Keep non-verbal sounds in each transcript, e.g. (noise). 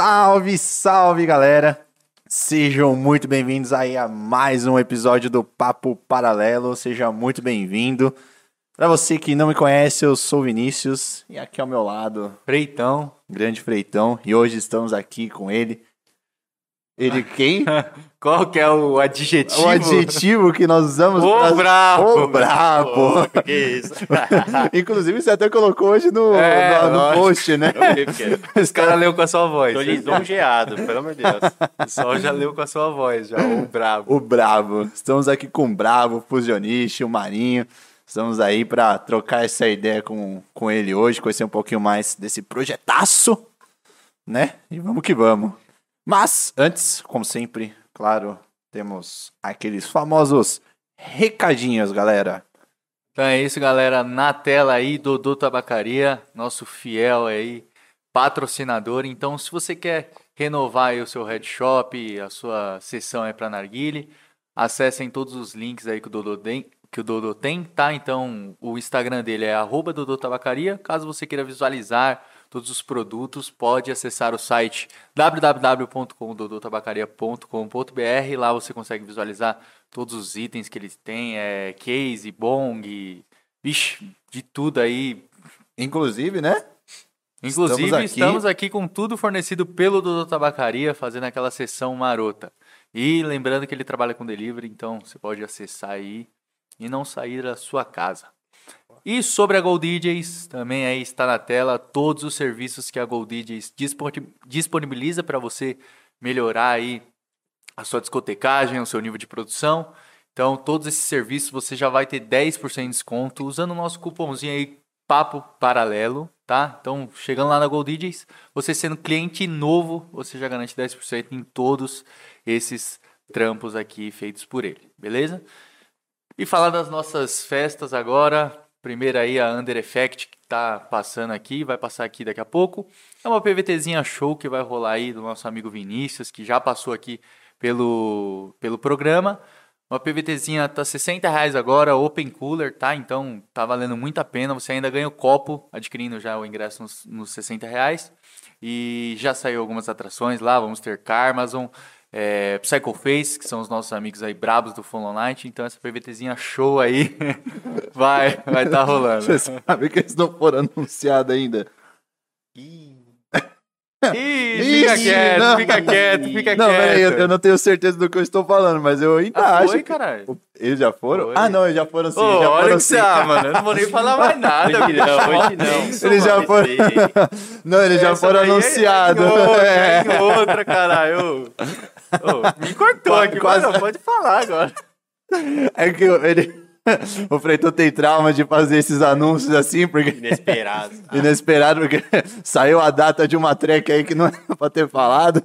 Salve, salve, galera! Sejam muito bem-vindos aí a mais um episódio do Papo Paralelo. Seja muito bem-vindo. Para você que não me conhece, eu sou Vinícius e aqui ao meu lado, Freitão. grande Freitão, e hoje estamos aqui com ele. Ele quem? (laughs) Qual que é o adjetivo? o adjetivo que nós usamos Ô, pra- brabo! Ô, brabo! Pô, que isso? (laughs) Inclusive, você até colocou hoje no, É, no- no post, né? Eu vi, porque (laughs) Os caras leu com a sua voz. tô lisonjeado, pelo amor de Deus. O pessoal já leu com a sua voz, já. O brabo. O Bravo. Estamos aqui com o Bravo, o Fusionista, o Marinho. Estamos aí para trocar essa ideia com, com ele hoje, conhecer um pouquinho mais desse projetaço, né? E vamos que vamos. Mas, antes, como sempre, claro, temos aqueles famosos recadinhos, galera. Então é isso, galera. Na tela aí, Dodô Tabacaria, nosso fiel aí, patrocinador. Então, se você quer renovar o seu headshop, a sua sessão aí para Narguile, acessem todos os links aí que o Dodô tem, que o Dodô tem, tá? Então, o Instagram dele é arroba Dodô Tabacaria. Caso você queira visualizar todos os produtos, pode acessar o site www.dodotabacaria.com.br. Lá você consegue visualizar todos os itens que eles têm, é case, bong, vixe, de tudo aí. Inclusive, né? Inclusive, Estamos estamos aqui- aqui, com tudo fornecido pelo Dodô Tabacaria, fazendo aquela sessão marota. E lembrando que ele trabalha com delivery, então você pode acessar aí e não sair da sua casa. E sobre a Gold DJs, também aí está na tela todos os serviços que a Gold DJs disponi- disponibiliza para você melhorar aí a sua discotecagem, o seu nível de produção. Então, todos esses serviços você já vai ter 10% de desconto usando o nosso cupomzinho aí Papo Paralelo, tá? Então, chegando lá na Gold DJs, você sendo cliente novo, você já garante 10% em todos esses trampos aqui feitos por ele, beleza? E falar das nossas festas agora. Primeiro aí a Under Effect que tá passando aqui, vai passar aqui daqui a pouco. É uma PVTzinha show que vai rolar aí do nosso amigo Vinícius, que já passou aqui pelo, pelo programa. Uma PVTzinha tá 60 reais agora, Open Cooler, tá? Então tá valendo muito a pena. Você ainda ganha o copo adquirindo já o ingresso nos, nos 60 reais. E já saiu algumas atrações lá. Vamos ter Carmazon, é, Psycho Face, que são os nossos amigos aí brabos do Follow Night. Então essa PVTzinha show aí (laughs) vai vai tá rolando. Você sabe que eles não foram anunciados ainda. Ih, fica Ih, quieto, não. fica quieto, fica Não, quieto. peraí, eu, eu não tenho certeza do que eu estou falando, mas eu ainda Ah, acho foi, que... caralho? Eles já foram? Foi. Ah, não, eles já foram sim. Ô, já olha foram que sim. você, ah, mano, eu não vou nem falar mais (laughs) nada. Hoje não, hoje não. Isso, Eles já foram. Não, eles já foram é- anunciados. É, outra, É. é outra, caralho. Ô, me cortou aqui, quase- mas não, pode falar agora. É que ele. (laughs) O Freitão tem trauma de fazer esses anúncios assim, porque. Inesperado. Inesperado, porque (laughs) saiu a data de uma track aí que não era pra ter falado.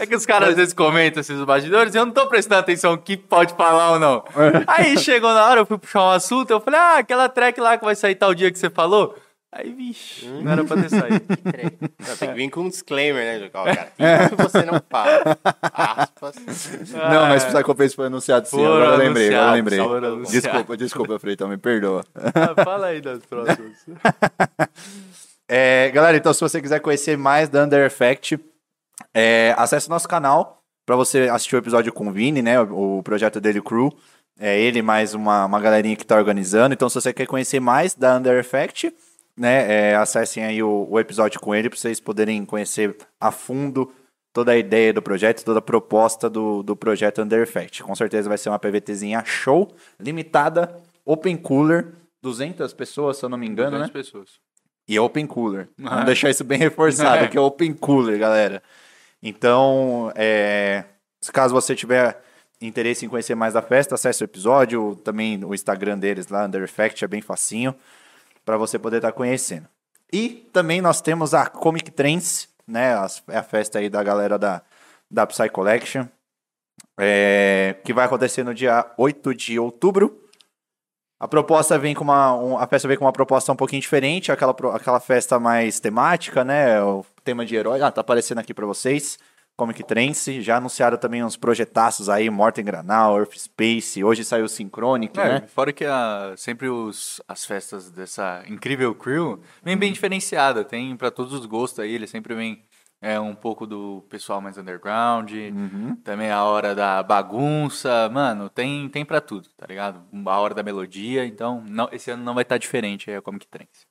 É que os caras às vezes comentam esses bastidores e eu não tô prestando atenção que pode falar ou não. Aí chegou na hora, eu fui puxar um assunto, eu falei, ah, aquela track lá que vai sair tal dia que você falou. Aí, vixe, não era pra ter saído. (laughs) Não, tem que vir com um disclaimer, né? Ó, cara, isso você não fala. Aspas. (laughs) Não, mas o Psycho Face foi anunciado sim. Foram Agora eu lembrei, agora eu lembrei. anunciados. Desculpa, desculpa, Freitão, me perdoa. Ah, fala aí das próximas. (laughs) É, galera, então se você quiser conhecer mais da Under Effect, é, acesse nosso canal para você assistir o episódio com o Vini, né? O, o projeto dele, o Crew. É ele mais uma, uma galerinha que tá organizando. Então, se você quer conhecer mais da Under Effect, né? é, acessem aí o, o episódio com ele para vocês poderem conhecer a fundo toda a ideia do projeto, toda a proposta do, do projeto Under Effect. Com certeza vai ser uma PVTzinha show, limitada, open cooler, 200 pessoas, se eu não me engano, né? pessoas. E open cooler. Ah. (laughs) Vamos deixar isso bem reforçado, É. que é open cooler, galera. Então, é, se caso você tiver interesse em conhecer mais da festa, acesse o episódio, também o Instagram deles lá, Under Effect, é bem facinho, para você poder estar conhecendo. E também nós temos a Comic Trends, né, é a festa aí da galera da, da Psy Collection, é, que vai acontecer no dia 8 de outubro. A proposta vem com uma. um- a festa vem com uma proposta um pouquinho diferente, aquela, aquela festa mais temática, né? O tema de herói. Ah, tá aparecendo aqui pra vocês. Comic Trance. Já anunciaram também uns projetaços aí, Morten Granal, Earth Space. Hoje saiu o Synchronic, É, né? fora que a- sempre os, as festas dessa incrível crew vem bem diferenciada, tem pra todos os gostos aí, ele sempre vem é um pouco do pessoal mais underground, Uhum. também a hora da bagunça, mano, tem tem para tudo, tá ligado? A hora da melodia, então não, esse ano não vai estar diferente aí a Comic Trends.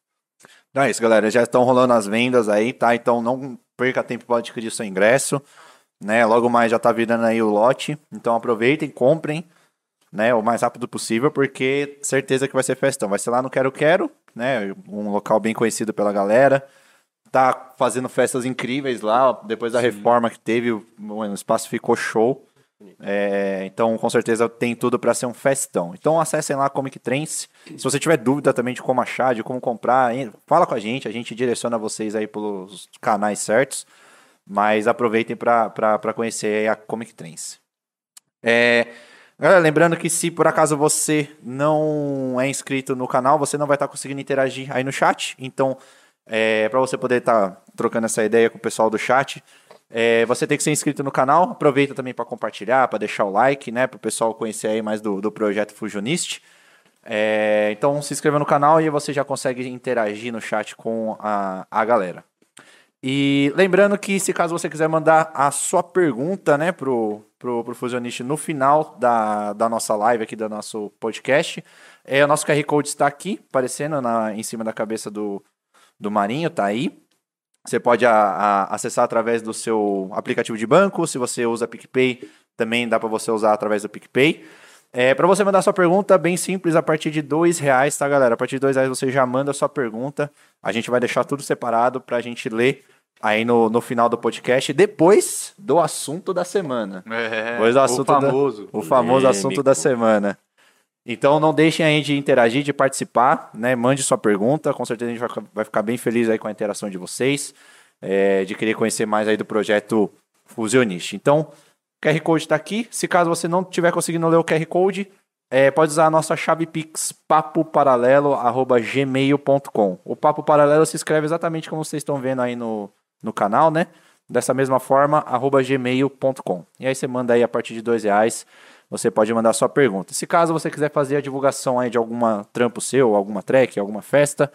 Então é isso, galera. Já estão rolando as vendas aí, tá? Então não perca tempo para adquirir seu ingresso, né? Logo mais já tá virando aí o lote. Então aproveitem, comprem, né? O mais rápido possível, porque certeza que vai ser festão. Vai ser lá no Quero Quero, né? Um local bem conhecido pela galera. Tá fazendo festas incríveis lá. Depois da reforma que teve, o espaço ficou show. É, então, com certeza, tem tudo para ser um festão. Então, acessem lá Comic Trends. Se você tiver dúvida também de como achar, de como comprar, fala com a gente. A gente direciona vocês aí pelos canais certos. Mas aproveitem para conhecer a Comic Trends. É, galera, lembrando que se por acaso você não é inscrito no canal, você não vai estar conseguindo interagir aí no chat. Então, é, para você poder estar trocando essa ideia com o pessoal do chat, é, você tem que ser inscrito no canal. Aproveita também para compartilhar, para deixar o like, né? Para o pessoal conhecer aí mais do, do projeto Fusionist. É, então se inscreva no canal e você já consegue interagir no chat com a, a galera. E lembrando que se caso você quiser mandar a sua pergunta, né, pro, pro, pro Fusionist no final da, da nossa live aqui, do nosso podcast, é, o nosso QR Code está aqui, aparecendo na, em cima da cabeça do, do Marinho, tá aí. Você pode a- a- acessar através do seu aplicativo de banco. Se você usa PicPay, também dá para você usar através do PicPay. É, para você mandar sua pergunta, bem simples, a partir de dois reais, tá, galera? A partir de dois reais você já manda a sua pergunta. A gente vai deixar tudo separado pra gente ler aí no, no final do podcast, depois do assunto da semana. É, Pois o assunto da- famoso. O famoso Polêmico. assunto da semana. Então não deixem aí de interagir, de participar, né? Mande sua pergunta, com certeza a gente vai, ficar- bem feliz aí com a interação de vocês, é, de querer conhecer mais aí do projeto Fusionist. Então, o QR Code está aqui. Se caso você não estiver conseguindo ler o QR Code, é, pode usar a nossa chave Pix papoparalelo@gmail.com. O Papo Paralelo se escreve exatamente como vocês estão vendo aí no, no canal, né? Dessa mesma forma, arroba gmail.com. E aí você manda aí a partir de dois reais, você pode mandar sua pergunta. Se caso você quiser fazer a divulgação aí de alguma trampo seu, alguma track, alguma festa,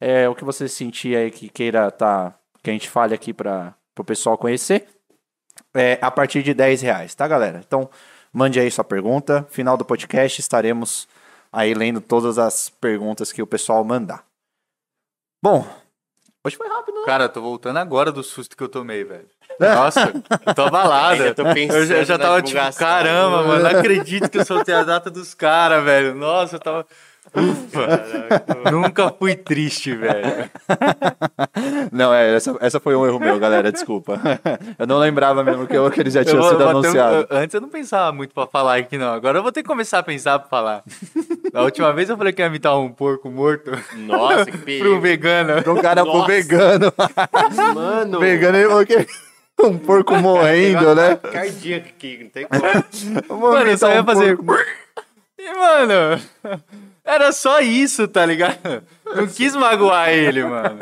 é, o que você sentir aí que queira tá, que a gente fale aqui para o pessoal conhecer, é a partir de 10 reais, tá, galera? Então, mande aí sua pergunta. Final do podcast estaremos aí lendo todas as perguntas que o pessoal mandar. Bom, hoje foi rápido, né? Cara, tô voltando agora do susto que eu tomei, velho. Nossa, eu tô (laughs) tô pensando eu já, eu já na tava tipo, caramba, mano, não acredito que eu soltei a data dos caras, velho. Nossa, eu tava. Ufa, nunca fui triste, velho. Não, é, essa, essa foi um erro meu, galera, desculpa. Eu não lembrava mesmo que, eu, que eles já Eu tinham vou- sido ter um- eu- antes eu não pensava muito pra falar aqui, não. Agora eu vou ter que começar a pensar pra falar. Da última vez eu falei que ia imitar um porco morto Nossa, que (laughs) pro perigo. vegano. Pra um cara pro Nossa. vegano. Mano. vegano ele falou que (laughs) um porco morrendo, né? Cardíaco aqui, não tem como. (laughs) Mano, eu só ia um fazer. porco- (laughs) E, mano, era só isso, tá ligado? Não quis magoar ele, mano.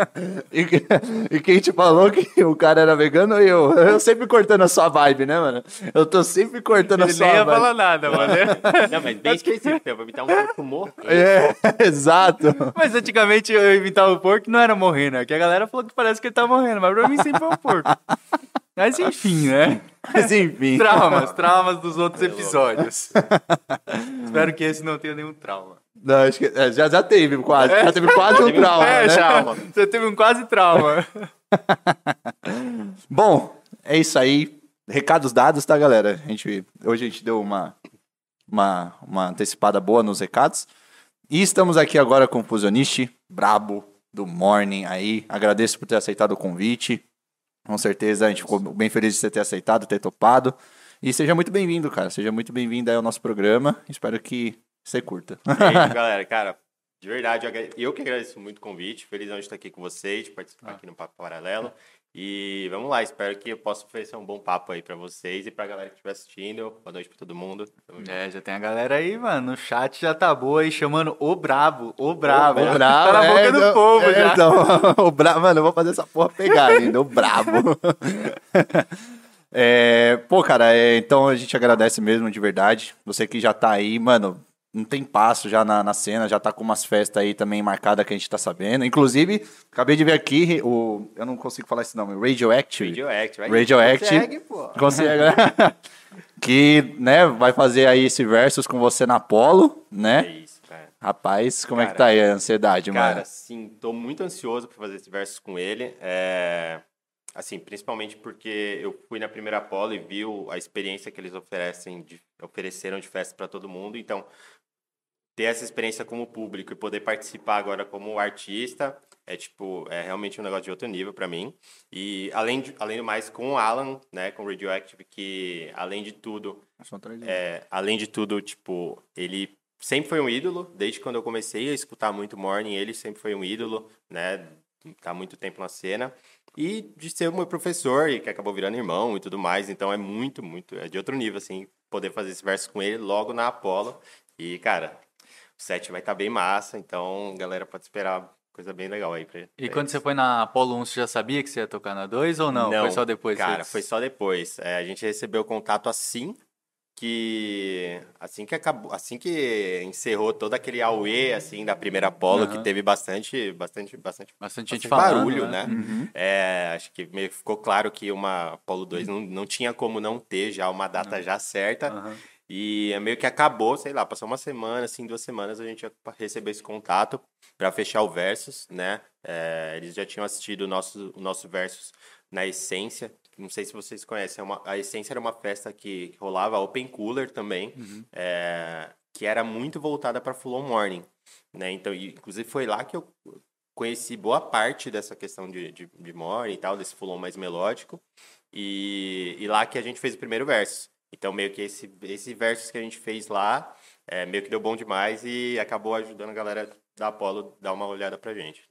E, que- e quem te falou que o cara era vegano? Eu. Eu sempre cortando a sua vibe, né, mano? Eu tô sempre cortando a Ele sua nem ia vibe. falar nada, mano. Não, mas bem específico. Eu vou imitar um corpo morto. É, exato. Mas antigamente eu imitava o porco não era morrendo, é que a galera falou que parece que ele tá morrendo, mas pra mim sempre foi um porco. Mas enfim, né? Mas enfim. Traumas, traumas dos outros episódios. Espero que esse não tenha nenhum trauma. Não, acho que, é, já, já teve quase. Já teve quase um trauma. é, né? já. Você teve um quase trauma. (laughs) Bom, é isso aí. Recados dados, tá, galera? A gente, hoje a gente deu uma, uma, uma antecipada boa nos recados. E estamos aqui agora com o Fusionist, brabo do Morning aí. Agradeço por ter aceitado o convite. Com certeza a gente ficou bem feliz de você ter aceitado, ter topado. E seja muito bem-vindo, cara. Seja muito bem-vindo aí ao nosso programa. Espero que você curta. É isso, (laughs) galera. Cara, de verdade, eu que agradeço muito o convite. Felizão de estar aqui com vocês, de participar aqui no Papo Paralelo. E vamos lá, espero que eu possa oferecer um bom papo aí pra vocês e pra galera que estiver assistindo. Boa noite pra todo mundo. É, já tem a galera aí, mano. No chat já tá boa aí, chamando o brabo, o brabo. O brabo, Tá na boca é, do então- povo é, já. Então, (laughs) o brabo, mano, eu vou fazer essa porra pegar ainda, o brabo. (laughs) É, pô, cara, é, então a gente agradece mesmo de verdade. Você que já tá aí, mano, um tempasso já na, na cena, já tá com umas festas aí também marcadas que a gente tá sabendo. Inclusive, acabei de ver aqui o. Eu não consigo falar esse nome, Radioactive. Radioactive. Radioactive. Consegue, pô. (laughs) Consegue, né? (laughs) que, né, vai fazer aí esse versus com você na Polo, É né? isso, cara. Rapaz, como é que Cara, tá aí a ansiedade, Cara, mano? sim, tô muito ansioso pra fazer esse versus com ele. É, assim, principalmente porque eu fui na primeira Apollo e vi a experiência que eles oferecem, de- ofereceram de festa pra todo mundo. Então, ter essa experiência como público e poder participar agora como artista é tipo é realmente um negócio de outro nível pra mim. E além de, além do mais com o Alan, né, com o Radioactive, que além de tudo é, além de tudo, tipo, ele sempre foi um ídolo, desde quando eu comecei a escutar muito Morning, ele sempre foi um ídolo, né? Tá muito tempo na cena. E de ser o meu professor, e que acabou virando irmão e tudo mais, então é muito, muito, é de outro nível, assim, poder fazer esse verso com ele logo na Apollo. E, cara, set vai estar bem massa, então, galera, pode esperar coisa bem legal aí pra E pra quando eles. você foi na Apollo 1, você já sabia que você ia tocar na 2 ou não? Foi só depois? Cara, Você- foi só depois. É, a gente recebeu o contato assim que assim que acabou, assim que encerrou todo aquele auê assim da primeira Apollo, que Aham. teve bastante, bastante, bastante, Bastante gente falando, barulho, né? né? É, acho que meio que ficou claro que uma Apollo 2 não, não tinha como não ter já uma data já certa. E é meio que acabou, sei lá, passou uma semana, assim, duas semanas, a gente ia receber esse contato para fechar o Versus, né? É, eles já tinham assistido o nosso, o nosso Versus na Essência. Não sei se vocês conhecem, é uma- a Essência era uma festa que, que rolava Open Cooler também, é, que era muito voltada para Full On Morning, né? Então, inclusive foi lá que eu conheci boa parte dessa questão de, de, de morning e tal, desse Full On mais melódico. E, e lá que a gente fez o primeiro verso. Então, meio que esse, esse versus que a gente fez lá, é, meio que deu bom demais e acabou ajudando a galera da Apollo a dar uma olhada pra gente.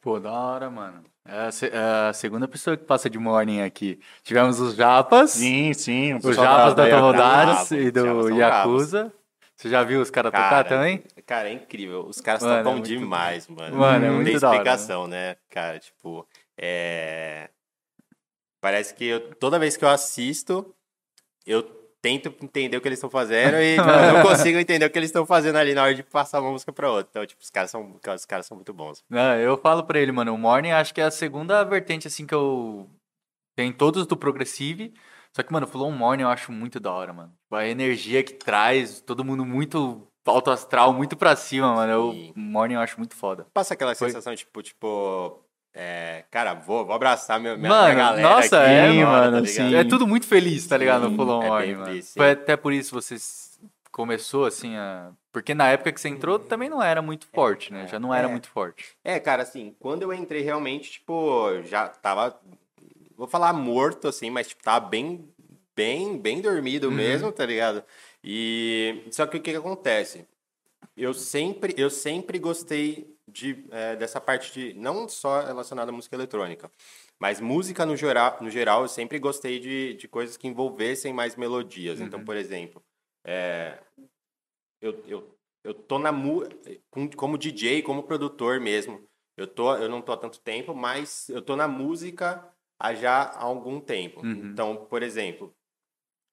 Pô, da hora, mano. É a, se- é a segunda pessoa que passa de morning aqui. Tivemos os Japas, Sim, sim. os Japas da bravo, e os do Yakuza. Você já viu os caras tocar Cara, também? Cara, é incrível. Os caras Mano, é tocam muito demais, mano. Mano, é Não muito tem da hora, explicação, né? Cara, tipo, é... Parece que eu- toda vez que eu assisto, eu tento entender o que eles estão fazendo e (laughs) tipo, não consigo entender o que eles estão fazendo ali na hora de passar uma música pra outra. Então, tipo, os caras são, os caras são muito bons. Eu falo pra ele, mano, o Morning acho que é a segunda vertente, assim, que eu... Tem todos do Progressive, só que, mano, o Flow Morning eu acho muito da hora, mano. Tipo, A energia que traz, todo mundo muito alto astral, muito pra cima, mano. O Morning eu acho muito foda. Passa aquela Foi. sensação, tipo, tipo... é, cara, vou, vou abraçar minha, minha, Mano, minha galera nossa, aqui, é, mano, tá ligado? sim. É tudo muito feliz, tá ligado? Sim, no Full On é bem mano. feliz. Foi até por isso você começou, assim, a... Porque na época que você entrou também não era muito forte, né? Já não era É. muito forte. É, cara, assim, quando eu entrei realmente, tipo, já tava. Vou falar morto, assim, mas, tipo, tava bem, bem, bem dormido Uhum. mesmo, tá ligado? E. Só que o que, que acontece? Eu sempre, eu sempre gostei de, é, dessa parte de. Não só relacionada à música eletrônica, mas música no geral, no geral eu sempre gostei de, de coisas que envolvessem mais melodias. Então, Uhum. por exemplo, é, eu, eu, eu tô na mu com- como DJ, como produtor mesmo. Eu tô, eu não tô há tanto tempo, mas eu tô na música há já há algum tempo. Uhum. Então, por exemplo,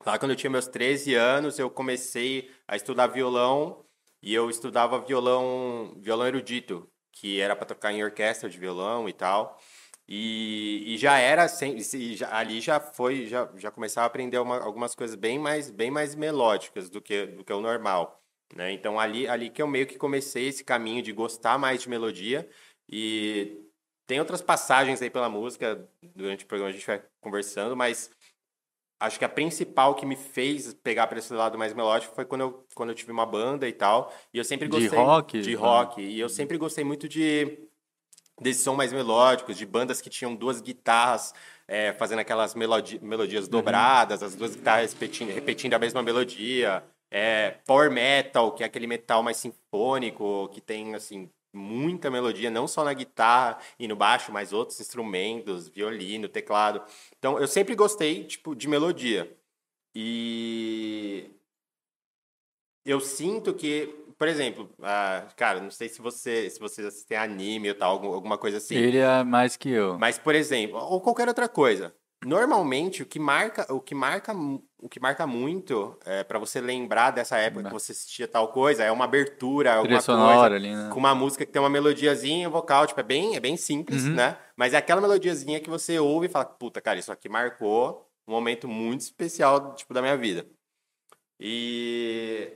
lá quando eu tinha meus 13 anos, eu comecei a estudar violão e eu estudava violão, violão erudito, que era para tocar em orquestra de violão e tal. E, e já era sem, e já- ali já foi já, já começava a aprender uma- algumas coisas bem mais bem mais melódicas do que do que o normal né? então ali ali que eu meio que comecei esse caminho de gostar mais de melodia e tem outras passagens aí pela música durante o programa a gente vai conversando mas acho que a principal que me fez pegar para esse lado mais melódico foi quando eu quando eu tive uma banda e tal e eu sempre De gostei rock? de Ah. rock e eu sempre gostei muito de desse som mais melódicos, de bandas que tinham duas guitarras é, fazendo aquelas melodi melodias dobradas, as duas guitarras repetindo, repetindo a mesma melodia. É, power metal, que é aquele metal mais sinfônico, que tem assim muita melodia, não só na guitarra e no baixo, mas outros instrumentos, violino, teclado. Então, eu sempre gostei tipo de melodia. E eu sinto que, por exemplo, ah, cara, não sei se você se vocês assistem anime ou tal, algum- alguma coisa assim. Ele é mais que eu. Mas, por exemplo, ou qualquer outra coisa. Normalmente o que marca, o que marca, o que marca muito é, para você lembrar dessa época que você assistia tal coisa é uma abertura, alguma Trilha sonora coisa ali, né? com uma música que tem uma melodiazinha vocal, tipo, é bem, é bem simples, Uhum. né? Mas é aquela melodiazinha que você ouve e fala, puta, cara, isso aqui marcou um momento muito especial, tipo, da minha vida. E,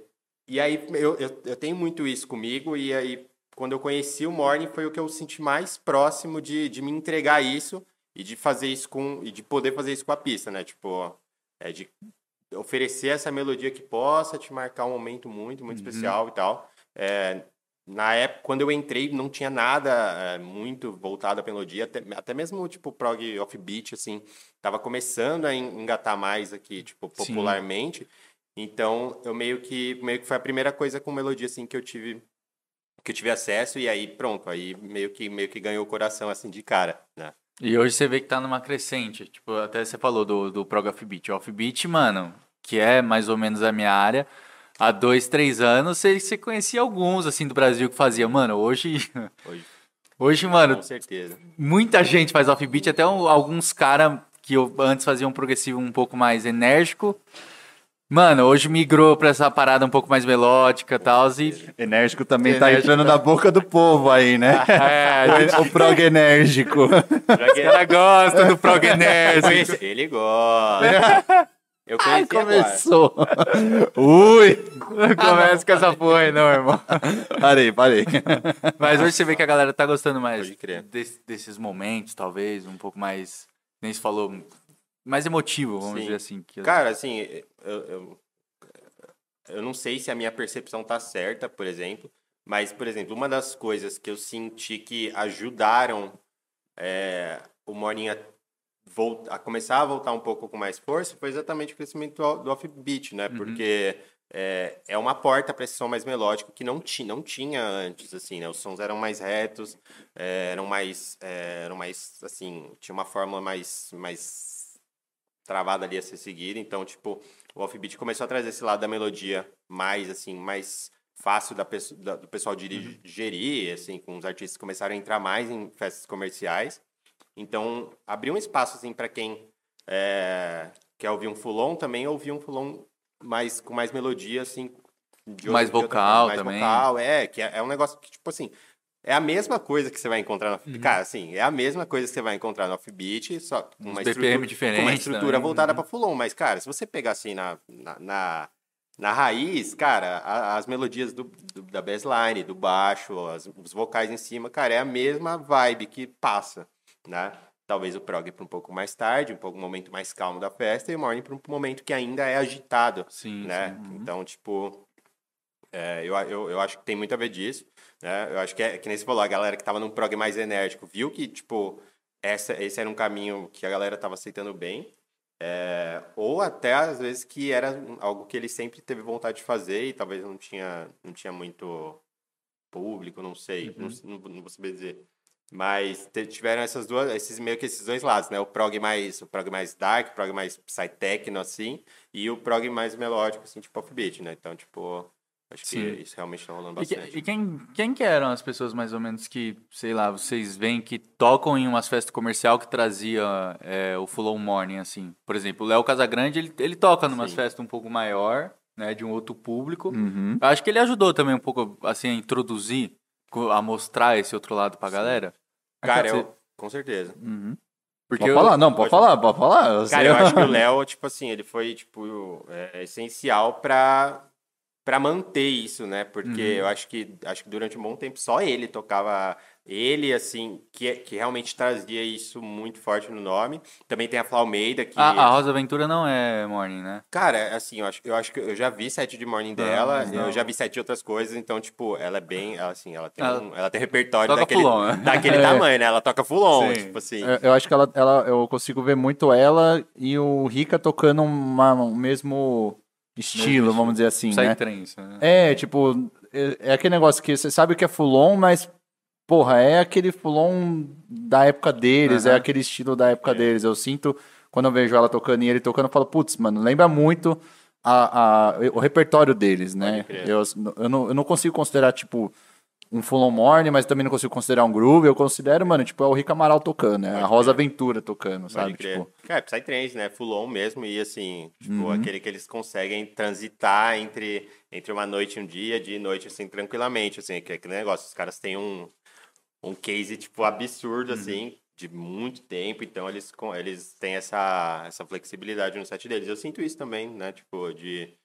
e aí eu, eu, eu tenho muito isso comigo, e aí quando eu conheci o Morning foi o que eu senti mais próximo de, de me entregar isso e de fazer isso com. e de poder fazer isso com a pista, né? Tipo, é de oferecer essa melodia que possa te marcar um momento muito, muito especial e tal. É, na época, quando eu entrei, não tinha nada é, muito voltado à melodia, até, até mesmo, tipo, prog offbeat, assim, tava começando a en- engatar mais aqui, tipo, Sim. popularmente. Então, eu meio que, meio que foi a primeira coisa com melodia, assim, que eu tive que eu tive acesso e aí pronto, aí meio que meio que ganhou o coração assim de cara, né? E hoje você vê que tá numa crescente. Tipo, até você falou do, do Prog Offbeat. Offbeat, mano, que é mais ou menos a minha área, há dois, três anos, você, você conhecia alguns, assim, do Brasil que fazia. Mano, hoje... (laughs) Hoje, Hoje, mano, com certeza. muita gente faz offbeat, até um- alguns caras que eu antes faziam um progressivo um pouco mais enérgico. Mano, hoje migrou pra essa parada um pouco mais melódica e tal. E, Enérgico também tá Enérgico. entrando na boca do povo aí, né? (laughs) é, o prog enérgico. os caras gostam do prog enérgico. Ele gosta. Eu Ai, conheci agora. começou. Ui. (laughs) Começa com essa porra aí, não, irmão. Parei, parei. Mas hoje você vê que a galera tá gostando mais Pode crer. des- desses momentos, talvez, um pouco mais, nem se falou, mais emotivo, vamos Sim. dizer assim. Que Cara, assim, eu, eu, eu não sei se a minha percepção tá certa, por exemplo, mas, por exemplo, uma das coisas que eu senti que ajudaram é, o Morning a, a começar a voltar um pouco com mais força foi exatamente o crescimento do, do offbeat, né? Porque é, é uma porta para esse som mais melódico que não, ti, não tinha antes, assim, né? Os sons eram mais retos, é, eram mais, é, eram mais, assim, tinha uma fórmula mais, mais travada ali a ser seguida. Então, tipo, o offbeat começou a trazer esse lado da melodia mais, assim, mais fácil da, da- do pessoal diri- digerir, assim, com os artistas começaram a entrar mais em festas comerciais. Então, abriu um espaço, assim, para quem é, quer ouvir um fulon, também ouvir um fulon mais, com mais melodia, assim. Mais vocal forma, mais também. vocal, é, que é, é um negócio que, tipo assim, é a mesma coisa que você vai encontrar no Uhum. offbeat. Cara, assim, é a mesma coisa que você vai encontrar no offbeat, só com uma BPM estrutura, com uma diferente estrutura também, voltada uhum. para fulon. Mas, cara, se você pegar assim na, na, na, na raiz, cara, a- as melodias do, do- da bassline, do baixo, as- os vocais em cima, cara, é a mesma vibe que passa, né? Talvez o prog para um pouco mais tarde, um pouco um momento mais calmo da festa, e o morning para um momento que ainda é agitado, Sim, né? sim. Uhum. Então, tipo, é, eu, eu, eu acho que tem muito a ver disso, né? Eu acho que é que nem você falou, a galera que tava num prog mais enérgico viu que, tipo, essa, esse era um caminho que a galera tava aceitando bem, é, ou até às vezes que era algo que ele sempre teve vontade de fazer e talvez não tinha, não tinha muito público, não sei, não, não, não vou saber dizer. Mas tiveram essas duas, esses meio que esses dois lados, né? O prog mais, o prog mais dark, o prog mais psytechno assim, e o prog mais melódico assim, tipo offbeat, né? Então, tipo, acho que Sim. isso realmente tá rolando E, que- bastante. e quem, quem que eram as pessoas mais ou menos que, sei lá, vocês veem que tocam em umas festas comercial que trazia é, o Full On Morning, assim? Por exemplo, o Léo Casagrande, ele, ele toca numas Sim. festas um pouco maior, né, de um outro público. Uhum. Eu acho que ele ajudou também um pouco, assim, a introduzir, a mostrar esse outro lado pra galera. Cara, Você- eu, com certeza. Uhum. Porque Pode eu- falar, não, pode pode- falar, pode falar. Eu Cara, sei. eu acho que o (laughs) Léo, tipo assim, ele foi, tipo, é, essencial pra, pra manter isso, né? Porque Uhum. eu acho que, acho que durante um bom tempo só ele tocava... Ele, assim, que, que realmente trazia isso muito forte no nome. Também tem a Fla Almeida, que... A, a Rosa Ventura não é Morning, né? Cara, assim, eu acho, eu acho que eu já vi set de morning dela, não. eu já vi set de outras coisas, então, tipo, ela é bem, ela, assim, ela tem, Ela um- ela tem repertório toca daquele, né? daquele (laughs) É. tamanho, né? Ela toca full on, Sim. tipo assim. Eu, eu acho que ela, ela, eu consigo ver muito ela e o Rica tocando uma, um mesmo estilo, vamos dizer assim, né? Psytrance, né? É, tipo, é, é aquele negócio que você sabe que é Fulon, mas, porra, é aquele Fulon da época deles, é Aham. aquele estilo da época É. deles. Eu sinto, quando eu vejo ela tocando e ele tocando, eu falo, putz, mano, lembra muito a, a- o repertório deles, né? Eu, eu, não, eu não consigo considerar, tipo, um full on morning, mas também não consigo considerar um groove. Eu considero, mano, tipo, é o Rick Amaral tocando, é a Rosa Aventura tocando, sabe? Tipo, É, Psytrance, né? Full on mesmo. E assim, tipo, Uhum. aquele que eles conseguem transitar entre, entre uma noite e um dia, dia e noite, assim, tranquilamente. Assim, que é aquele negócio. Os caras têm um, um case, tipo, absurdo, Uhum. assim, de muito tempo. Então, eles, com- eles têm essa, essa flexibilidade no set deles. Eu sinto isso também, né? Tipo, de,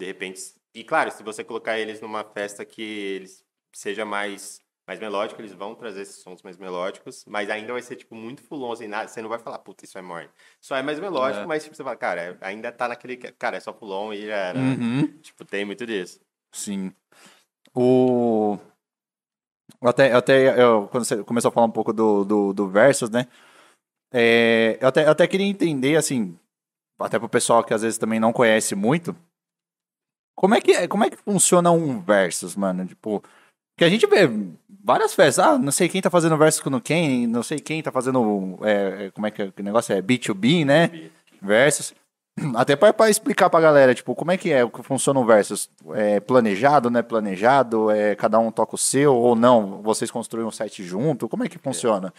de repente... E, claro, se você colocar eles numa festa que eles seja mais... Mais melódico, eles vão trazer esses sons mais melódicos, mas ainda vai ser, tipo, muito full on, assim, nada, você não vai falar, puta, isso é morning. Só é mais melódico, É. mas, tipo, você fala, cara, ainda tá naquele, cara, é só full on e já era. uhum. Tipo, tem muito disso. Sim. O. Até, até eu, quando você começou a falar um pouco do, do, do Versus, né? É, eu, até, eu até queria entender, assim, até pro pessoal que às vezes também não conhece muito, como é que, é- como é que funciona um Versus, mano? Tipo, que a gente vê várias festas, ah, não sei quem tá fazendo Versus com quem, não sei quem tá fazendo, é, é, como é que é, que negócio é? B2B, né? Versus. Até pra, pra explicar pra galera, tipo, como é que é, que funciona o Versus? É planejado, não é planejado? É cada um toca o seu ou não? Vocês construem um site junto? Como é que funciona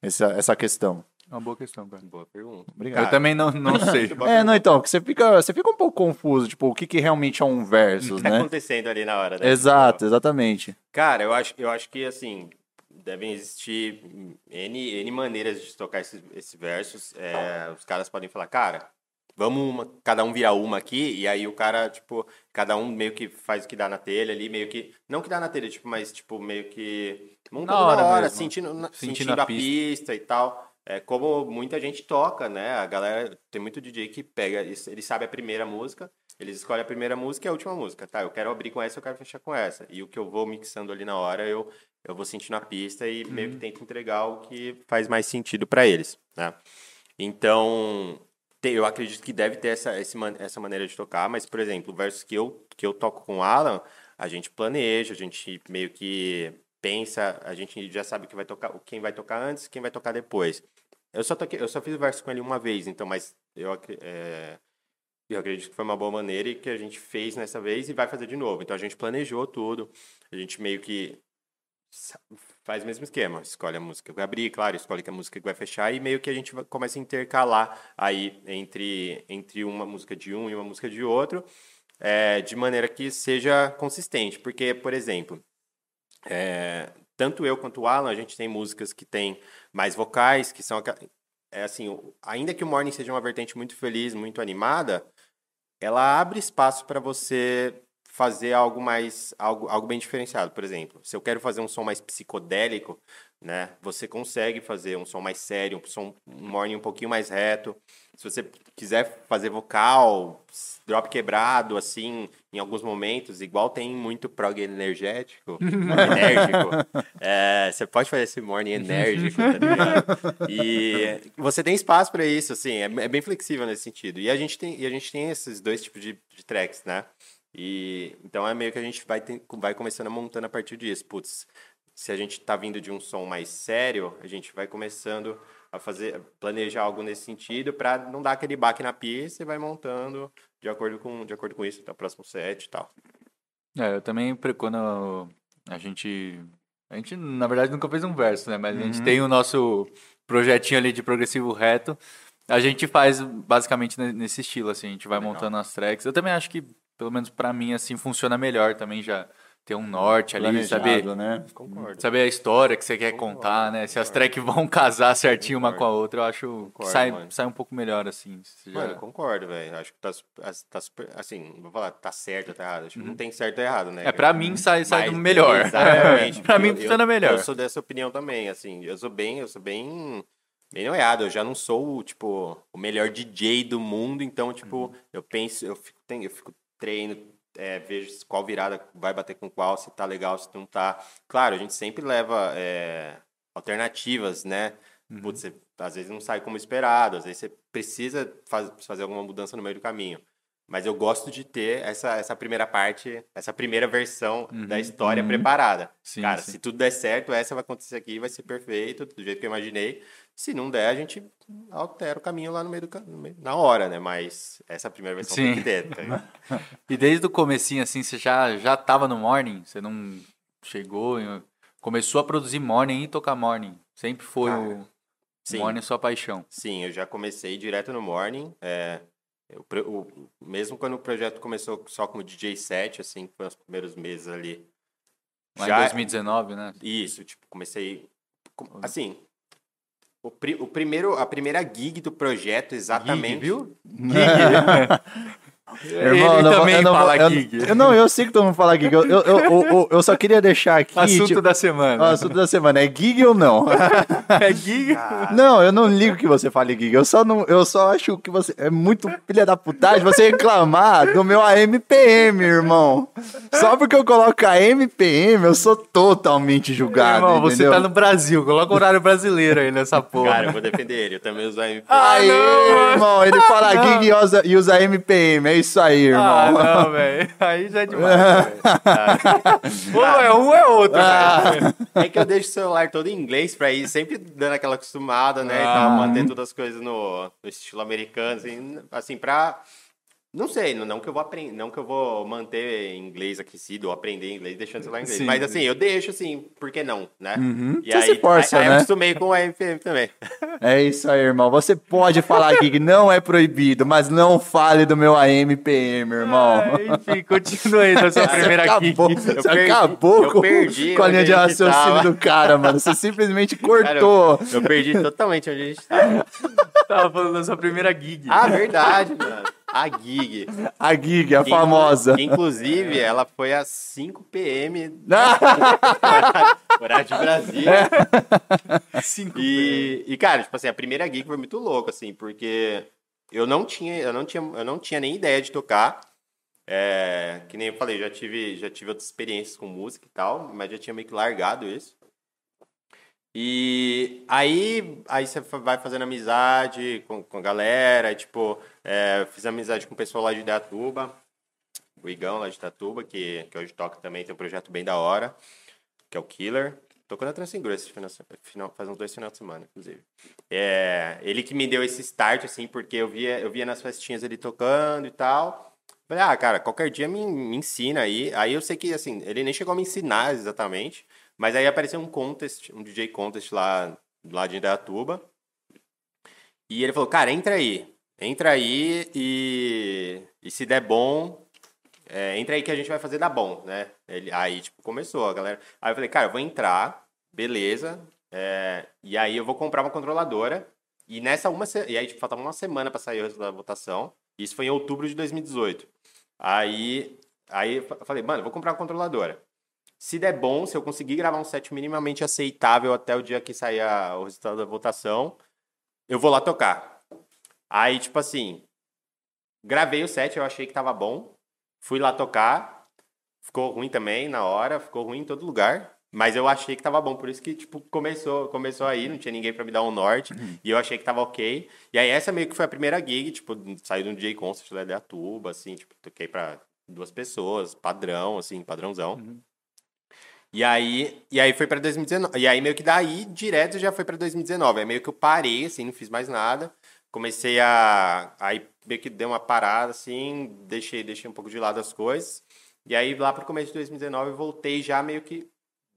essa, essa questão? Uma boa questão, cara. Boa pergunta. Obrigado. Eu também não, não (laughs) sei. É, não, então, porque você fica, você fica um pouco confuso, tipo, o que, que realmente é um Versus, O que tá né? acontecendo ali na hora, né? Exato, exatamente. Cara, eu acho, eu acho que, assim, devem existir N, N maneiras de tocar esses, esses versos. É, os caras podem falar, cara, vamos uma- cada um virar uma aqui, e aí o cara, tipo, cada um meio que faz o que dá na telha ali, meio que. Não que dá na telha, tipo, mas, tipo, meio que. Montando Na hora na hora, sentindo, Sentindo sentindo a a pista. e tal. É como muita gente toca, né? A galera, tem muito DJ que pega, eles, eles sabem a primeira música, eles escolhem a primeira música e a última música. Tá, eu quero abrir com essa, eu quero fechar com essa. E o que eu vou mixando ali na hora, eu, eu vou sentindo a pista e meio que tento entregar o que faz mais sentido para eles, né? Então, eu acredito que deve ter essa, essa maneira de tocar, mas, por exemplo, o verso que eu, que eu toco com o Alan, a gente planeja, a gente meio que pensa, a gente já sabe que vai tocar, quem vai tocar antes, quem vai tocar depois. Eu só, toquei, eu só fiz verso com ele uma vez, então, mas eu, é, eu acredito que foi uma boa maneira e que a gente fez nessa vez e vai fazer de novo. Então a gente planejou tudo, a gente meio que faz o mesmo esquema, escolhe a música que vai abrir, claro, escolhe que a música que vai fechar e meio que a gente começa a intercalar aí entre, entre uma música de um e uma música de outro, é, de maneira que seja consistente. Porque, por exemplo, é, tanto eu quanto o Alan, a gente tem músicas que tem mais vocais, que são é assim, ainda que o Morning seja uma vertente muito feliz, muito animada, ela abre espaço para você fazer algo mais algo, algo bem diferenciado, por exemplo. Se eu quero fazer um som mais psicodélico, né, você consegue fazer um som mais sério, um som um morning um pouquinho mais reto. Se você quiser fazer vocal, drop quebrado assim, em alguns momentos, igual tem muito prog energético, (laughs) enérgico, é, você pode fazer esse morning enérgico, tá ligado? E você tem espaço para isso, assim, é, é bem flexível nesse sentido. E a gente tem, e a gente tem esses dois tipos de, de tracks, né? E então é meio que a gente vai, tem- vai começando a montando a partir disso. Putz, se a gente tá vindo de um som mais sério, a gente vai começando a fazer, planejar algo nesse sentido para não dar aquele baque na pista e vai montando de acordo com, de acordo com isso, até o próximo set e tal. É, eu também, quando a gente. A gente, na verdade, nunca fez um verso, né? Mas a gente tem o nosso projetinho ali de progressivo reto. A gente faz basicamente ne- nesse estilo, assim, a gente vai Legal. montando as tracks. Eu também acho que, pelo menos pra mim, assim, funciona melhor também já ter um norte ali, saber, Planejado, né? Concordo. saber a história que você quer Concordo, contar, né? Se as concordo. tracks vão casar certinho uma com a Concordo. outra, eu acho que Concordo, sai, mano. sai um pouco melhor, assim. já- Mano, eu concordo, velho. Acho que tá, tá super. Assim, não vou falar tá certo ou tá errado. Acho que não tem certo ou errado, né? É, pra mim sai, sai Mas- do melhor. Exatamente. (laughs) pra mim Eu- funciona eu- melhor. Eu sou dessa opinião também, assim. Eu sou bem, eu sou bem. Bem noiado. Eu já não sou, tipo, o melhor DJ do mundo, então, tipo, Uhum. eu penso, eu fico, tem- eu fico treino, é, vejo qual virada vai bater com qual, se tá legal, se não tá. Claro, a gente sempre leva é, alternativas, né? Uhum. Putz, você, às vezes não sai como esperado, às vezes você precisa faz- fazer alguma mudança no meio do caminho. Mas eu gosto de ter essa, essa primeira parte, essa primeira versão da história uhum. preparada. Sim, Cara, sim. se tudo der certo, essa vai acontecer aqui, vai ser perfeito, do jeito que eu imaginei. Se não der, a gente altera o caminho lá no meio do no meio- na hora, né? Mas essa primeira versão tem Sim. que ter. tá? (laughs) E desde o comecinho, assim, você já, já tava no morning? Você não chegou, começou a produzir morning e tocar morning. Sempre foi Cara, o Sim. morning sua paixão. Sim, eu já comecei direto no morning. É, eu o- mesmo quando o projeto começou só como DJ set, assim, que foi os primeiros meses ali. Lá Já- em 2019, né? Isso, tipo, comecei. com- Assim. O, pri- o primeiro, a primeira gig do projeto, exatamente. Gig, viu? (laughs) Irmão, Ele não também eu não fala eu- gig. Eu, não, eu sei que todo mundo fala gig. Eu, eu, eu, eu- eu só queria deixar aqui. Assunto tipo, da semana. assunto da semana. É gig ou não? (laughs) É gig? (laughs) Não, eu não ligo que você fale gig. Eu só, não, eu só acho que você é muito filha da putagem você reclamar do meu AMPM, irmão. Só porque eu coloco AMPM, eu sou totalmente julgado. Irmão, você entendeu? tá no Brasil, coloca o horário brasileiro aí nessa porra. Cara, eu vou defender ele. Eu também uso a MP. Aí, não, irmão, ele fala Não. gig e usa, e usa MPM. É isso aí, irmão. Ah, não, velho. Aí já é demais. (laughs) velho. Ou é um ou é outro, velho. É que eu deixo o celular todo em inglês pra ir sempre dando aquela acostumada, né? E Ah. tal, manter todas as coisas no, no estilo americano, assim, assim, pra. Não sei, não, que eu vou aprender, não que eu vou manter inglês aquecido ou aprender inglês deixando celular em inglês. Sim. Mas assim, eu deixo assim, por que não, né? Uhum. E Você aí, se força, aí, aí né? eu acostumei com o AMPM também. (laughs) É isso aí, irmão. Você pode falar gig, não é proibido, mas não fale do meu AMPM, irmão. Ah, enfim, continua aí da sua (laughs) primeira acabou, gig. você perdi- acabou eu com, perdi com a linha de raciocínio do cara, mano. Você simplesmente Cara, cortou. eu, eu perdi totalmente onde a gente tava. (laughs) Tava falando da sua primeira gig. Ah, verdade, mano. A gig. A gig, a Que, famosa. que, inclusive, ela foi às 5 p.m. horário de Brasília. Cinco E, e, cara, tipo assim, a primeira gig foi muito louco, assim, porque eu não tinha, eu não tinha, eu não tinha nem ideia de tocar. É, que nem eu falei, já tive, já tive outras experiências com música e tal, mas já tinha meio que largado isso. E aí, aí você vai fazendo amizade com, com a galera, e, tipo, é, fiz amizade com o pessoal lá de Idatuba, o Igão lá de Itatuba, que, que hoje toca também, tem um projeto bem da hora, que é o Killer. Tocou na Transingro esse final, final, faz uns dois finais de semana, inclusive. É, ele que me deu esse start, assim, porque eu via, eu via nas festinhas ele tocando e tal. Falei, ah, cara, qualquer dia me, me ensina aí. Aí eu sei que, assim, ele nem chegou a me ensinar exatamente, mas aí apareceu um contest, um DJ contest lá, lá de Indaiatuba. E ele falou, cara, entra aí. Entra aí e, e se der bom, é, entra aí que a gente vai fazer dar bom, né? Ele, aí, tipo, começou a galera. Aí eu falei, cara, eu vou entrar, beleza. é, e aí eu vou comprar uma controladora. E nessa uma E aí, tipo, faltava uma semana pra sair o resultado da votação. Isso foi em outubro de 2018. Aí, aí eu fa- falei, mano, eu vou comprar uma controladora. Se der bom, se eu conseguir gravar um set minimamente aceitável até o dia que sair a- o resultado da votação, eu vou lá tocar. Aí, tipo assim, gravei o set, eu achei que tava bom. Fui lá tocar. Ficou ruim também na hora, ficou ruim em todo lugar. Mas eu achei que tava bom, por isso que, tipo, começou, começou aí, não tinha ninguém pra me dar um norte. E eu achei que tava ok. E aí essa meio que foi a primeira gig, tipo, saí de um DJ Concert lá de Atuba, assim, tipo, toquei pra duas pessoas, padrão, assim, padrãozão. E aí, e aí foi pra 2019. E aí meio que daí, direto, já foi pra 2019. Aí meio que eu parei, assim, não fiz mais nada. Comecei a... Aí meio que deu uma parada, assim, deixei, deixei um pouco de lado as coisas. E aí, lá pro começo de 2019, eu voltei já meio que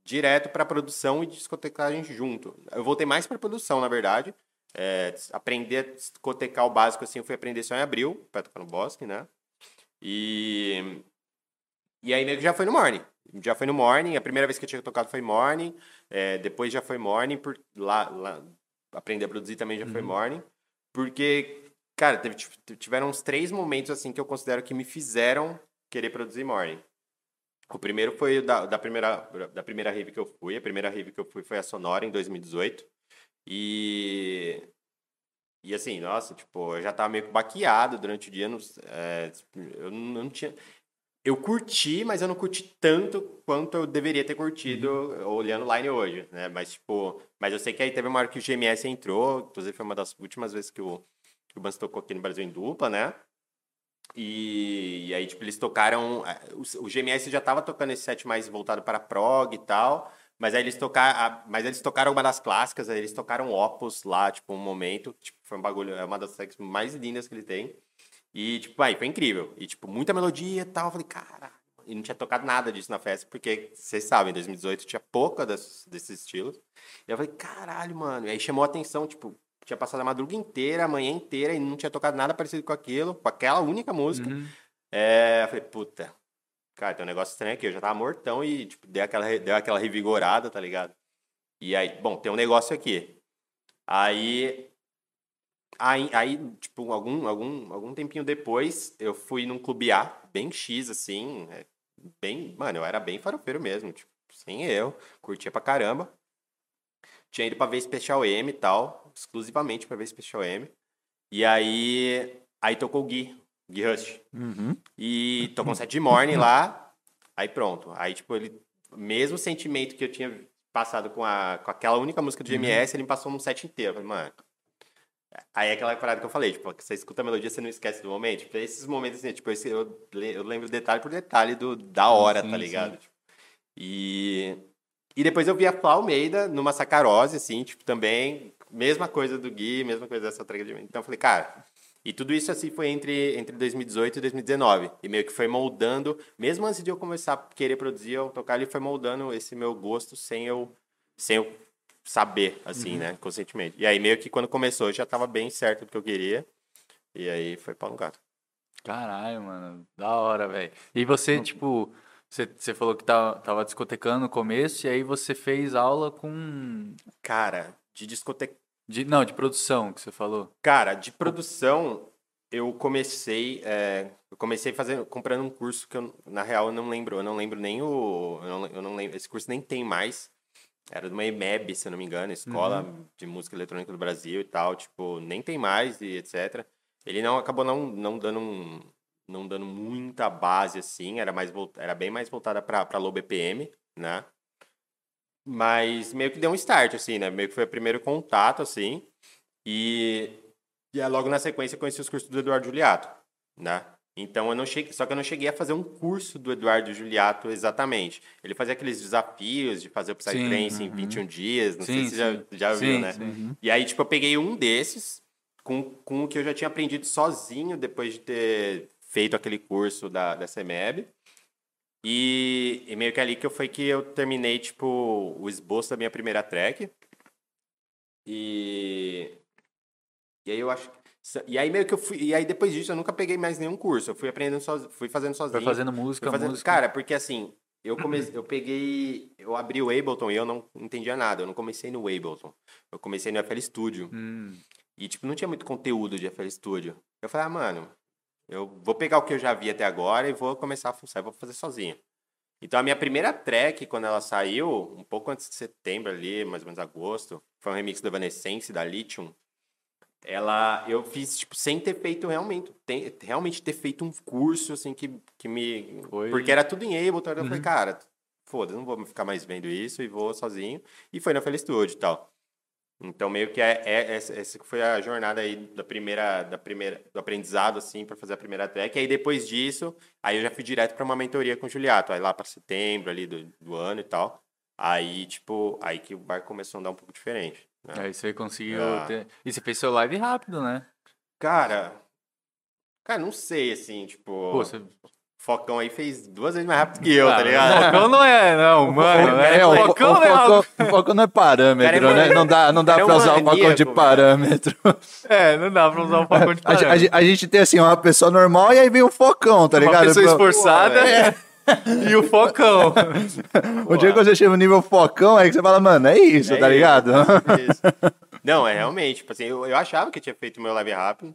direto pra produção e discotecagem junto. Eu voltei mais pra produção, na verdade. É, aprender a discotecar o básico, assim, eu fui aprender só em abril, pra tocar no Bosque, né? E... E aí meio que já foi no morning. Já foi no morning. A primeira vez que eu tinha tocado foi morning. é, depois já foi morning. Por, lá, lá, aprender a produzir também já foi morning. Porque, cara, teve, tiveram uns três momentos assim que eu considero que me fizeram querer produzir morning. O primeiro foi da, da primeira da primeira rave que eu fui. A primeira rave que eu fui foi a Sonora em 2018. E e assim, nossa, tipo, eu já tava meio que baqueado durante o dia. é, eu não tinha. Eu curti, mas eu não curti tanto quanto eu deveria ter curtido olhando o line hoje, né? Mas, tipo, mas eu sei que aí teve uma hora que o GMS entrou, inclusive foi uma das últimas vezes que o, que o Bans tocou aqui no Brasil em dupla, né? E, e aí, tipo, eles tocaram. eh, O, o GMS já tava tocando esse set mais voltado para prog e tal. Mas aí eles tocaram. Mas eles tocaram uma das clássicas, aí eles tocaram Opus lá, tipo, um momento. Tipo, foi um bagulho. É uma das tracks mais lindas que ele tem. E, tipo, aí foi incrível. E, tipo, muita melodia e tal. Eu falei, caralho, e não tinha tocado nada disso na festa, porque vocês sabem, em 2018 tinha pouca desses, desses estilos. E eu falei, caralho, mano. E aí chamou a atenção, tipo, tinha passado a madruga inteira, a manhã inteira, e não tinha tocado nada parecido com aquilo, com aquela única música. Uhum. É, eu falei, puta, cara, tem um negócio estranho aqui. Eu já tava mortão e, tipo, deu aquela, deu aquela revigorada, tá ligado? E aí, bom, tem um negócio aqui. Aí, aí, aí tipo, algum, algum, algum tempinho depois, eu fui num clube A, bem X, assim, é, bem, mano, eu era bem farofeiro mesmo, tipo, sem eu, curtia pra caramba. Tinha ido pra ver Special M e tal, exclusivamente pra ver Special M. E aí, aí tocou o Gui, Gui Rush. Uhum. E tocou um set de morning lá. Aí pronto. Aí, tipo, ele. Mesmo sentimento que eu tinha passado com, a, com aquela única música do GMS, ele me passou num set inteiro. Eu falei, mano. Aí é aquela parada que eu falei, tipo, você escuta a melodia, você não esquece do momento. Tipo, esses momentos assim, tipo, eu, eu lembro detalhe por detalhe do, da hora, sim, tá ligado? Tipo, e. E depois eu vi a Fla Almeida numa sacarose, assim, tipo, também, mesma coisa do Gui, mesma coisa dessa traga de Então eu falei, cara, e tudo isso assim foi entre, entre 2018 e 2019. E meio que foi moldando, mesmo antes de eu começar a querer produzir ou tocar, ele foi moldando esse meu gosto sem eu, sem eu saber, assim, né, conscientemente. E aí meio que quando começou já tava bem certo o que eu queria. E aí foi pau no gato. Caralho, mano. Da hora, velho. E você, tipo, você, você falou que tava, tava discotecando no começo, e aí você fez aula com. Cara, de discoteca. De, não, de produção, que você falou. Cara, de produção, eu comecei. é, eu comecei fazendo, comprando um curso que eu, na real, eu não lembro. Eu não lembro nem o. Eu não, eu não lembro. Esse curso nem tem mais. Era de uma EMEB, se eu não me engano, Escola de Música Eletrônica do Brasil e tal. Tipo, nem tem mais e etc. Ele não acabou não, não dando um, não dando muita base assim, era mais era bem mais voltada para para low BPM, né? Mas meio que deu um start assim, né? Meio que foi o primeiro contato assim. E e logo na sequência eu conheci os cursos do Eduardo Juliato, né? Então eu não cheguei, só que eu não cheguei a fazer um curso do Eduardo Juliato exatamente. Ele fazia aqueles desafios de fazer o Psytrance em uhum. 21 dias, não sei Sim, se você sim. já, já viu, Sim, né? sim. E aí, tipo, eu peguei um desses com, com o que eu já tinha aprendido sozinho depois de ter feito aquele curso da, da CEMEB. E, e meio que ali que eu, foi que eu terminei, tipo, o esboço da minha primeira track. E... E aí eu acho... E aí meio que eu fui... E aí depois disso eu nunca peguei mais nenhum curso. Eu fui aprendendo sozinho, fui fazendo sozinho. Foi fazendo música, fazendo- música. Cara, porque assim, eu comecei, eu peguei, eu abri o Ableton e eu não entendia nada. Eu não comecei no Ableton. Eu comecei no FL Studio. Hum, E, tipo, não tinha muito conteúdo de FL Studio. Eu falei, ah, mano, eu vou pegar o que eu já vi até agora e vou começar a funcionar, vou fazer sozinho. Então, a minha primeira track, quando ela saiu, um pouco antes de setembro ali, mais ou menos agosto, foi um remix do Evanescence, da Lithium. Ela, eu fiz, tipo, sem ter feito realmente, tem- realmente ter feito um curso, assim, que, que me... Foi- Porque era tudo em Ableton, eu Uhum. falei, cara, foda-se, não vou ficar mais vendo isso e vou sozinho. E foi FL Studio e tal. Então, meio que é, é- essa, foi a jornada aí da primeira, da primeira, do aprendizado, assim, para fazer a primeira track. E aí, depois disso, aí eu já fui direto para uma mentoria com o Juliato, aí lá para setembro ali do, do ano e tal. Aí, tipo, aí que o barco começou a andar um pouco diferente. Né? Aí você conseguiu. Ah. ter- E você fez seu live rápido, né? Cara, cara, não sei, assim, tipo, Pô, você. Focão aí fez duas vezes mais rápido que eu, tá Ah, ligado? Focão não é, não, mano. É, É, o, Focão o, não é algo- Focão- o Focão não é parâmetro, Cara, é né? Não dá, não dá é pra um usar o Focão de parâmetro. (laughs) É, não dá pra usar um Focão de A, ge- a parâmetro. ge- a gente tem assim, uma pessoa normal e aí vem um Focão, tá Uma ligado? pessoa Pra- esforçada e o Focão. (laughs) O dia que você chega no nível Focão, aí que você fala, mano, é isso, É tá isso, ligado? é isso. (laughs) Não, é realmente, tipo assim, eu, eu achava que eu tinha feito o meu live rápido.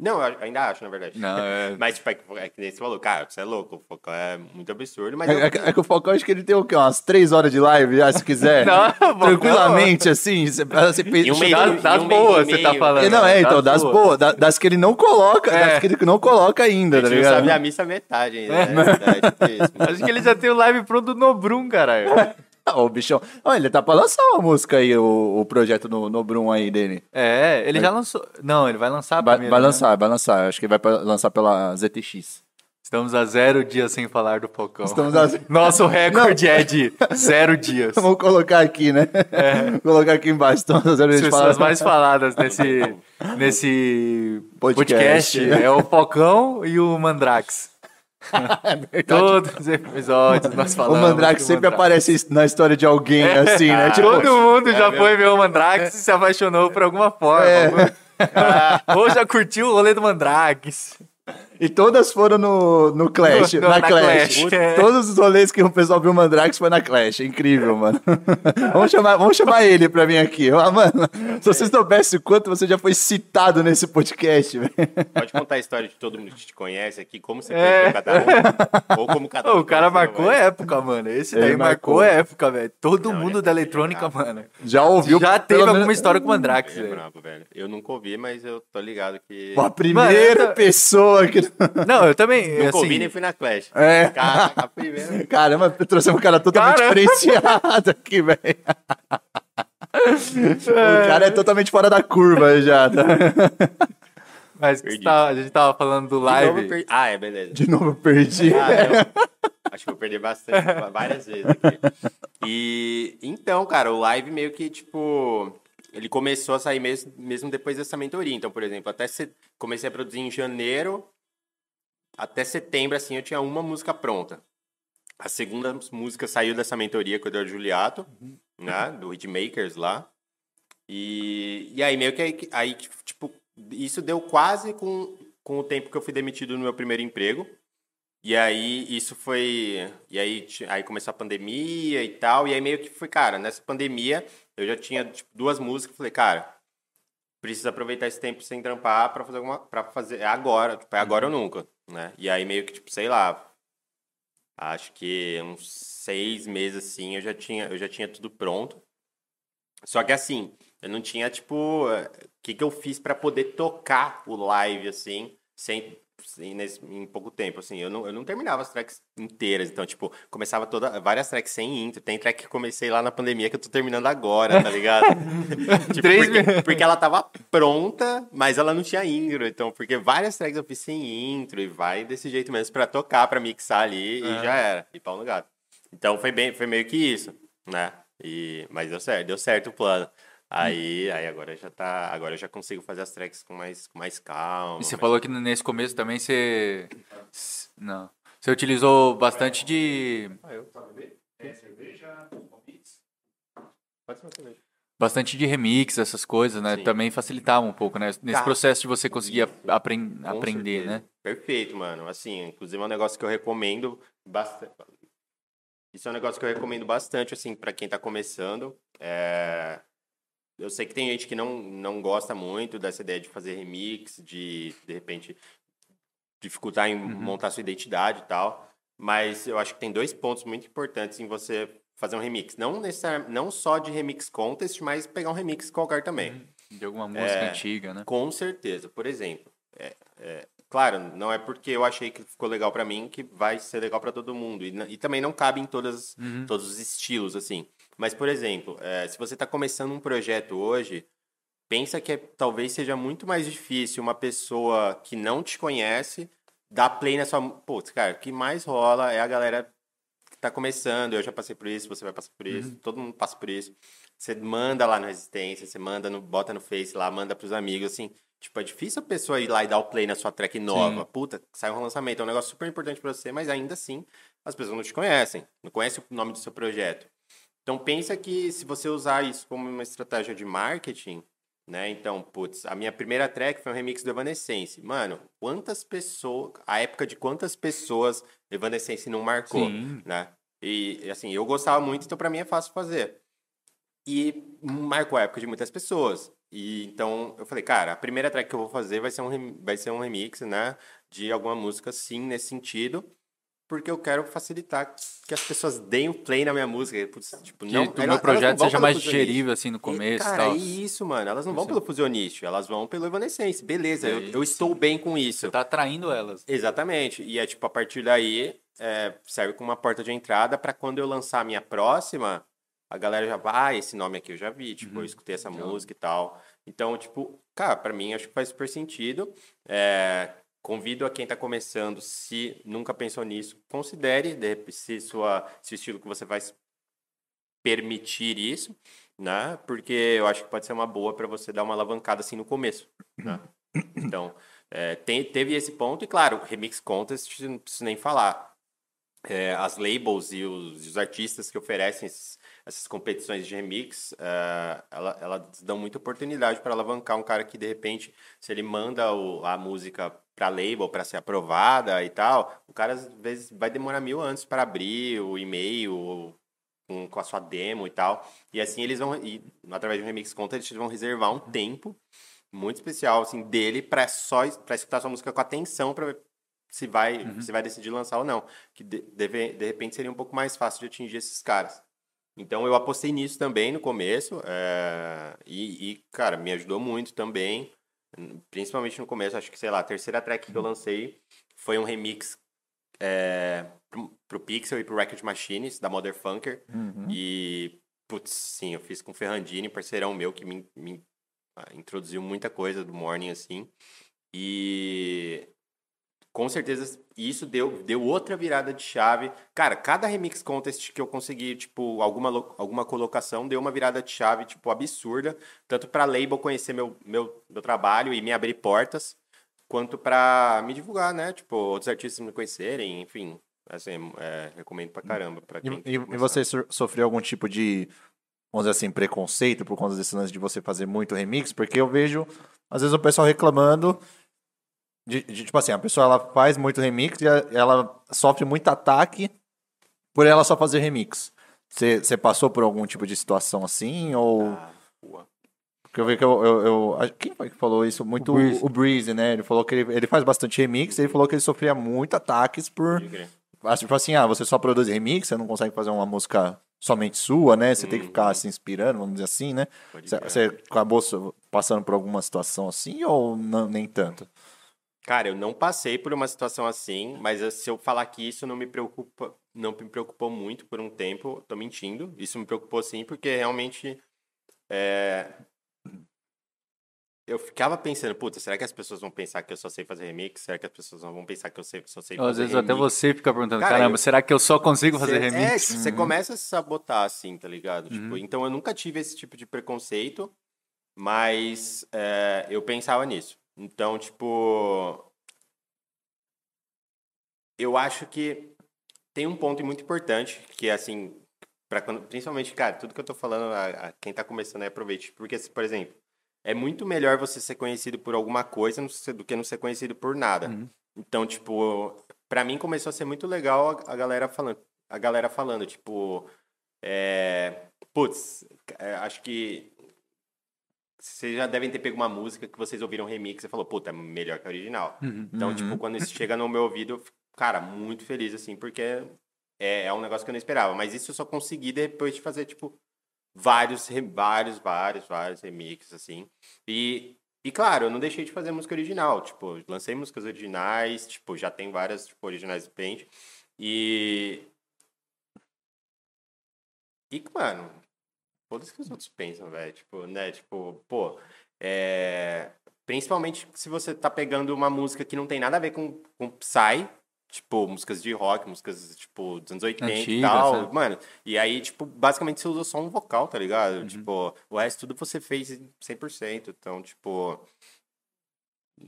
Não, eu ainda acho, na verdade. Não, é. (laughs) Mas, tipo, é que, é que nem você falou, cara, você é louco, o Focão é muito absurdo, mas É, eu- é que- é que o Focão, acho que ele tem o quê? Umas três horas de live já, se quiser. (laughs) Não, (laughs) Tranquilamente, assim. Você, você pensa- E um mês- Das, das e um boas, você tá meio. falando. É, não, é, então, das boas. boas, da- das que ele não coloca, É. das que ele não coloca ainda, a tá não ligado? sabe a missa metade ainda, né? É é. Acho que ele já tem o live pronto do Nobrum, caralho. (laughs) O bichão. Ó, ele tá pra lançar uma música aí, o, o projeto no, no Brum aí dele. É, ele já lançou. Não, ele vai lançar Vai, primeiro, vai né? lançar, vai lançar. Acho que vai lançar pela ZTX. Estamos a zero dias sem falar do Focão. Estamos a... (laughs) Nosso recorde é de zero dias. Vamos colocar aqui, né? Vou colocar aqui embaixo. Então, às vezes a As pessoas mais faladas nesse, nesse Podcast. podcast. é o Focão e o Mandrax. (laughs) é verdade. Todos os episódios nós O falamos. Mandrake do sempre Mandrake. aparece na história de alguém, assim, né? (laughs) Tipo, Todo mundo já É foi ver o Mandrake e se apaixonou por alguma forma. É. (laughs) Ou já curtiu o rolê do Mandrake. E todas foram no, no Clash, No- na, na Clash. Clash, é. Todos os rolês que o pessoal viu o Mandrax foi na Clash. É incrível, mano. (laughs) vamos, chamar, vamos chamar ele pra mim aqui. Ah, mano, se vocês soubessem o quanto você já foi citado nesse podcast, velho. Pode contar a história de todo mundo que te conhece aqui, como você É. cada um. Ou como cada um. O cara marcou velho. época, mano. Esse Ele daí marcou, marcou. época, velho. Todo Não, mundo ele da é eletrônica, mano. Já ouviu? Já teve alguma menos- história com o Mandrake, É velho. brabo, velho. Eu nunca ouvi, mas eu tô ligado que. Pô, a primeira Mano, pessoa que. Não, eu também, ouvi nem assim... fui na Clash. É. Cara, a primeira. (laughs) Caramba, trouxemos um cara totalmente Caramba. diferenciado aqui, velho. (laughs) O cara é totalmente fora da curva já, tá? Mas tá- a gente tava falando do De novo, live. eu per- Ah, é, beleza. De novo, eu perdi. Ah, não. (laughs) Acho que eu perdi bastante, várias vezes aqui. E então, cara, o live meio que, tipo, ele começou a sair mesmo, mesmo depois dessa mentoria. Então, por exemplo, até se... comecei a produzir em janeiro, até setembro, assim, eu tinha uma música pronta. A segunda música saiu dessa mentoria com o Eduardo Juliato, né, do Hitmakers lá. E, e aí, meio que aí, aí, tipo, isso deu quase com, com o tempo que eu fui demitido no meu primeiro emprego. E aí, isso foi. E aí, aí começou a pandemia e tal. E aí, meio que foi, cara, nessa pandemia, eu já tinha tipo, duas músicas. Falei, cara, preciso aproveitar esse tempo sem trampar pra fazer alguma. pra fazer. É agora, tipo, é agora ou nunca, né? E aí, meio que, tipo, sei lá. Acho que uns seis meses assim, eu já tinha, eu já tinha tudo pronto. Só que assim, eu não tinha, tipo, o que, que eu fiz pra poder tocar o live, assim, sem nesse- em pouco tempo, assim. Eu não, eu não terminava as tracks inteiras, então, tipo, começava toda, várias tracks sem intro. Tem track que comecei lá na pandemia que eu tô terminando agora, tá ligado? (laughs) tipo, Três porque, porque ela tava pronta, mas ela não tinha intro, então, porque várias tracks eu fiz sem intro e vai desse jeito mesmo pra tocar, pra mixar ali e É. já era. E pau no gato. Então foi bem, foi meio que isso, né? E, mas deu certo, deu certo o plano. Aí, aí agora já tá, agora eu já consigo fazer as tracks com mais, com mais calma. E você mais- falou que nesse começo também você. Não. Você utilizou bastante de. Pode ser uma cerveja. Bastante de remix, essas coisas, né? Sim. Também facilitava um pouco, né? Nesse Tá. processo de você conseguir Isso. apren- Com aprender, certeza. né? Perfeito, mano. Assim, inclusive é um negócio que eu recomendo bastante. Isso é um negócio que eu recomendo bastante, assim, pra quem tá começando. É, Eu sei que tem gente que não, não gosta muito dessa ideia de fazer remix, de, de repente, dificultar em Uhum. montar sua identidade e tal. Mas eu acho que tem dois pontos muito importantes em você fazer um remix. Não, necessari- não só de remix contest, mas pegar um remix qualquer também. De alguma música É. antiga, né? Com certeza. Por exemplo, é, é, claro, não é porque eu achei que ficou legal pra mim que vai ser legal pra todo mundo. E, e também não cabe em todas, Uhum. todos os estilos, assim. Mas, por exemplo, é, se você tá começando um projeto hoje, pensa que é- talvez seja muito mais difícil uma pessoa que não te conhece dar play na sua... Putz, cara, o que mais rola é a galera que tá começando. Eu já passei por isso, você vai passar por isso, todo mundo passa por isso. Você manda lá no Resistência, você manda no, bota no Face lá, manda pros amigos, assim. Tipo, é difícil a pessoa ir lá e dar o play na sua track nova. Puta, sai um lançamento, é um negócio super importante pra você, mas ainda assim, as pessoas não te conhecem, não conhecem o nome do seu projeto. Então pensa que se você usar isso como uma estratégia de marketing, né? Então, putz, a minha primeira track foi um remix do Evanescence. Mano, quantas pessoas, a época de quantas pessoas Evanescence não marcou, Sim. né? E assim, eu gostava muito, então pra mim é fácil fazer. E marcou a época de muitas pessoas. E então eu falei, cara, a primeira track que eu vou fazer vai ser um, vai ser um remix, né? De alguma música, sim, nesse sentido. Porque eu quero facilitar que as pessoas deem o play na minha música. Putz, tipo, Que não, o elas- meu projeto seja mais digerível, assim, no começo e Cara, tal. é isso, mano. Elas não vão pelo fusionista, elas vão pelo Evanescence. Beleza, É eu, eu estou bem com isso. Você tá atraindo elas. Exatamente. E é tipo, a partir daí, é, serve como uma porta de entrada para quando eu lançar a minha próxima, a galera já vai, ah, esse nome aqui eu já vi, tipo, eu escutei essa música e tal. Então, tipo, cara, para mim acho que faz super sentido. É, convido a quem tá começando, se nunca pensou nisso, considere, se, sua, se o estilo que você vai permitir isso, né? Porque eu acho que pode ser uma boa para você dar uma alavancada assim no começo, né? (coughs) Então, É, tem- teve esse ponto, e claro, Remix Contest, não preciso nem falar. É, as labels e os, os artistas que oferecem esses- essas competições de remix, é, ela- elas dão muita oportunidade para alavancar um cara que, de repente, se ele manda o- a música para label para ser aprovada e tal, o cara às vezes vai demorar mil anos para abrir o e-mail com, com a sua demo e tal. E assim eles vão, e, através do Remix Contest, eles vão reservar um tempo muito especial assim dele para só para escutar sua música com atenção para se vai se vai decidir lançar ou não. Que de, deve- de repente seria um pouco mais fácil de atingir esses caras. Então eu apostei nisso também no começo é, e, e, cara me ajudou muito também principalmente no começo acho que sei lá a terceira track que eu lancei foi um remix é, pro, pro Pixel e pro Record Machines da Mother Funker Uhum. e putz sim eu fiz com o Ferrandini parceirão meu que me, me ah, introduziu muita coisa do Morning, assim. E com certeza isso deu, deu outra virada de chave. Cara, cada remix contest que eu consegui, tipo, alguma, alguma colocação, deu uma virada de chave, tipo, absurda. Tanto pra label conhecer meu, meu, meu trabalho e me abrir portas, quanto pra me divulgar, né? Tipo, outros artistas me conhecerem, enfim. Assim, é, recomendo pra caramba. Pra quem E, e- você so- sofreu algum tipo de, vamos dizer assim, preconceito por conta desse lance de você fazer muito remix? Porque eu vejo, às vezes, o pessoal reclamando de, de, tipo assim, a pessoa ela faz muito remix e a- ela sofre muito ataque por ela só fazer remix. Você passou por algum tipo de situação assim? Ou. Ah, boa. Porque eu vi que eu, eu, eu- a- Quem foi que falou isso? Muito O Breeze. o, Breeze, né? Ele falou que ele, ele faz bastante remix e ele falou que ele sofria muito ataques por. Tipo assim, ah, você só produz remix, você não consegue fazer uma música somente sua, né? Você tem que ficar se inspirando, vamos dizer assim, né? Você, acabou passando por alguma situação assim ou não, nem tanto? Cara, eu não passei por uma situação assim, mas eu- se eu falar que isso não me preocupa, não me preocupou muito por um tempo, tô mentindo. Isso me preocupou sim, porque realmente é, eu ficava pensando, puta, será que as pessoas vão pensar que eu só sei fazer remix? Será que as pessoas vão pensar que eu sei, só sei Ou, fazer Às vezes remix? até você fica perguntando, Cara, caramba, eu- será que eu só consigo fazer Cê- É, remix? tipo, você Uhum. começa a se sabotar, assim, tá ligado? Tipo, então eu nunca tive esse tipo de preconceito, mas é, eu pensava nisso. Então, tipo. Eu acho que tem um ponto muito importante, que é assim, para quando, principalmente, cara, tudo que eu tô falando, a, a quem tá começando aí aproveite. Porque, por exemplo, é muito melhor você ser conhecido por alguma coisa do que não ser conhecido por nada. Uhum. Então, tipo, pra mim começou a ser muito legal a, a galera falando, a galera falando, tipo, é, putz, é, acho que vocês já devem ter pego uma música que vocês ouviram remix e falou, puta, é melhor que a original. Uhum. Então, tipo, quando isso chega no meu ouvido, eu fico, cara, muito feliz, assim, porque é, é um negócio que eu não esperava. Mas isso eu só consegui depois de fazer, tipo, vários, vários, vários, vários remixes, assim. E, e claro, eu não deixei de fazer música original. Tipo, lancei músicas originais, tipo, já tem várias, tipo, originais Paint. E... E, mano, foda-se que os outros pensam, velho. Tipo, né? Tipo, pô, é... Principalmente se você tá pegando uma música que não tem nada a ver com, com Psy, tipo, músicas de rock, músicas, tipo, dos anos 80 e Antigas, tal. né? Mano, e aí, tipo, basicamente você usou só um vocal, tá ligado? Uhum. Tipo, o resto tudo você fez 100%. Então, tipo...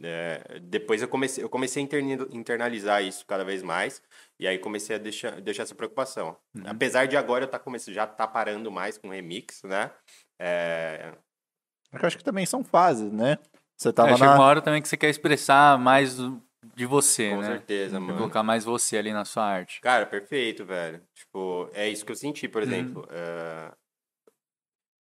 é, depois eu comecei, eu comecei a interni- internalizar isso cada vez mais. E aí comecei a deixar, deixar essa preocupação. Uhum. Apesar de agora eu tá começando, já tá parando mais com remix, né? É, É eu acho que também são fases, né? Você É, tava chega na. uma hora também que você quer expressar mais de você, com né? certeza, Quer mano. colocar mais você ali na sua arte. Cara, perfeito, velho. Tipo, é isso que eu senti, por exemplo. é,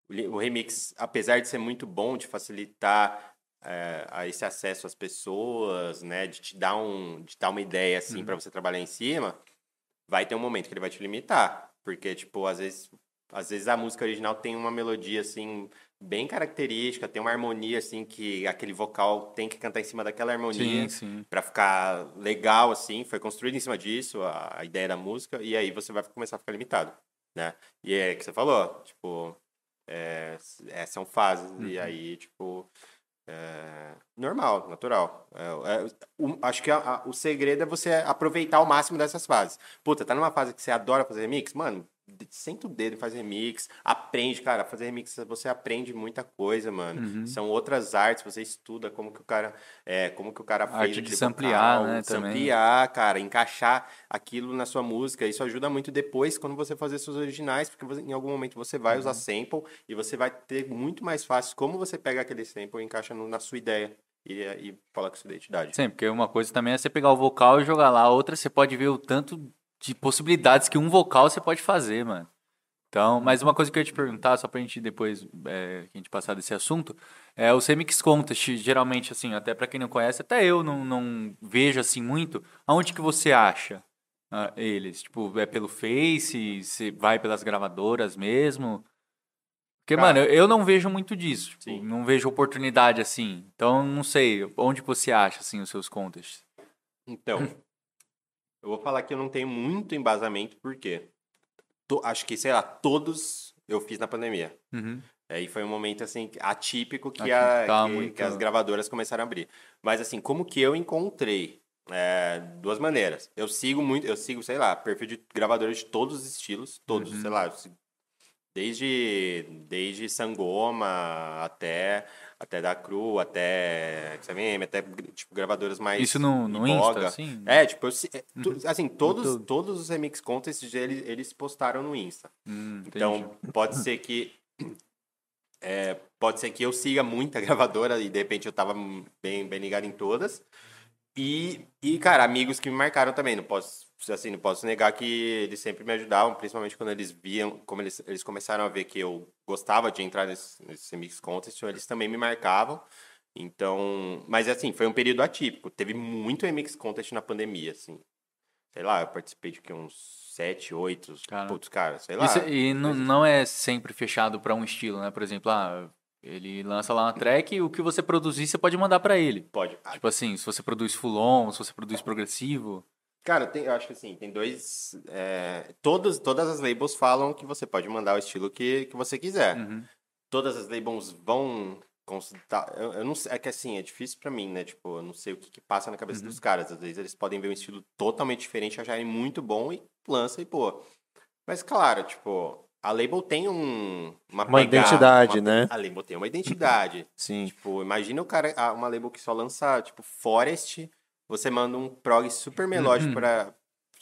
o li- O remix, apesar de ser muito bom, de facilitar é, a esse acesso às pessoas, né? De te dar, um, de dar uma ideia, assim, pra você trabalhar em cima, vai ter um momento que ele vai te limitar. Porque, tipo, às vezes, às vezes a música original tem uma melodia, assim, bem característica, tem uma harmonia, assim, que aquele vocal tem que cantar em cima daquela harmonia para ficar legal assim, foi construído em cima disso a, a ideia da música e aí você vai começar a ficar limitado, né? E é que você falou, tipo, é, é, são fases e aí tipo é, normal, natural. É, é, o- acho que a- a- o segredo é você aproveitar ao máximo dessas fases. Puta, tá numa fase que você adora fazer remix, mano, senta o dedo e faz remix, aprende, cara, fazer remix você aprende muita coisa, mano. Uhum. São outras artes, você estuda como que o cara, é, como que o cara fez Arte de vocal, né, também. samplear, cara, encaixar aquilo na sua música. Isso ajuda muito depois quando você fazer seus originais, porque você- em algum momento você vai Uhum. usar sample e você vai ter muito mais fácil como você pega aquele sample e encaixa no- na sua ideia e, e coloca sua identidade. Sim, porque uma coisa também é você pegar o vocal e jogar lá, a outra você pode ver o tanto de possibilidades que um vocal você pode fazer, mano. Então, mas uma coisa que eu ia te perguntar, só pra gente depois, é, que a gente passar desse assunto, é os remix contest, geralmente, assim, até pra quem não conhece, até eu não, não vejo assim muito, aonde que você acha ah, eles? Tipo, é pelo Face, você vai pelas gravadoras mesmo? Porque, Cara. mano, eu, eu não vejo muito disso, tipo, não vejo oportunidade assim. Então, não sei, onde você acha, assim, os seus contests? Então, (laughs) eu vou falar que eu não tenho muito embasamento, porque to- acho que, sei lá, todos eu fiz na pandemia. Uhum. Aí foi um momento, assim, atípico que, a, tava que, muito- que as gravadoras começaram a abrir. Mas, assim, como que eu encontrei? É, duas maneiras. Eu sigo muito, eu sigo, sei lá, perfil de gravadores de todos os estilos, todos, Uhum. sei lá, desde, desde Sangoma até, até da Cru, até XMM, até, tipo, gravadoras mais... Isso no, no. Insta, assim? É, tipo, é, tu- Uhum. assim, todos, todos os remix contests eles, eles postaram no Insta. Hum, entendi. Então, pode ser que. é, pode ser que eu siga muita (laughs) gravadora e de repente eu tava bem, bem ligado em todas. E, e, cara, amigos que me marcaram também. Não posso, assim, não posso negar que eles sempre me ajudavam, principalmente quando eles viam, como eles, eles começaram a ver que eu gostava de entrar nesse, nesse mix contest, eles também me marcavam. Então, mas assim, foi um período atípico. Teve muito remix contest na pandemia, assim. Sei lá, eu participei de que uns sete, oito, Cara. putz, cara, sei lá. Isso- e não, coisas- não é sempre fechado pra um estilo, né? Por exemplo, ah, ele lança lá uma track e o que você produzir você pode mandar pra ele. Pode. Tipo assim, se você produz full on, se você produz progressivo. Cara, tem- eu acho que assim, tem dois. é, todas, todas as labels falam que você pode mandar o estilo que, que você quiser. Uhum. Todas as labels vão consultar. Eu, eu não é que assim, é difícil pra mim, né? Tipo, eu não sei o que, que passa na cabeça Uhum. dos caras. Às vezes eles podem ver um estilo totalmente diferente, acharem muito bom e lança e pô. Mas claro, tipo, a label tem um. Uma, Uma identidade, uma- né? A label tem uma identidade. (laughs) Sim. Tipo, imagina o cara, ah, uma label que só lança, tipo, Forest, você manda um prog super melódico Uhum. pra.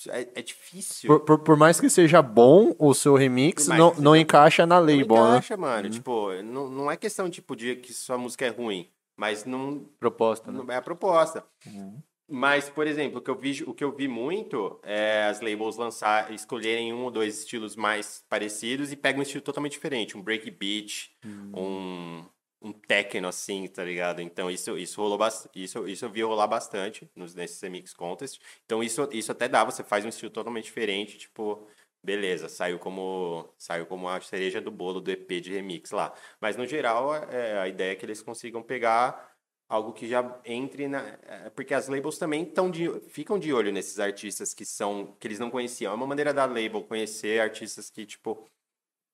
É, é difícil. Por, por, por mais que seja bom o seu remix, não, que não encaixa na Não label, né? encaixa, mano. Tipo, não, não é questão, tipo, de que sua música é ruim, mas não, Proposta, né? não é a proposta. Uhum. Mas, por exemplo, o que eu vi, o que eu vi muito é as labels lançar, escolherem um ou dois estilos mais parecidos e pegam um estilo totalmente diferente, um breakbeat, um um techno assim, tá ligado? Então isso isso rolou isso isso eu vi rolar bastante nos nesses remix contest. Então isso isso até dá, você faz um estilo totalmente diferente, tipo, beleza, saiu como saiu como a cereja do bolo do EP de remix lá. Mas no geral, é, a ideia é que eles consigam pegar algo que já entre na. é, Porque as labels também tão de, ficam de olho nesses artistas que são. que eles não conheciam. É uma maneira da label conhecer artistas que, tipo,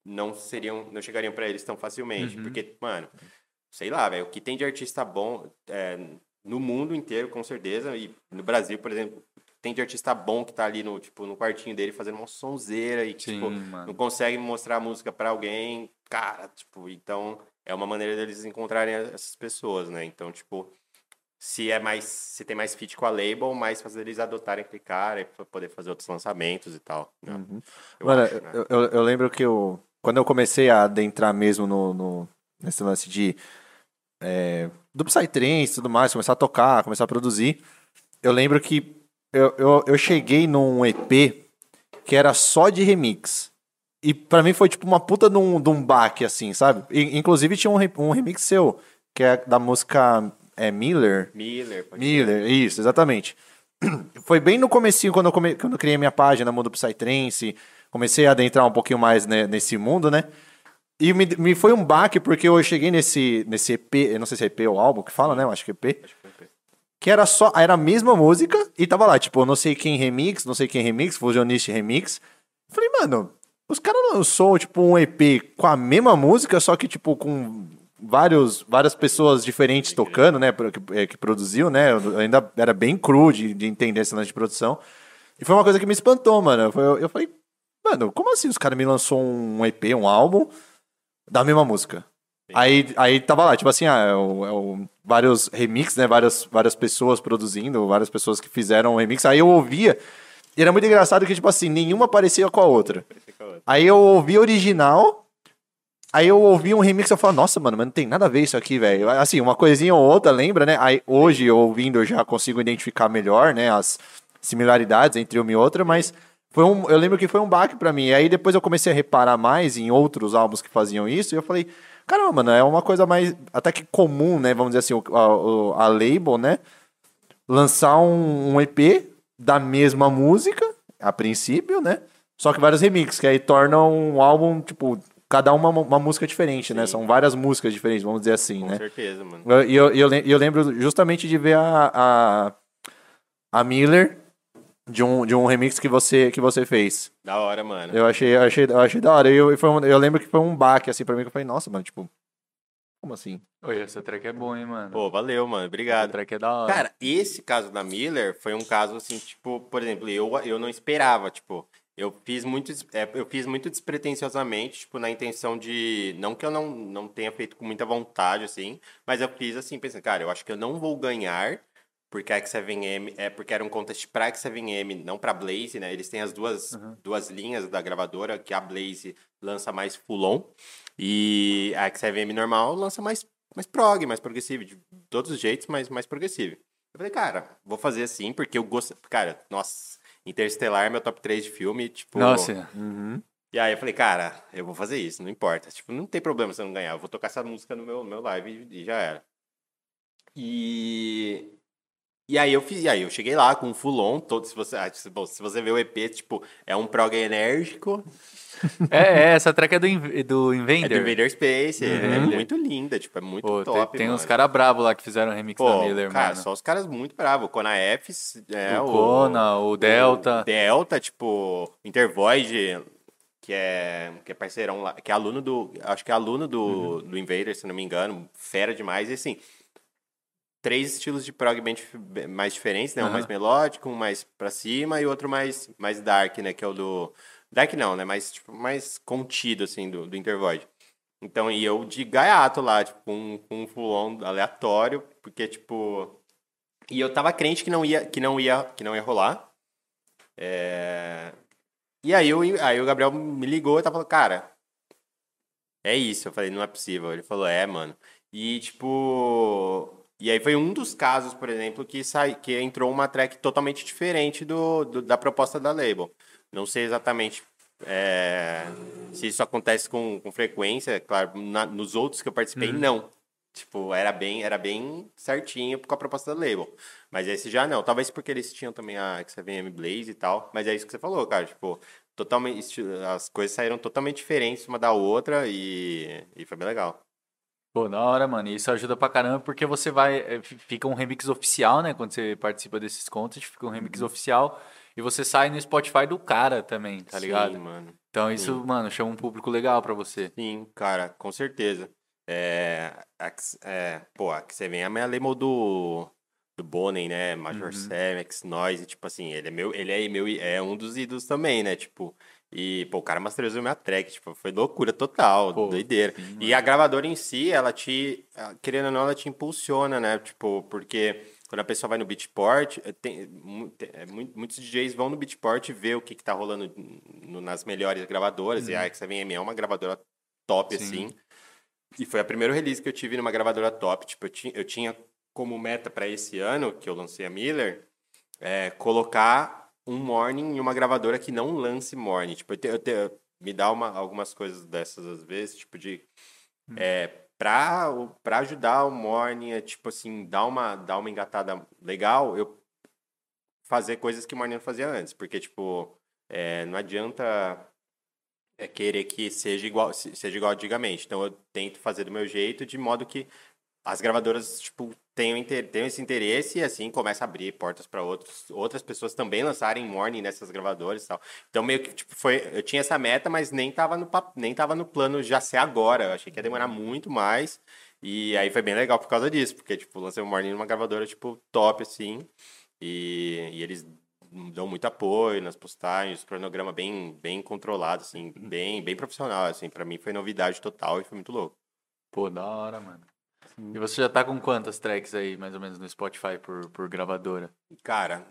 não seriam. não chegariam pra eles tão facilmente. Uhum. Porque, mano, sei lá, velho, o que tem de artista bom é, no mundo inteiro, com certeza, e no Brasil, por exemplo, tem de artista bom que tá ali no, tipo, no quartinho dele fazendo uma sonzeira e, Sim, tipo, não consegue mostrar a música pra alguém, cara, tipo, então é uma maneira deles encontrarem essas pessoas, né? Então, tipo, se é mais, se tem mais fit com a label, mais fazer eles adotarem aquele cara e pra poder fazer outros lançamentos e tal. né? Uhum. Eu Mano, acho, né? eu, eu, eu lembro que eu, quando eu comecei a adentrar mesmo no, no- nesse lance de é, do Psytrance e tudo mais, começar a tocar, começar a produzir, eu lembro que eu, eu, eu cheguei num EP que era só de remix. E pra mim foi tipo uma puta de um, de um baque, assim, sabe? E, inclusive tinha um, um remix seu, que é da música é, Miller. Miller, pode Miller, isso, exatamente. (clears throat) Foi bem no comecinho, quando eu, come... quando eu criei minha página Mundo Psytrance, comecei a adentrar um pouquinho mais né, nesse mundo, né? E me, me foi um baque, porque eu cheguei nesse, nesse EP, eu não sei se é EP ou álbum que fala, né? Eu acho que é EP. Que era só, era a mesma música e tava lá, tipo, não sei quem remix, não sei quem remix, Fusionist remix. Falei, mano, os caras lançou, tipo, um EP com a mesma música, só que, tipo, com vários, várias pessoas diferentes tocando, né, que, é, que produziu, né, eu ainda era bem cru de, de entender esse lance de produção. E foi uma coisa que me espantou, mano. Eu, eu falei, mano, como assim os caras me lançou um EP, um álbum da mesma música? Aí, aí tava lá, tipo assim, ah, é o, é o- vários remix, né? Várias, várias pessoas produzindo, várias pessoas que fizeram remix. Aí eu ouvia, e era muito engraçado que, tipo assim, nenhuma parecia com a outra. Aí eu ouvi original, aí eu ouvi um remix e eu falei, nossa, mano, mas não tem nada a ver isso aqui, velho. Assim, uma coisinha ou outra, lembra, né? Aí hoje, ouvindo, eu já consigo identificar melhor, né, as similaridades entre uma e outra, mas foi um, eu lembro que foi um baque pra mim. E aí depois eu comecei a reparar mais em outros álbuns que faziam isso, e eu falei, caramba, mano, é uma coisa mais, até que comum, né, vamos dizer assim, a, a label, né, lançar um, um EP da mesma música, a princípio, né? Só que vários remixes, que aí tornam um álbum, tipo, cada uma uma música diferente, né? Sim. São várias músicas diferentes, vamos dizer assim, Com né? certeza, mano. E eu, eu, eu lembro justamente de ver a, a, a Miller de um, de um remix que você, que você fez. Da hora, mano. Eu achei, eu achei, eu achei da hora. Eu, foi um- eu lembro que foi um baque, assim, pra mim, que eu falei, nossa, mano, tipo, como assim? Oi, essa track é boa, hein, mano. Pô, valeu, mano. essa Obrigado. track é da hora. Cara, esse caso da Miller foi um caso assim, tipo, por exemplo, eu, eu não esperava, tipo, eu fiz muito, é, eu fiz muito despretensiosamente, tipo, na intenção de, não que eu não, não tenha feito com muita vontade, assim, mas eu fiz assim, pensando, cara, eu acho que eu não vou ganhar, porque a X7M, é porque era um contest pra X7M, não pra Blaze, né, eles têm as duas, duas linhas da gravadora, que a Blaze lança mais full-on, e a X7M normal lança mais, mais prog, mais progressivo, de todos os jeitos, mas mais progressivo. Eu falei, cara, vou fazer assim, porque eu gosto. Cara, nossa, Interstellar é meu top 3 de filme, tipo. Nossa, E aí eu falei, cara, eu vou fazer isso, não importa. Tipo, não tem problema se eu não ganhar. Eu vou tocar essa música no meu, no meu live e, e já era. E. E aí eu fiz, aí eu cheguei lá com um full-on, todo, se você, ah, se bom, se você vê o EP, tipo, é um prog enérgico, (laughs) é, é, essa track é do, do é Invader. do Invader Space, é Uhum. muito linda, tipo, é muito Pô, tem, top, tem uns mano. caras bravos lá que fizeram remix Pô, da Miller, cara, mano. só os caras muito bravos. O Kona F, é, o Kona, o Delta. O Delta, tipo, Intervoid, que é, que é parceirão lá, que é aluno do. Acho que é aluno do, Uhum. do Invader, se não me engano. Fera demais. E assim, três estilos de prog bem mais diferentes, né? Um mais melódico, um mais pra cima e outro mais, mais dark, né? Que é o do. Dark não, né? Mais, tipo, mais contido, assim, do, do Intervoid. Então, e eu de gaiato lá, tipo, com um, um full-on aleatório, porque, tipo. E eu tava crente que não ia, que não ia, que não ia rolar. É... E aí, eu, aí o Gabriel me ligou e tava falando, cara, é isso. Eu falei, não é possível. Ele falou, é, mano. E, tipo. E aí foi um dos casos, por exemplo, que, sai, que entrou uma track totalmente diferente do, do- da proposta da label. Não sei exatamente é, se isso acontece com, com frequência, claro, na- nos outros que eu participei, não. Tipo, era bem, era bem certinho com a proposta da label. Mas esse já não. Talvez porque eles tinham também a X7M Blaze e tal. Mas é isso que você falou, cara. Tipo, totalmente, as coisas saíram totalmente diferentes uma da outra e, e foi bem legal. Pô, da hora, mano. E isso ajuda pra caramba porque você vai. fi- Fica um remix oficial, né? Quando você participa desses contests, fica um remix oficial. E você sai no Spotify do cara também, tá Sim, ligado? mano. Então isso, mano, chama um público legal pra você. Sim, cara, com certeza. É, X- é, pô, que você vem é a minha lemo do, do Bonen, né? Major Uhum. Sam, X-Noise, tipo assim, ele é meu, ele é meu, é um dos ídolos também, né? Tipo, e, pô, o cara masterizou minha track, tipo, foi loucura total, Pô, doideira. sim, E a gravadora em si, ela te, ah, querendo ou não, ela te impulsiona, né? Tipo, porque quando a pessoa vai no Beatport, eh, tem, mu- te- eh, mu- muitos DJs vão no Beatport ver o que, que tá rolando no- nas melhores gravadoras, e a X7M é uma gravadora top, Sim. assim. E foi a primeira release que eu tive numa gravadora top. Tipo, eu, tinha, eu tinha como meta para esse ano, que eu lancei a Miller, é, colocar um morning em uma gravadora que não lance morning. Tipo, eu te- eu te- me dá uma, algumas coisas dessas às vezes, tipo de... É, pra, pra ajudar o morning, é, tipo assim, dar uma, dar uma engatada legal, eu fazer coisas que o morning não fazia antes. Porque, tipo, é, não adianta é querer que seja igual, se- seja igual antigamente. Então eu tento fazer do meu jeito, de modo que as gravadoras, tipo, inter- tenham esse interesse e assim começa a abrir portas para outros outras pessoas também lançarem morning nessas gravadoras e tal. Então meio que tipo foi, eu tinha essa meta, mas nem tava no pap- nem tava no plano já ser agora. Eu achei que ia demorar muito mais. E aí foi bem legal por causa disso, porque tipo, lancei o morning numa gravadora tipo top assim. E, e eles dão muito apoio nas postagens, cronograma bem, bem controlado, assim, bem, bem profissional, assim, para mim foi novidade total e foi muito louco. Pô, da hora, mano. E você já tá com quantas tracks aí, mais ou menos, no Spotify por, por gravadora? Cara,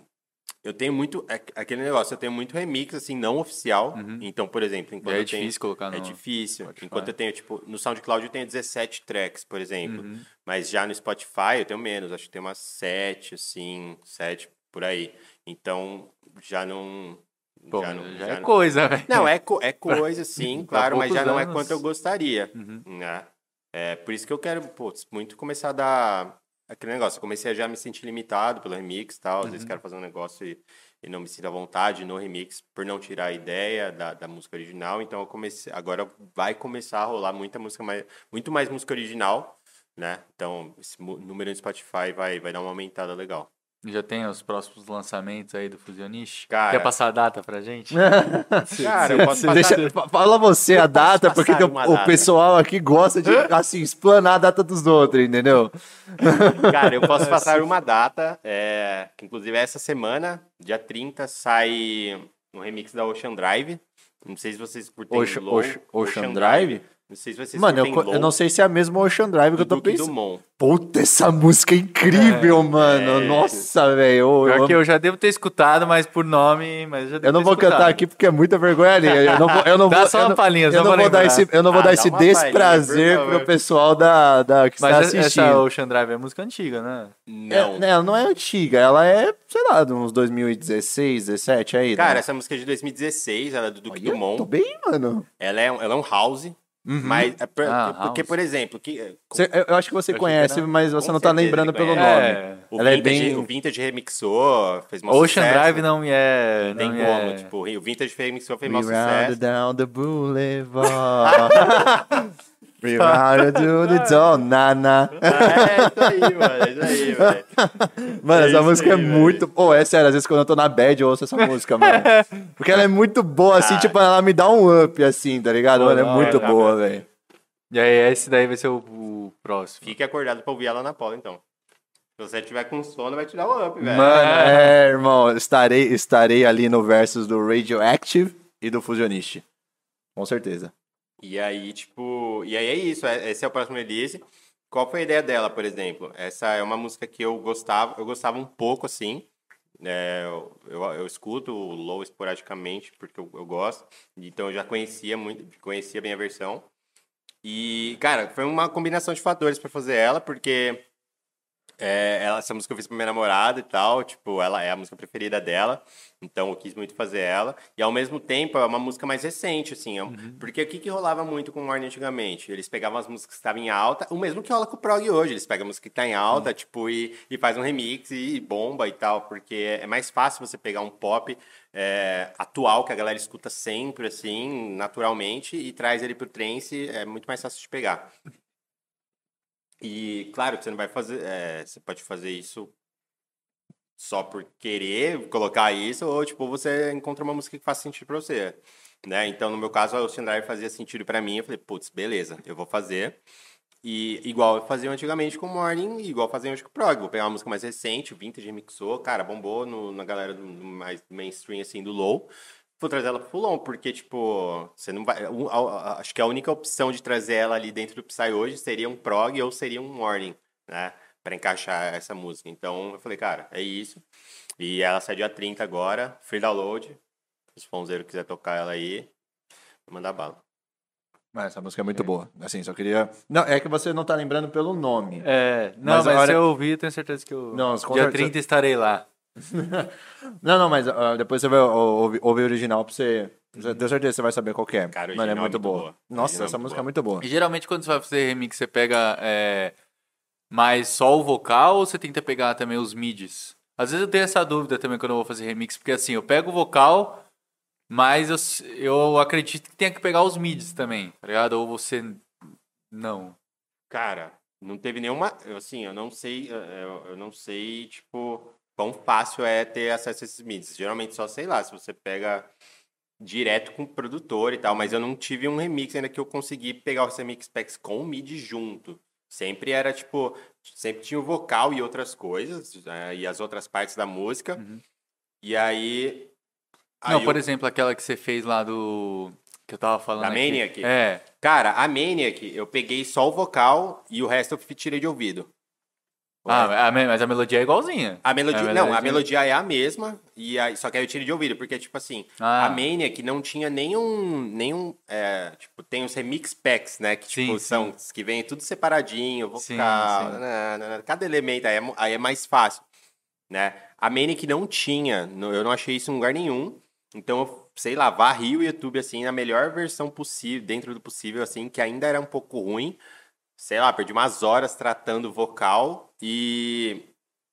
eu tenho muito. É, aquele negócio, eu tenho muito remix, assim, não oficial. Então, por exemplo, enquanto é eu tenho. difícil colocar no É difícil. Spotify. Enquanto eu tenho, tipo, no SoundCloud eu tenho 17 tracks, por exemplo. Uhum. Mas já no Spotify eu tenho menos, acho que tem umas 7, assim, 7 por aí. Então, já não. Pô, já já, não, é já não- coisa, (laughs) velho. Não, é, co- é coisa, sim, Pra claro, mas já não é quanto eu gostaria. Uhum. Né? É por isso que eu quero, muito começar a dar aquele negócio. Eu comecei a já me sentir limitado pelo remix e tal. Às Uhum. vezes quero fazer um negócio e, e não me sinto à vontade no remix por não tirar a ideia da, da música original. Então eu comecei, agora vai começar a rolar muita música mais, muito mais música original, né? Então esse número no Spotify vai, vai dar uma aumentada legal. Já tem os próximos lançamentos aí do Fusionist? Cara- Quer passar a data pra gente? (laughs) Cara, eu posso passar... Deixa, fala você a data, porque o, data. pessoal aqui gosta de, (laughs) assim, explanar a data dos outros, entendeu? Cara, eu posso (laughs) passar uma data, é, que inclusive essa semana, dia 30, sai um remix da Ocean Drive. Não sei se vocês curtem Ocean, Low. Ocean, Ocean Drive? Não sei se vocês Mano, eu, eu não sei se é a mesma Ocean Drive que do eu tô Duke pensando. Dumont. Puta, essa música é incrível, mano. é. Nossa, velho. Eu, Pior eu- que eu já devo ter escutado, mas por nome, mas eu já devo eu não ter vou escutado. cantar aqui porque é muita vergonha ali. Eu não vou, eu não (laughs) Dá vou, só uma palhinha, eu não vou dar esse, eu não vou Ah, dar esse desprazer favor. pro pessoal da, da que está Mas essa- assistindo. essa Ocean Drive é música antiga, né? Não. É, né, ela não é antiga, ela é, sei lá, de uns 2016, 17 aí. Cara, né? essa música é de 2016, ela é do Duke Olha, Dumont. tô bem, mano. Ela é, ela é um house, mas é por- Ah, porque, house. por exemplo, que, Você- eu, eu acho que você conhece, era- mas você com não tá lembrando pelo conhece. nome. É. o, Ela é Vintage, bem- o Vintage remixou, fez uma Ocean Drive não me é. Tem não me como, é... tipo, o Vintage remixou, fez We round sucesso. down the (laughs) boulevard. (laughs) We round to the door, nana. É, isso aí, mano, é isso aí, velho. Mano, É essa música é aí, velho. muito. Pô, é sério, às vezes quando eu tô na bad eu ouço essa música, mano. Porque ela é muito boa, assim, Ah. tipo, ela me dá um up, assim, tá ligado? Pô, Mano, é da muito boa, velho. E aí, esse daí vai ser o, o próximo. Fique acordado pra ouvir ela na Paula, então. Se você tiver com sono, vai te dar um up, velho. Mano, é, irmão, estarei, estarei ali no versus do Radioactive e do Fusionist. Com certeza. E aí, tipo... E aí é isso, é- esse é o próximo release. Qual foi a ideia dela, por exemplo? Essa é uma música que eu gostava, eu gostava um pouco, assim. É, eu, eu, escuto o Low esporadicamente, porque eu, eu gosto. Então eu já conhecia muito, conhecia bem a versão. E, cara, foi uma combinação de fatores pra fazer ela, porque é, ela, essa música eu fiz pra minha namorada e tal, tipo, ela é a música preferida dela, então eu quis muito fazer ela. E ao mesmo tempo é uma música mais recente, assim, é um- porque o que, que rolava muito com o Warner antigamente? Eles pegavam as músicas que estavam em alta, o mesmo que rola com o prog hoje, eles pegam a música que tá em alta, tipo, e, e faz um remix e bomba e tal, porque é mais fácil você pegar um pop é, atual que a galera escuta sempre, assim, naturalmente, e traz ele pro trance, é muito mais fácil de pegar. E claro que você não vai fazer. é, você pode fazer isso só por querer colocar isso, ou tipo, você encontra uma música que faz sentido pra você. Né? Então, no meu caso, o Ocean Drive fazia sentido pra mim. Eu falei, putz, beleza, eu vou fazer. E igual eu fazia antigamente com Morning, igual fazia hoje com Prog. Vou pegar uma música mais recente, o Vintage remixou, cara, bombou no- na galera do mais mainstream, assim, do low. Vou trazer ela pro full on, porque, tipo, você não vai. o- a- a- Acho que a única opção de trazer ela ali dentro do Psy hoje seria um prog ou seria um morning, né? Pra encaixar essa música. Então eu falei, cara, é isso. E ela sai dia 30 agora, free download. Se o Fonzeiro quiser tocar ela aí, mandar bala. Mas essa música é muito boa. Assim, só queria. Não, é que você não tá lembrando pelo nome. É, não, Mas mas, hora- se eu ouvir, eu tenho certeza que eu. Não, Dia certeza. 30 estarei lá. Não, não, mas ah, depois você vai ou- ouvir, ouvir o original pra você. Tenho certeza que você vai saber qual que é. Cara, Mano, é é muito muito boa. boa. O Nossa, original é essa muito música boa. é muito boa. E geralmente quando você vai fazer remix, você pega é, mais só o vocal ou você tenta pegar também os midis? Às vezes eu tenho essa dúvida também quando eu vou fazer remix, porque assim, eu pego o vocal, mas eu, eu acredito que tenha que pegar os midis também, tá ligado? Ou você não. Cara, não teve nenhuma. Assim, eu não sei. Eu, eu não sei, tipo, quão fácil é ter acesso a esses mids. Geralmente só, sei lá, se você pega direto com o produtor e tal, mas eu não tive um remix ainda que eu consegui pegar os remix packs com o mid junto. Sempre era tipo, sempre tinha o vocal e outras coisas, né, e as outras partes da música. E aí. aí Não, por eu- exemplo, aquela que você fez lá do. Que eu tava falando. Da aqui. Maniac? É. Cara, a Maniac, eu peguei só o vocal e o resto eu tirei de ouvido. Ah, a mas a melodia é igualzinha. A melodia, É, a não, a melodia- é a mesma, e aí, só que aí eu tirei de ouvido, porque, tipo assim, Ah. a Maniac não tinha nenhum, nenhum, é, tipo, tem os remix packs, né, que, tipo, Sim, são, que vem tudo separadinho, vocal, Sim, sim. cada elemento, aí é, aí é mais fácil, né. A Maniac não tinha, no- eu não achei isso em lugar nenhum, então eu, sei lá, varri o YouTube, assim, na melhor versão possível, dentro do possível, assim, que ainda era um pouco ruim, sei lá, perdi umas horas tratando vocal e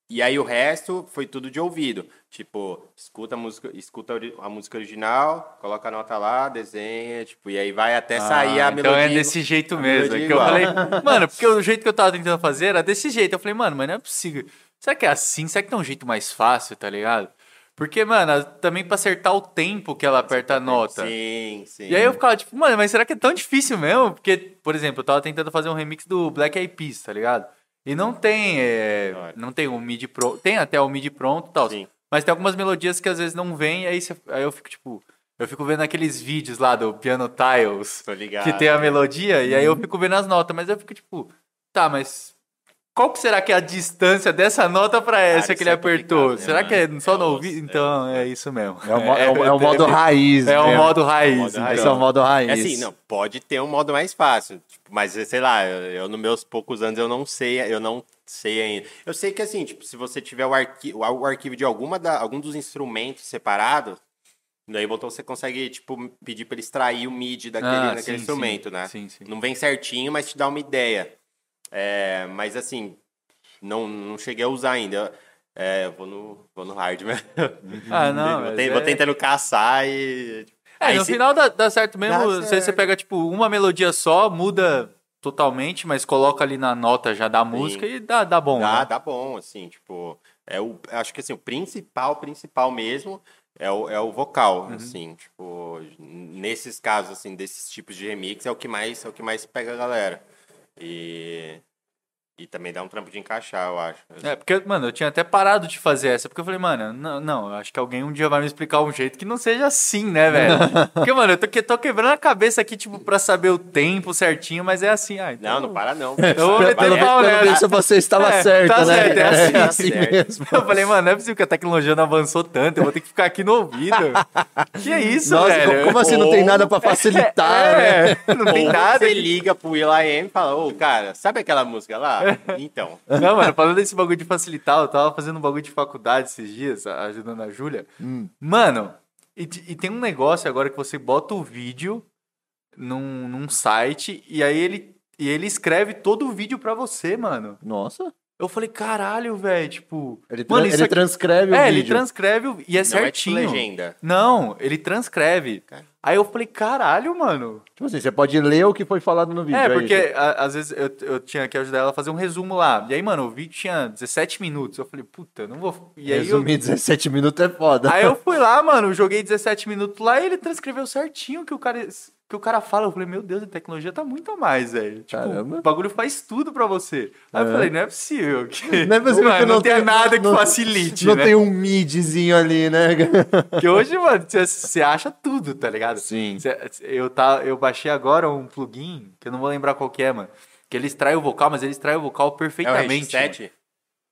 e aí o resto foi tudo de ouvido. Tipo, escuta a música, escuta a música original, coloca a nota lá, desenha, tipo, e aí vai até sair Ah, a então melodia. é desse jeito mesmo. melodia Que eu falei, (laughs) mano, porque o jeito que eu tava tentando fazer era desse jeito. Eu falei, mano, mas não é possível. Será que é assim? Será que tem um jeito mais fácil, tá ligado? Porque, mano, também pra acertar o tempo que ela aperta a nota. Sim, sim. E aí eu ficava tipo, mano, mas será que é tão difícil mesmo? Porque, por exemplo, eu tava tentando fazer um remix do Black Eyed Peas, tá ligado? E não tem, é, não tem o MIDI pronto, tem até o MIDI pronto e tal. Sim. Mas tem algumas melodias que às vezes não vem, e aí, você- aí eu fico tipo, eu fico vendo aqueles vídeos lá do Piano Tiles, Tô ligado. que tem a melodia, e aí eu fico vendo as notas, mas eu fico tipo, tá, mas qual que será que é a distância dessa nota pra essa Cara, que ele é apertou? né, será que é só É no ouvido? é Então, é isso mesmo. É o, mo- é o- é o modo raiz. É o modo raiz. raiz. Esse é o modo raiz. É assim, não, pode ter um modo mais fácil, tipo, mas sei lá, eu, eu nos meus poucos anos eu não sei, eu não sei ainda. Eu sei que assim, tipo, se você tiver o, arqui o arquivo de alguma da, algum dos instrumentos separado, daí então você consegue, tipo, pedir para ele extrair o MIDI daquele, Ah, daquele sim, instrumento, sim. né? Sim, sim. Não vem certinho, mas te dá uma ideia. É, mas assim, não, não cheguei a usar ainda. É, vou no, vou no hard mesmo. (laughs) Ah, não, vou, ten- é- vou tentando caçar e. É, Aí no se- final dá, dá certo mesmo. Dá Você, você certo. pega, tipo, uma melodia só, muda totalmente, mas coloca ali na nota já da música e dá, dá bom. Dá, né? dá bom, assim, tipo, é o, acho que assim, o principal, principal mesmo é o, é o vocal, Uhum. assim, tipo, nesses casos, assim, desses tipos de remix é o que mais, é o que mais pega a galera. E, e também dá um trampo de encaixar, eu acho. É, porque, mano, eu tinha até parado de fazer essa, porque eu falei, mano, não, não, eu acho que alguém um dia vai me explicar um jeito que não seja assim, né, velho? (laughs) porque, mano, eu tô, que- tô quebrando a cabeça aqui, tipo, pra saber o tempo certinho, mas é assim, ah, então... Não, não para não. Eu vou meter no pau pelo nessa. visto você estava É, certo, tá né? certo, é assim, tá assim certo. mesmo. Eu falei, mano, não é possível que a tecnologia não avançou tanto, eu vou ter que ficar aqui no ouvido. que é isso, Nossa, velho? como assim não tem nada pra facilitar, né? É, não tem Ou nada. Você liga pro Will.i.am e fala, ô, cara, sabe aquela música lá? (laughs) Então. Não, mano, falando desse bagulho de facilitar, eu tava fazendo um bagulho de faculdade esses dias, ajudando a Júlia. Mano, e, e tem um negócio agora que você bota o vídeo num, num site e aí ele, e ele escreve todo o vídeo pra você, mano. Nossa. Eu falei, caralho, velho, tipo... Ele, tra- mano, ele aqui- transcreve o É, vídeo. ele transcreve o- e é Não é tipo certinho. legenda. Não, ele transcreve. Cara. Aí eu falei, caralho, mano. Tipo assim, você pode ler o que foi falado no vídeo. É, porque isso. a- às vezes eu, eu tinha que ajudar ela a fazer um resumo lá. E aí, mano, o vídeo tinha 17 minutos. Eu falei, puta, eu não vou. E aí, eu, Resumir 17 minutos é foda. aí eu (laughs) fui lá, mano, joguei 17 minutos lá e ele transcreveu certinho que o cara, que o cara fala. Eu falei, meu Deus, a tecnologia tá muito a mais, velho. Tipo, Caramba. o bagulho faz tudo pra você. Aí eu É. falei, não é possível. (laughs) Que, Não é possível (laughs) Mano, que não, não tenha nada que não- facilite, Não né? tem um midzinho ali, né? (laughs) Porque hoje, mano, você- acha tudo, tá ligado? Sim. Cê- Eu, tá, eu baixei agora um plugin, que eu não vou lembrar qual que é, mano. Que ele extrai o vocal, mas ele extrai o vocal É o perfeitamente. mano. RX7?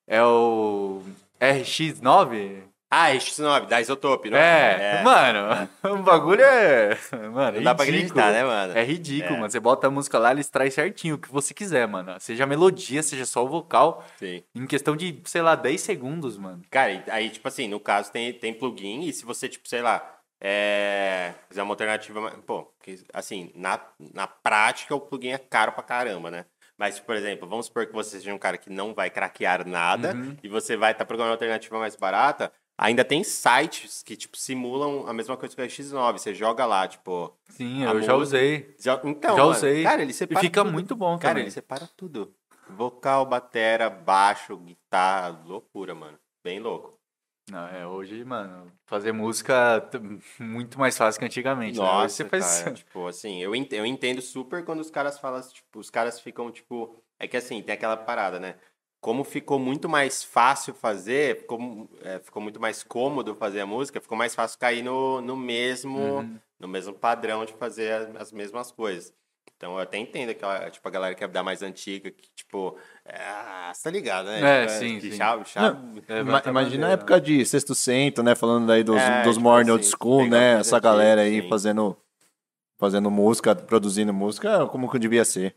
É o RX9? Ah, RX9, da Isotope, não É, mano, (laughs) o bagulho é. Mano, Não dá pra ridículo. acreditar, né, mano? É ridículo, É. mano. Você bota a música lá, ele extrai certinho o que você quiser, mano. Seja a melodia, seja só o vocal. Sim. Em questão de, sei lá, 10 segundos, mano. Cara, aí, tipo assim, no caso tem, tem plugin, e se você, tipo, sei lá, é, quiser uma alternativa, pô, assim, na, na prática o plugin é caro pra caramba, né? Mas, por exemplo, vamos supor que você seja um cara que não vai craquear nada Uhum. e você vai estar procurando uma alternativa mais barata, ainda tem sites que, tipo, simulam a mesma coisa que o X9. Você joga lá, tipo... Sim, eu já usei. já- então, já mano, usei. Cara, ele E separa fica tudo. muito bom Cara, também. ele separa tudo. Vocal, batera, baixo, guitarra, loucura, mano. Bem louco. Não, é, hoje, mano, fazer música muito mais fácil que antigamente. né? Nossa, você faz. cara, (laughs) tipo, assim, eu entendo, eu entendo super quando os caras falam, tipo, os caras ficam, tipo, é que assim, tem aquela parada, né? Como ficou muito mais fácil fazer, ficou, é, ficou muito mais cômodo fazer a música, ficou mais fácil cair no, no mesmo Uhum. no mesmo padrão de fazer as, as mesmas coisas. Então eu até entendo aquela, tipo, a galera que é da mais antiga, que, tipo, é, ah, você tá ligado, né? É, Tipo, sim, que sim. chá- chá- É, Ima- levanta a Imagina a época de Sexto Cento, né? Falando aí dos, É, dos tipo Morning assim, Old School, né? Essa galera aí sim. fazendo, fazendo música, produzindo música, como que devia ser.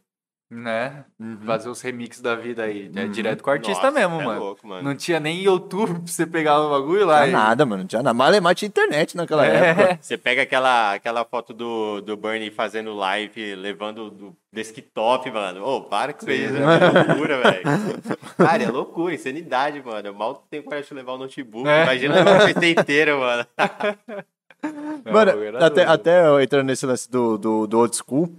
Né? Uhum. Fazer os remixes da vida aí. É direto com o artista Nossa, mesmo, é mano. louco, mano. Não tinha nem YouTube pra você pegar o bagulho Não lá. tinha e- nada, mano. Não tinha nada. Malemar tinha internet naquela época. É. (laughs) Você pega aquela, aquela foto do, do Bernie fazendo live, levando do desktop, mano. Ô, para com isso, é (laughs) loucura, velho. Cara, é loucura, insanidade, mano. Eu mal tenho coragem de levar o notebook. É. Imagina levar o PC inteiro, mano. Não, Mano, era até, até eu entrando nesse lance do, do, do old school,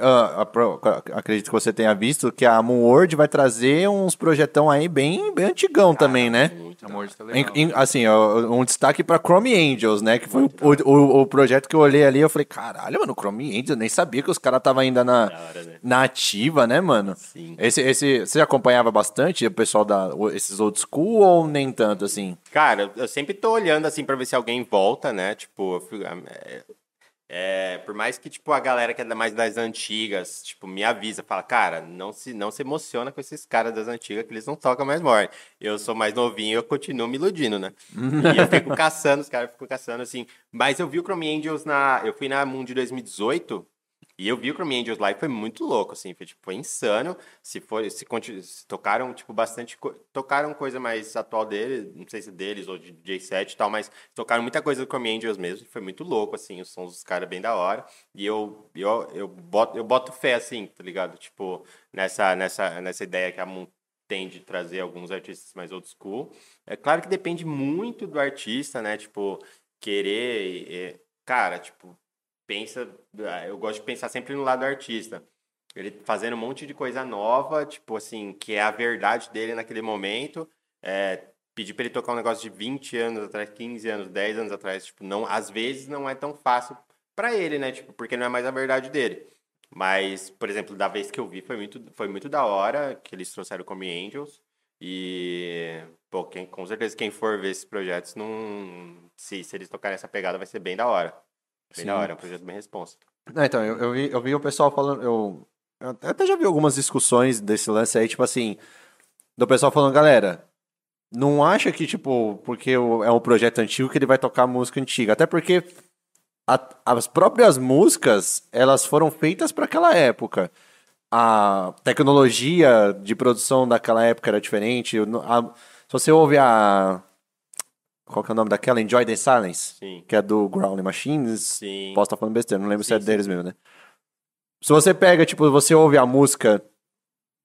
ah, pro- acredito que você tenha visto que a Moonword vai trazer uns projetão aí bem, bem antigão também, né? Muito Em- em- assim, um destaque pra Chrome Angels, né? Que foi o, o, o projeto que eu olhei ali eu falei, caralho, mano, Chrome Angels, eu nem sabia que os caras estavam ainda na, hora, né? na ativa, né, mano? Sim. Esse, esse, você acompanhava bastante o pessoal da esses old school ou nem tanto, assim? Cara, eu sempre tô olhando assim pra ver se alguém volta, né? Tipo, eu fico- é, por mais que tipo a galera que é mais das antigas, tipo, me avisa, fala, cara, não se não se emociona com esses caras das antigas que eles não tocam mais morte. Eu sou mais novinho, eu continuo me iludindo, né? (laughs) e eu fico caçando, os caras ficam caçando assim. Mas eu vi o Chrome Angels na, eu fui na Moon de 2018 e eu vi o Chrome Angels lá e foi muito louco, assim, foi, tipo, foi insano. Se for, se, se tocaram, tipo, bastante, tocaram coisa mais atual dele, não sei se deles ou de J7 e tal, mas tocaram muita coisa do Chrome Angels mesmo, foi muito louco, assim, os sons dos caras bem da hora. E eu, eu, eu, boto, eu boto fé, assim, tá ligado? Tipo, nessa, nessa, nessa ideia que a Moon tem de trazer alguns artistas mais old school. É claro que depende muito do artista, né? Tipo, querer. eh, Cara, tipo, pensa. ah, Eu gosto de pensar sempre no lado do artista. Ele fazendo um monte de coisa nova, tipo assim, que é a verdade dele naquele momento. É, pedir pra ele tocar um negócio de 20 anos atrás, 15 anos, 10 anos atrás, tipo, não, às vezes não é tão fácil pra ele, né? Tipo, porque não é mais a verdade dele. Mas, por exemplo, da vez que eu vi, foi muito, foi muito da hora que eles trouxeram como Angels. E, pô, quem, com certeza quem for ver esses projetos, não, se, se eles tocarem essa pegada, vai ser bem da hora. Bem da Sim. hora, é um projeto bem responsa. Não, então, eu, eu, vi, eu vi o pessoal falando. Eu, eu até já vi algumas discussões desse lance aí, tipo assim, do pessoal falando, galera, não acha que, tipo, porque é um projeto antigo que ele vai tocar música antiga. Até porque a- as próprias músicas, elas foram feitas para aquela época. A tecnologia de produção daquela época era diferente. A- se você ouve a. Qual que é o nome daquela? Enjoy the Silence, Sim, que é do Growling Machines. sim. Posso estar falando besteira, não lembro se Sim, é sim. deles mesmo, né? Se você pega, tipo, você ouve a música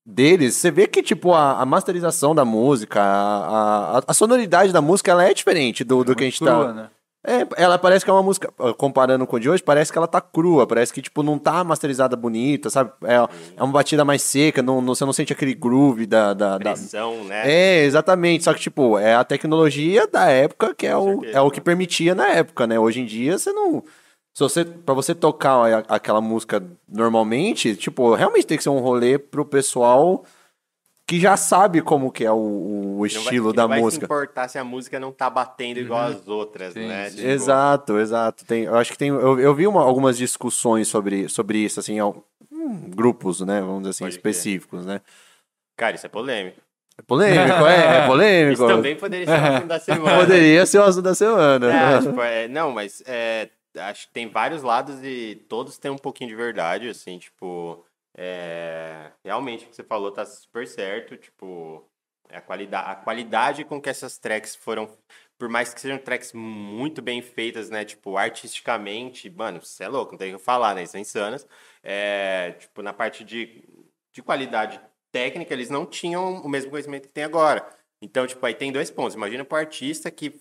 deles, você vê que, tipo, a, a masterização da música, a, a, a sonoridade da música, ela é diferente do, do que a gente Crua, tá... né? É, ela parece que é uma música, comparando com a de hoje, parece que ela tá crua, parece que, tipo, não tá masterizada bonita, sabe? É, é uma batida mais seca, não, não- você não sente aquele groove da... da, da- Pressão, né? É, exatamente, só que, tipo, é a tecnologia da época que é, Com o, certeza, é o que permitia na época, né? Hoje em dia, você não... Se você, pra você tocar aquela música normalmente, tipo, realmente tem que ser um rolê pro pessoal que já sabe como que é o, o vai- estilo que da não vai se música. importar se a música não tá batendo igual as outras, Sim, né? sim. Tipo, Exato, exato. Tem, eu acho que tem. Eu, eu vi uma- algumas discussões sobre, sobre isso, assim, al- hum, grupos, né? Vamos dizer assim, Pode específicos, né? Cara, isso é polêmico. É polêmico, é, é (laughs) polêmico. Isso também poderia ser o assunto da semana. (laughs) Poderia ser o assunto da semana. É, tipo, é, não, mas é, acho que tem vários lados e todos têm um pouquinho de verdade, assim, tipo, é, realmente o que você falou tá super certo, tipo, a qualidade, a qualidade com que essas tracks foram, por mais que sejam tracks muito bem feitas, né, tipo, artisticamente, mano, você é louco, não tem o que falar, né, são insanas, é, tipo, na parte de, de qualidade técnica, eles não tinham o mesmo conhecimento que tem agora. Então, tipo, aí tem dois pontos. Imagina pro artista que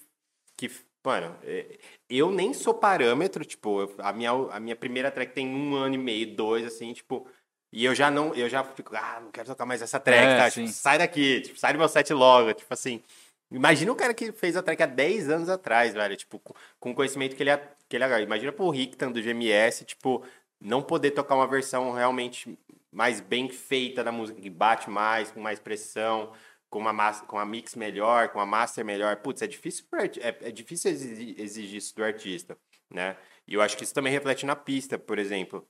que, mano, é, eu nem sou parâmetro, tipo, a minha, a minha primeira track tem um ano e meio, dois, assim, tipo, e eu já não, eu já fico, ah, não quero tocar mais essa track, É, tá? Tipo, sai daqui, tipo, sai do meu set logo, tipo assim. Imagina o cara que fez a track há 10 anos atrás, velho, tipo, com, o conhecimento que ele, é- que ele agora. Imagina pro Ricktan do GMS, tipo, não poder tocar uma versão realmente mais bem feita da música, que bate mais, com mais pressão, com uma, massa, com uma mix melhor, com uma master melhor. Putz, é difícil, é, é difícil exigir, exigir isso do artista, né? E eu acho que isso também reflete na pista, por exemplo.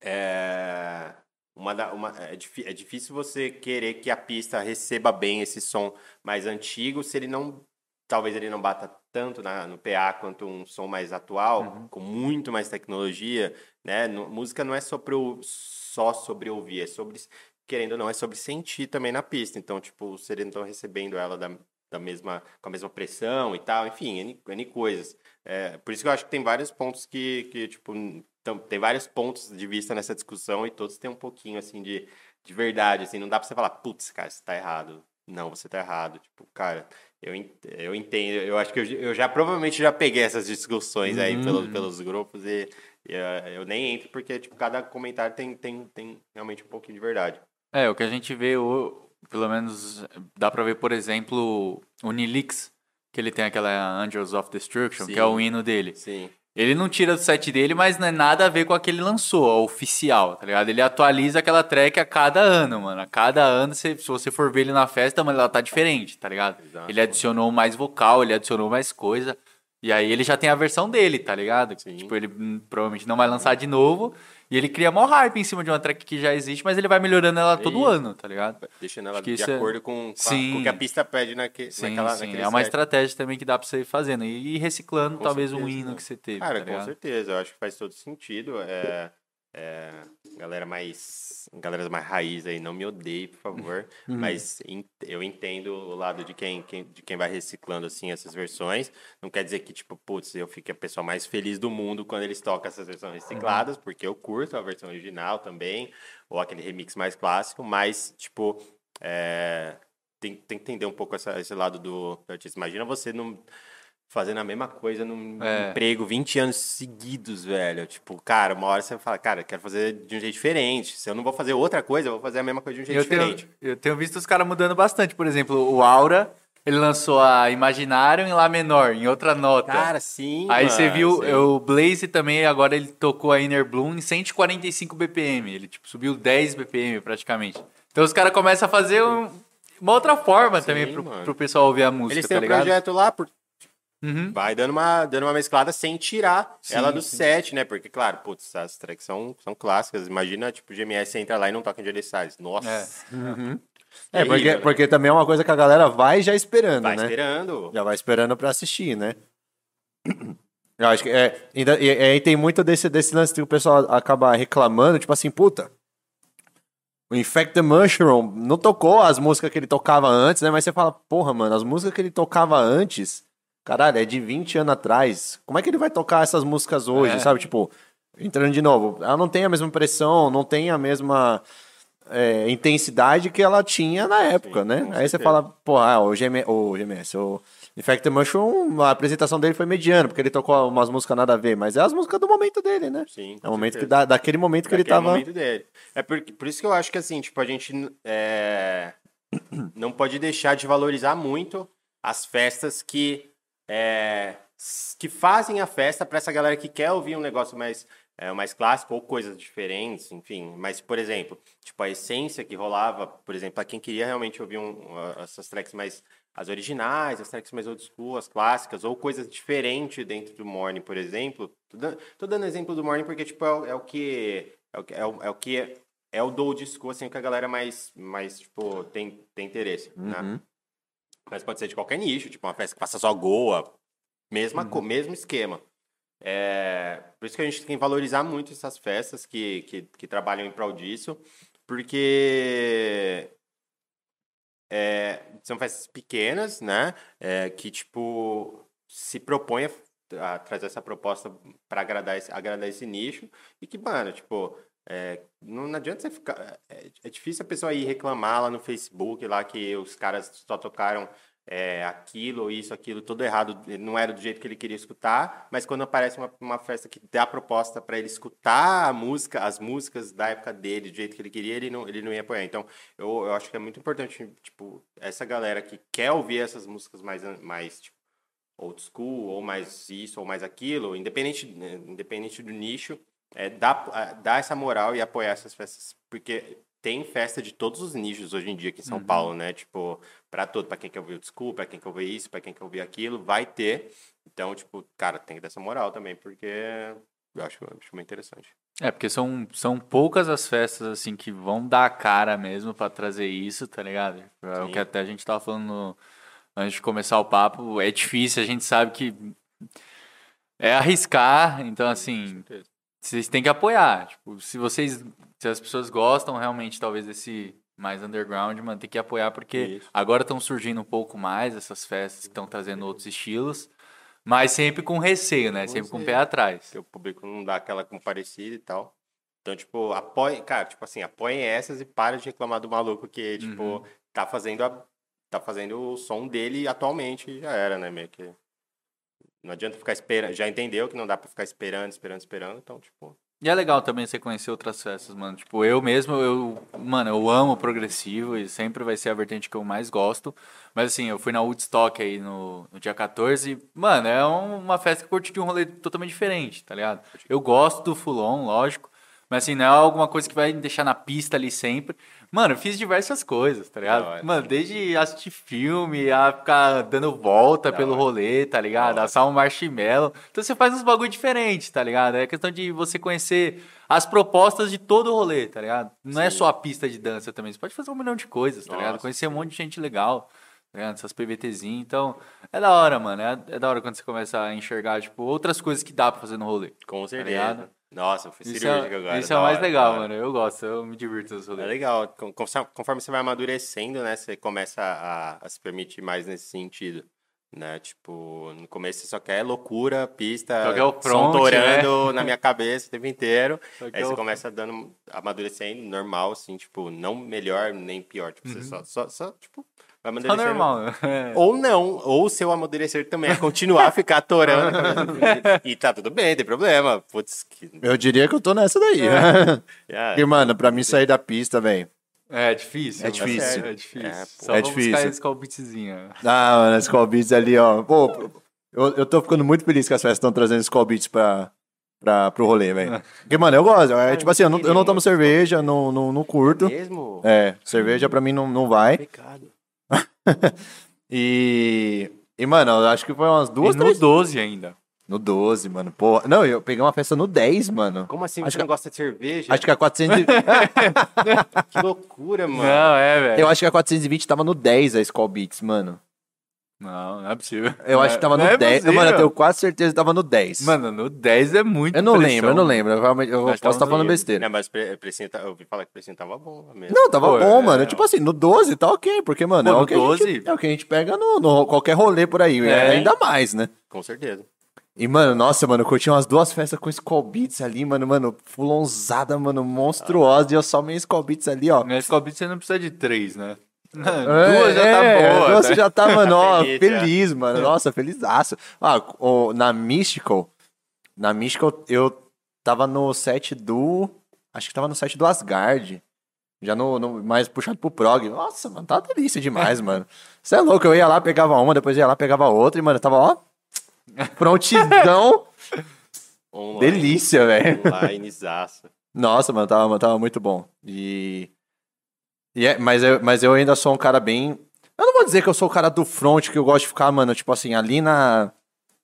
É, uma da- uma- é, é difícil você querer que a pista receba bem esse som mais antigo se ele não. Talvez ele não bata tanto na- no PA quanto um som mais atual, com muito mais tecnologia, né? No- música não é sobre o- só sobre ouvir, é sobre, querendo ou não, é sobre sentir também na pista. Então, tipo, se eles não estão recebendo ela da, da mesma, com a mesma pressão e tal, enfim, N, N coisas. É, por isso que eu acho que tem vários pontos que, que tipo, então, tem vários pontos de vista nessa discussão e todos têm um pouquinho, assim, de, de verdade, assim, não dá pra você falar, putz, cara, você tá errado. Não, você tá errado. Tipo, cara, eu, eu entendo, eu acho que eu, eu já provavelmente já peguei essas discussões aí pelos, pelos grupos e, e, eh, eu nem entro porque, tipo, cada comentário tem, tem, tem realmente um pouquinho de verdade. É, o que a gente vê, o- pelo menos dá pra ver, por exemplo, o Nilix, que ele tem aquela Angels of Destruction, que é Sim. o hino dele. Sim. Ele não tira do set dele, mas não é nada a ver com a que ele lançou, a oficial, tá ligado? Ele atualiza aquela track a cada ano, mano. A cada ano, se, se você for ver ele na festa, mano, ela tá diferente, tá ligado? Exato. Ele adicionou mais vocal, ele adicionou mais coisa. E aí ele já tem a versão dele, tá ligado? Sim. Tipo, ele hum, provavelmente não vai lançar de novo. E ele cria mó hype em cima de uma track que já existe, mas ele vai melhorando ela todo Isso. ano, tá ligado? Deixando ela Acho de é- acordo com, com, a- com o que a pista pede naque, Sim, naquela, sim. É uma set. estratégia também que dá pra você ir fazendo. E reciclando Com talvez um certeza, hino né? que você teve, Cara, tá com certeza, eu acho que faz todo sentido. É, é, galera mais. Galera mais raiz aí, não me odeie, por favor. Uhum. Mas en- eu entendo o lado de quem, quem- de quem vai reciclando assim essas versões. Não quer dizer que, tipo, putz, eu fique a pessoa mais feliz do mundo quando eles tocam essas versões Uhum. recicladas, porque eu curto a versão original também, ou aquele remix mais clássico, mas, tipo, é, tem, tem que entender um pouco essa- esse lado do, do artista. Imagina você não fazendo a mesma coisa num É. emprego 20 anos seguidos, velho. Tipo, cara, uma hora você fala, cara, eu quero fazer de um jeito diferente. Se eu não vou fazer outra coisa, eu vou fazer a mesma coisa de um jeito Eu tenho, diferente. eu tenho visto os caras mudando bastante. Por exemplo, o Aura, ele lançou a Imaginarium em Lá menor, em outra nota. Cara, sim. Aí você mano, viu sim. o Blaze também, agora ele tocou a Inner Bloom em 145 BPM. Ele tipo, subiu 10 BPM praticamente. Então os caras começam a fazer um- uma outra forma Sim, também pro, mano. pro pessoal ouvir a música, Eles tá têm um ligado? projeto lá, por... Uhum. vai dando uma, dando uma mesclada sem tirar Sim, ela do sim. set, né? Porque, claro, putz, as tracks são, são clássicas. Imagina, tipo, o GMS entra lá e não toca em Size. Nossa. É, porque, Terrível, né? porque também é uma coisa que a galera vai já esperando, Vai né? esperando. Já vai esperando pra assistir, né? (clears throat) Eu acho que é. Ainda, e, e aí tem muito desse, desse lance que o pessoal acaba reclamando, tipo assim, puta. O Infect the Mushroom não tocou as músicas que ele tocava antes, né? Mas você fala, porra, mano, as músicas que ele tocava antes, caralho, é de 20 anos atrás. Como é que ele vai tocar essas músicas hoje, É. sabe? Tipo, entrando de novo, ela não tem a mesma pressão, não tem a mesma é, intensidade que ela tinha na época, Sim, né? Aí você certeza. fala, pô, ah, o, GM, o GMS, o Infect the Mushroom, a apresentação dele foi mediana, porque ele tocou umas músicas nada a ver, mas é as músicas do momento dele, né? Sim, É o momento que dá, daquele momento que ele Daquele tava. momento dele. É por, por isso que eu acho que, assim, tipo, a gente é, não pode deixar de valorizar muito as festas que, é, que fazem a festa para essa galera que quer ouvir um negócio mais, é, mais clássico ou coisas diferentes, enfim. Mas, por exemplo, tipo, a essência que rolava, por exemplo, para quem queria realmente ouvir um, essas tracks mais as originais, as tracks mais old school, as clássicas, ou coisas diferentes dentro do Morning, por exemplo. Tô dando, tô dando exemplo do Morning porque, tipo, é, o- é. É o, que- é o, é o que é, o do school, assim, que a galera mais, mais tipo, tem, tem interesse, né? Mas pode ser de qualquer nicho, tipo, uma festa que faça só Goa, mesma, co- mesmo esquema. É, por isso que a gente tem que valorizar muito essas festas que, que, que trabalham em prol disso, porque é, são festas pequenas, né? É, que, tipo, se propõe a, a trazer essa proposta para agradar esse, agradar esse nicho e que, mano, tipo, é, não, não adianta você ficar. É, é difícil a pessoa ir reclamar lá no Facebook, lá que os caras só tocaram é, aquilo, isso, aquilo, tudo errado, não era do jeito que ele queria escutar, mas quando aparece uma, uma festa que dá proposta para ele escutar a música, as músicas da época dele, do jeito que ele queria, ele não, ele não ia apoiar. Então, eu, eu acho que é muito importante, tipo, essa galera que quer ouvir essas músicas mais, mais tipo, old school, ou mais isso, ou mais aquilo, independente, né, independente do nicho, é, dar, ah, dar essa moral e apoiar essas festas, porque tem festa de todos os nichos hoje em dia aqui em Uhum. São Paulo, né? Tipo, pra todo, pra quem quer ouvir o Desculpa, pra quem quer ouvir isso, pra quem quer ouvir aquilo, vai ter. Então, tipo, cara, tem que dar essa moral também, porque eu acho, eu acho muito interessante. É, porque são, são poucas as festas, assim, que vão dar a cara mesmo pra trazer isso, tá ligado? É o que até a gente tava falando no- antes de começar o papo. É difícil, a gente sabe que é arriscar, então, assim, vocês têm que apoiar. Tipo, se vocês, se as pessoas gostam realmente, talvez, desse mais underground, mano, tem que apoiar, porque Isso. agora estão surgindo um pouco mais essas festas que estão trazendo outros estilos, mas sempre com receio, né? Sempre com o pé atrás. Porque o público não dá aquela comparecida e tal. Então, tipo, apoie, cara, tipo assim, apoiem essas e para de reclamar do maluco que, tipo, Uhum. tá fazendo a, tá fazendo o som dele atualmente já era, né, meio que não adianta ficar esperando, já entendeu que não dá pra ficar esperando, esperando, esperando, então, tipo, E é legal também você conhecer outras festas, mano. Tipo, eu mesmo, eu, mano, eu amo progressivo e sempre vai ser a vertente que eu mais gosto. Mas assim, eu fui na Woodstock aí no, no dia 14. Mano, é um- uma festa que eu curti de um rolê totalmente diferente, tá ligado? Eu gosto do Fulon, lógico. Mas assim, não é alguma coisa que vai me deixar na pista ali sempre. Mano, eu fiz diversas coisas, tá ligado? Mano, desde assistir filme, a ficar dando volta pelo hora. rolê, tá ligado? Assar um marshmallow. Então você faz uns bagulho diferente, tá ligado? É questão de você conhecer as propostas de todo o rolê, tá ligado? Não é Sim. só a pista de dança também. Você pode fazer um milhão de coisas, tá ligado? Conhecer um monte de gente legal, tá ligado? Essas PVTzinhas. Então, é da hora, mano. É, é da hora quando você começa a enxergar, tipo, outras coisas que dá pra fazer no rolê. com ligado? certeza. Nossa, eu fui Isso cirúrgico é, agora. isso é o mais hora, legal, mano. Eu gosto, eu me divirto nos É rolês. legal, con- conforme conforme você vai amadurecendo, né, você começa a, a se permitir mais nesse sentido. Né? Tipo, no começo você só quer loucura, pista, Só quer o front, torando na minha cabeça o tempo inteiro. (laughs) Aí é você começa dando, amadurecendo, normal, assim, tipo, não melhor nem pior. Tipo, você só, só, só, tipo, vai. Só amadurecendo. normal, né? (laughs) É. Ou não, ou seu amadurecer também é continuar a ficar torando. (laughs) e, tá tudo bem, tem problema. Putz, que. Eu diria que eu tô nessa daí. (laughs) Ah, E, mano, pra mim sair da pista, velho. É difícil. É mano. difícil. É difícil. É, pô. Só É vou difícil. buscar esse Beatzinho. Ah, mano, Skull Beats ali, ó. Pô, eu, eu tô ficando muito feliz que as festas estão trazendo Skull Beats pra, pra, pro rolê, velho. Porque, mano, eu gosto. É, tipo assim, eu não, eu não tomo cerveja, não, não, não curto. mesmo? É, cerveja pra mim não, não vai. Pecado. (laughs) E. E, mano, eu acho que foi umas duas, e no três. 12 ainda. No 12, mano. Pô, não, eu peguei uma festa no 10, mano. Como assim Acho você que- não gosta de cerveja? Acho que a 400. e- (laughs) Que loucura, mano. Não, é, velho. eu acho que a 420 tava no 10 a Skull Beats, mano. Não, não é possível. Eu acho que tava Não no é 10. possível. Mano, eu tenho quase certeza que tava no 10. Mano, no 10 é muito eu não pressão. lembro, eu não lembro. Eu, realmente- eu posso estar falando no- besteira. Não, mas pre- precinho tá- eu ouvi falar que o precinho tava bom mesmo. Não, tava Pô, bom, é, mano. é. Tipo assim, no 12 tá ok, porque, mano, Pô, é, o que a 12? gente, é o que a gente pega no, no qualquer rolê por aí. É. Ainda mais, né? Com certeza. E, mano, nossa, mano, eu curti umas duas festas com Skull Beats ali, mano, mano, fulonzada, mano, monstruosa. E eu só meio Skull Beats ali, ó. Mas Skull Beats você não precisa de 3, né? É, Duas já tá é, boa. Duas tá? já tá, mano, ó, (laughs) Feliz, feliz, mano. (laughs) Nossa, felizaço. Ah, o- na Mystical, na Mystical eu tava no set do. Acho que tava no set do Asgard. Já no, no- mais puxado pro prog. Nossa, mano, tá delícia demais, mano. Você é louco, eu ia lá, pegava uma, depois ia lá, pegava outra, e, mano, tava, ó, prontidão. (laughs) Online. delícia, velho. Nossa, mano, tava, tava muito bom. E. e é- mas, eu, mas eu ainda sou um cara bem. Eu não vou dizer que eu sou o cara do front, que eu gosto de ficar, mano, tipo assim, ali na,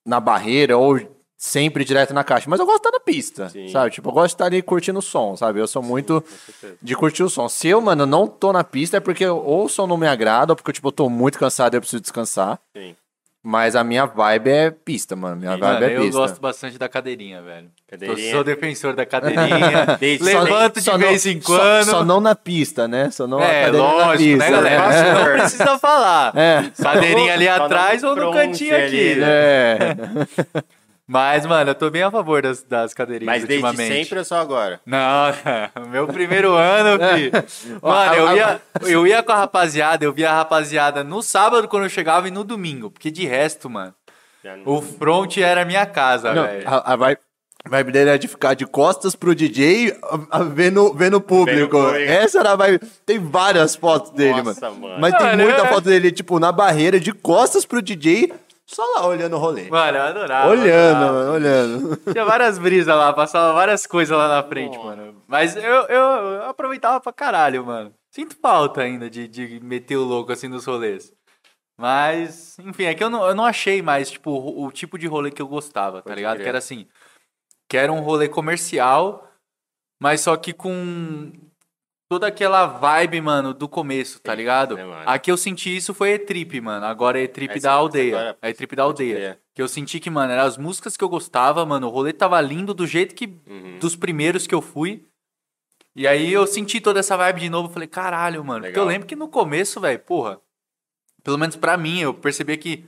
na barreira ou sempre direto na caixa. Mas eu gosto de estar na pista, Sim. sabe? Tipo, eu gosto de estar ali curtindo o som, sabe? Eu sou muito Com certeza. de curtir o som. Se eu, mano, não tô na pista é porque ou o som não me agrada, ou porque, tipo, eu tô muito cansado e eu preciso descansar. Sim. Mas a minha vibe é pista, mano. Minha vibe Mano, é eu pista. gosto bastante da cadeirinha, velho. Eu Cadeirinha. sou defensor da cadeirinha. (laughs) Desde Levanto de Só não- vez em só- quando. Só, não na pista, né? Só não a é, lógico, pista, né, galera? né? Não precisa falar. É. Cadeirinha ali Só atrás ou no cantinho ali, aqui, né? É. (laughs) Mas, mano, eu tô bem a favor das, das cadeirinhas Mas desde sempre ou só agora? Não, não, (laughs) meu primeiro ano, fi. Mano, eu ia, eu ia com a rapaziada, eu via a rapaziada no sábado quando eu chegava e no domingo. Porque de resto, mano, o front era a minha casa, velho. a, a vibe, a vibe dele é de ficar de costas pro DJ, a, a, vendo, vendo o público. público. Essa era a vibe. Tem várias fotos dele, Nossa, mano. mano. Mas tem muita é- foto dele, tipo, na barreira, de costas pro DJ, só lá olhando o rolê. Mano, eu adorava. olhando, adorava. mano, olhando. Tinha várias brisas lá, passava várias coisas lá na frente, mano. Mas eu, eu, eu aproveitava pra caralho, mano. Sinto falta ainda de, de meter o louco assim nos rolês. Mas, enfim, é que eu não, eu não achei mais, tipo, o, o tipo de rolê que eu gostava, tá Pode ligado? crer. Que era assim, que era um rolê comercial, mas só que com toda aquela vibe, mano, do começo, tá ligado? né, mano? Aqui eu senti isso foi E-Trip, mano. Agora é E-Trip da aldeia. agora- É E-Trip da aldeia. Que eu senti que, mano, eram as músicas que eu gostava, mano. O rolê tava lindo do jeito que. Uhum. dos primeiros que eu fui. E aí eu senti toda essa vibe de novo. Falei, caralho, mano. Porque eu Legal. lembro que no começo, velho, porra. Pelo menos pra mim, eu percebi que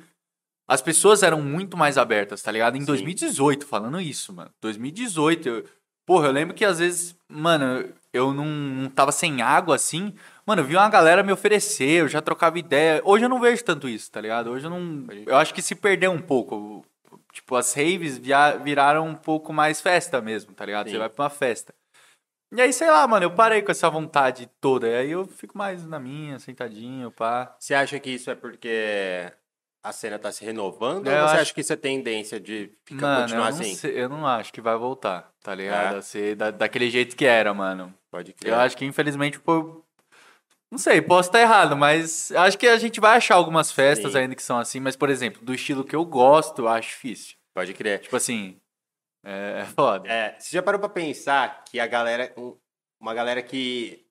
as pessoas eram muito mais abertas, tá ligado? Em Sim. 2018, falando isso, mano. 2018, eu, porra, eu lembro que às vezes, mano, eu não, não tava sem água assim. Mano, eu vi uma galera me oferecer, eu já trocava ideia. Hoje eu não vejo tanto isso, tá ligado? Hoje eu não. Eu acho que se perdeu um pouco. Tipo, as raves via- viraram um pouco mais festa mesmo, tá ligado? Você Sim. vai pra uma festa. E aí, sei lá, mano, eu parei com essa vontade toda. E aí eu fico mais na minha, sentadinho, pá. Você acha que isso é porque a cena tá se renovando? É, ou eu você acho- acha que isso é tendência de ficar, Mano, eu continuar não, assim? sei- eu não acho que vai voltar, tá ligado? É. A ser da, daquele jeito que era, mano. Pode crer. Eu acho que infelizmente foi. Não sei, posso estar errado, mas acho que a gente vai achar algumas festas Sim. ainda que são assim, mas, por exemplo, do estilo que eu gosto, eu acho difícil. Pode crer. Tipo assim. É, é foda. É, você já parou pra pensar que a galera. um- Uma galera que